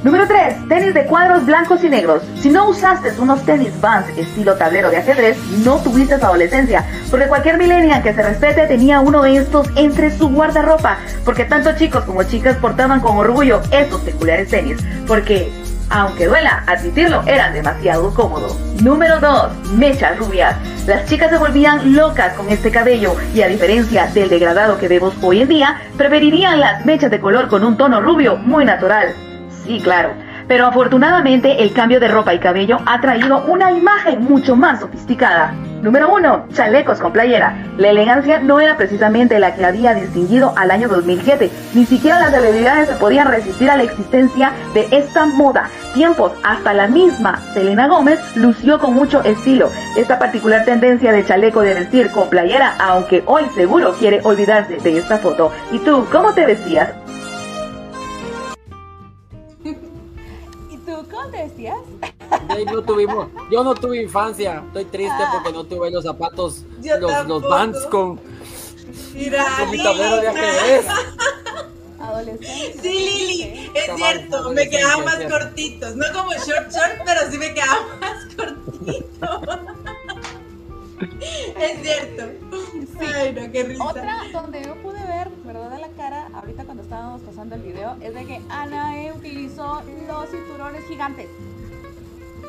Número 3. Tenis de cuadros blancos y negros. Si no usaste unos tenis Vans estilo tablero de ajedrez, no tuviste adolescencia, porque cualquier millennial que se respete tenía uno de estos entre su guardarropa, porque tanto chicos como chicas portaban con orgullo estos peculiares tenis, porque aunque duela admitirlo, eran demasiado cómodos. Número 2. Mechas rubias. Las chicas se volvían locas con este cabello y a diferencia del degradado que vemos hoy en día, preferirían las mechas de color con un tono rubio muy natural. Sí, claro. Pero afortunadamente el cambio de ropa y cabello ha traído una imagen mucho más sofisticada. Número 1. Chalecos con playera. La elegancia no era precisamente la que había distinguido al año 2007. Ni siquiera las celebridades se podían resistir a la existencia de esta moda. Tiempos, hasta la misma Selena Gómez lució con mucho estilo. Esta particular tendencia de chaleco de vestir con playera, aunque hoy seguro quiere olvidarse de esta foto. ¿Y tú, cómo te vestías? No tuvimos, yo no tuve infancia, estoy triste porque no tuve los zapatos, Yo los, los tampoco. Vans con, Mira, con mi Lili. tablero de ajedrez. Adolescente. Sí, Lili, es Cabal, cierto, me quedaban más cortitos. No como short short, pero sí me quedaban *laughs* más cortitos. Es cierto. Ay, no, qué risa. Otra donde yo pude ver, ¿verdad? De la cara, ahorita cuando estábamos pasando el video, es de que Anae utilizó los cinturones gigantes.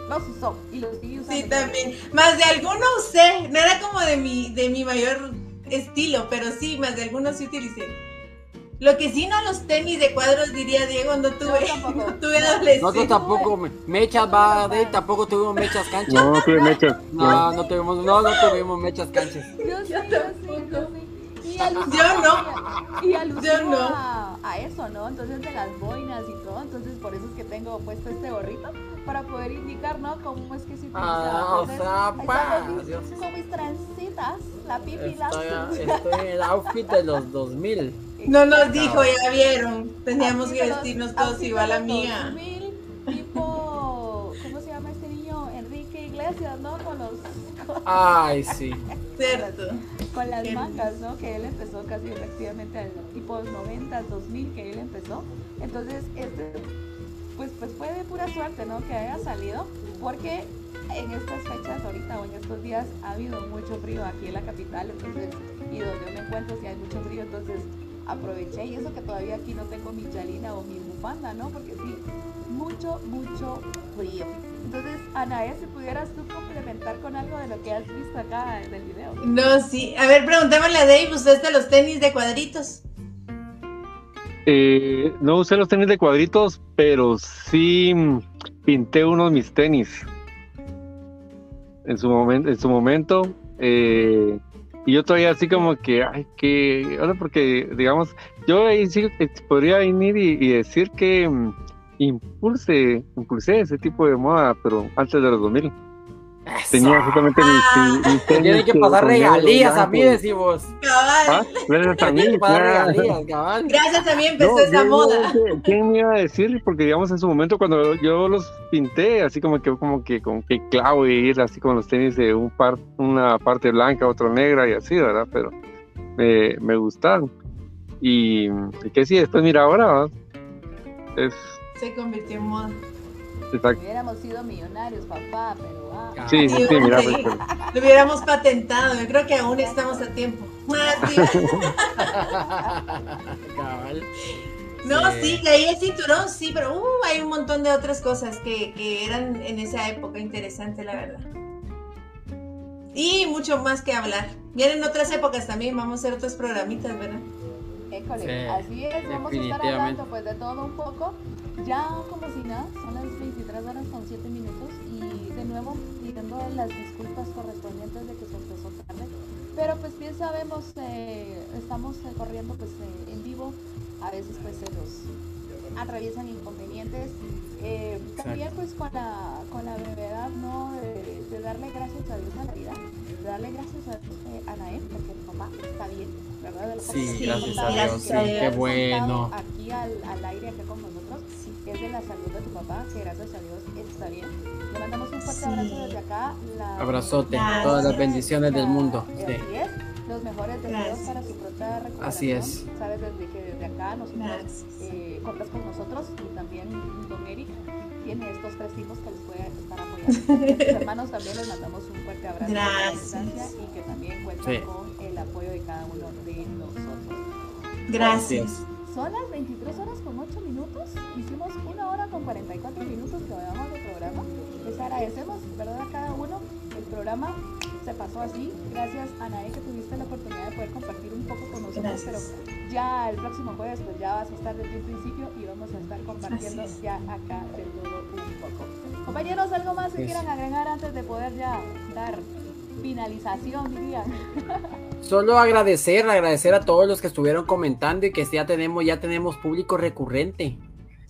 Los usó y los sigue usando. Sí, también. Más de alguno usé. No era como de mi, de mi mayor estilo, pero sí, más de algunos sí utilicé. Lo que sí, no los tenis de cuadros, diría Diego, no tuve. tampoco. *laughs* No tuve adolescencia. Nosotros tampoco, me- mechas va de tampoco tuvimos mechas canchas. No, tuve mechas. No, no tuvimos, no, no tuvimos mechas canchas. Yo sí, yo sí, yo sí. Y Yo no. Y Yo no. a, a eso, ¿no? Entonces de las boinas y todo, entonces por eso es que tengo puesto este gorrito para poder indicar, ¿no? Cómo es que se utiliza. Ah, o sea, mis- mis trencitas, la pipi, la Estoy, estoy en el outfit de los 2000. No nos dijo, ya vieron. Teníamos que vestirnos todos igual, amiga. 2000, tipo, ¿cómo se llama este niño? Enrique Iglesias, ¿no? Con los Ay, sí. Cierto. con las Qué mangas, ¿no? Que él empezó casi efectivamente al tipo 90, 2000 que él empezó. Entonces, este, pues, pues fue de pura suerte, ¿no? Que haya salido, porque en estas fechas ahorita o en estos días ha habido mucho frío aquí en la capital, entonces, y donde yo me encuentro si hay mucho frío, entonces aproveché y eso que todavía aquí no tengo mi chalina o mi bufanda, ¿no? Porque sí, mucho, mucho frío. Entonces, Anae, si pudieras tú complementar con algo de lo que has visto acá en el video. No, sí. A ver, preguntémosle a Dave, ¿usted de los tenis de cuadritos? Eh, no usé los tenis de cuadritos, pero sí pinté uno de mis tenis. En su momento, en su momento, eh, y yo todavía así como que, ay, que, ahora porque, digamos, yo ahí sí podría venir y, y decir que mm, impulse, impulsé ese tipo de moda, pero antes de los 2000. Tenía justamente mis, mis tenis Tienen que pasar con regalías a mí, decimos. Ah, Cabal. gracias a mí, Tienen que pasar claro. regalías, cabal. Gracias a mí empezó No, esa yo- moda. ¿Quién me iba a decir? Porque digamos en su momento cuando yo los pinté, así como que como que como que clavo y ir así con los tenis de un par, una parte blanca, otra negra y así, ¿verdad? Pero me, me gustaron. Y, y que sí, después mira ahora, ¿verdad? Es Se convirtió en moda. Exacto. Hubiéramos sido millonarios, papá, pero ah. Sí, sí, sí, mira, pues, pero- *laughs* Lo hubiéramos patentado. Yo creo que aún estamos a tiempo. *laughs* Cabal. No, Sí. sí, leí el cinturón, sí, pero uh, hay un montón de otras cosas que, que eran en esa época interesante, la verdad. Y mucho más que hablar. Vienen otras épocas también, vamos a hacer otros programitas, ¿verdad? École, Sí, así es, vamos a estar hablando pues de todo un poco. Ya como si nada, son las 23 horas con 7 minutos y de nuevo pidiendo las disculpas correspondientes de que se empezó tarde. Pero pues bien sabemos, eh, estamos eh, corriendo pues eh, en vivo, a veces pues se nos atraviesan inconvenientes. Eh, también pues con la, con la brevedad, ¿no? De, de darle gracias a Dios a la vida, de darle gracias a Dios eh, a Naem, porque mi papá está bien, ¿verdad? De lo Sí, que gracias a Dios, sí, qué bueno. Aquí al, al aire, acá con nosotros, es de la salud de tu papá, que gracias a Dios está bien. Le mandamos un fuerte Sí. abrazo desde acá. La, Abrazote, Gracias. todas las bendiciones del mundo. Así Sí. es. Los mejores deseos Gracias. para su pronta recuperación. Así es. Sabes desde que desde acá nosotros Gracias. eh, contas con nosotros y también don Eric tiene estos tres hijos que les puede estar apoyando. Y a sus hermanos también les mandamos un fuerte abrazo desde la Gracias. distancia y que también cuentan Sí. con el apoyo de cada uno de nosotros. Gracias. Son las 23 horas con 8 minutos. Hicimos una hora con 44 minutos que les agradecemos, ¿verdad? A cada uno. El programa se pasó así. Gracias, Anae, que tuviste la oportunidad de poder compartir un poco con nosotros. Pero ya el próximo jueves, pues ya vas a estar desde el principio y vamos a estar compartiendo ya acá de todo un poco. Compañeros, ¿algo más que quieran agregar antes de poder ya dar finalización, diría? *laughs* Solo agradecer, agradecer a todos los que estuvieron comentando y que ya tenemos, ya tenemos público recurrente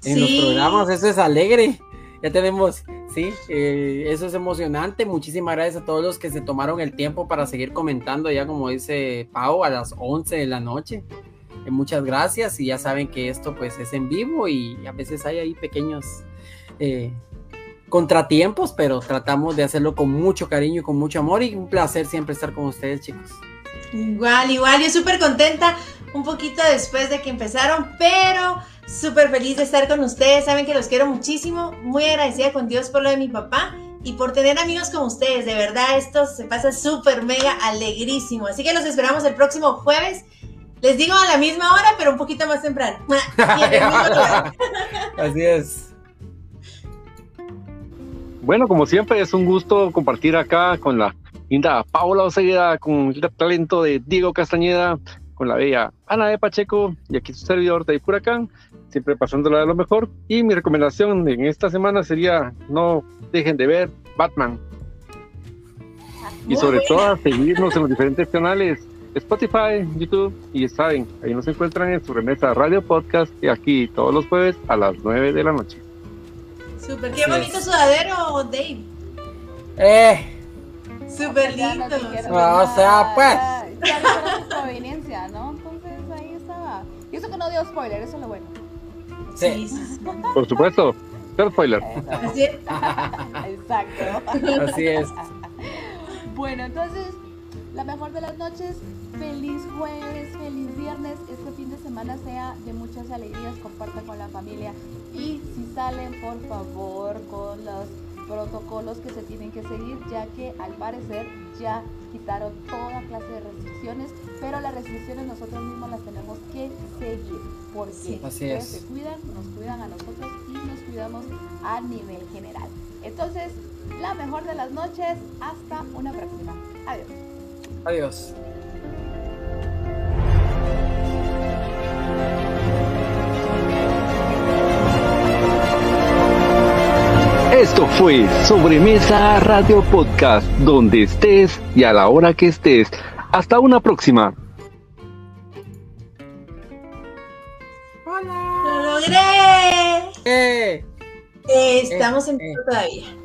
en los programas, eso es alegre. Ya tenemos, sí, eh, eso es emocionante. Muchísimas gracias a todos los que se tomaron el tiempo para seguir comentando, ya como dice Pau, a las 11 de la noche. Eh, muchas gracias y ya saben que esto pues es en vivo y a veces hay ahí pequeños eh, contratiempos, pero tratamos de hacerlo con mucho cariño y con mucho amor y un placer siempre estar con ustedes, chicos. Igual, igual, yo súper contenta un poquito después de que empezaron, pero súper feliz de estar con ustedes. Saben que los quiero muchísimo, muy agradecida con Dios por lo de mi papá y por tener amigos como ustedes. De verdad, esto se pasa súper mega alegrísimo. Así que los esperamos el próximo jueves. Les digo a la misma hora, pero un poquito más temprano. *laughs* *laughs* Así es. Bueno, como siempre, es un gusto compartir acá con la linda Paula Osegueda, con el talento de Diego Castañeda, con la bella Ana de Pacheco y aquí su servidor de Huracán, siempre pasándola de lo mejor. Y mi recomendación en esta semana sería no dejen de ver Batman. Y sobre todo seguirnos en los diferentes canales Spotify, YouTube y saben, ahí nos encuentran en su remesa Radio Podcast y aquí todos los jueves a las 9 de la noche. Súper, qué bonito sudadero, Dave. Eh. Súper lindo. o sea, pues. Ya no su proveniencia, ¿no? Entonces ahí estaba. Y eso que no dio spoiler, eso es lo bueno. Sí. Por supuesto, pero spoiler. Así es. *laughs* Exacto. Así es. Bueno, entonces, la mejor de las noches. Feliz jueves, feliz viernes. Este fin de semana sea de muchas alegrías. Compartan con la familia. Y si salen, por favor, con los protocolos que se tienen que seguir, ya que al parecer ya quitaron toda clase de restricciones, pero las restricciones nosotros mismos las tenemos que seguir, porque Sí, ustedes es. se cuidan, nos cuidan a nosotros y nos cuidamos a nivel general. Entonces, la mejor de las noches, hasta una próxima. Adiós. Adiós. Esto fue Sobremesa Radio Podcast, donde estés y a la hora que estés. Hasta una próxima. ¡Lo logré! Eh. Eh, estamos en eh. todavía.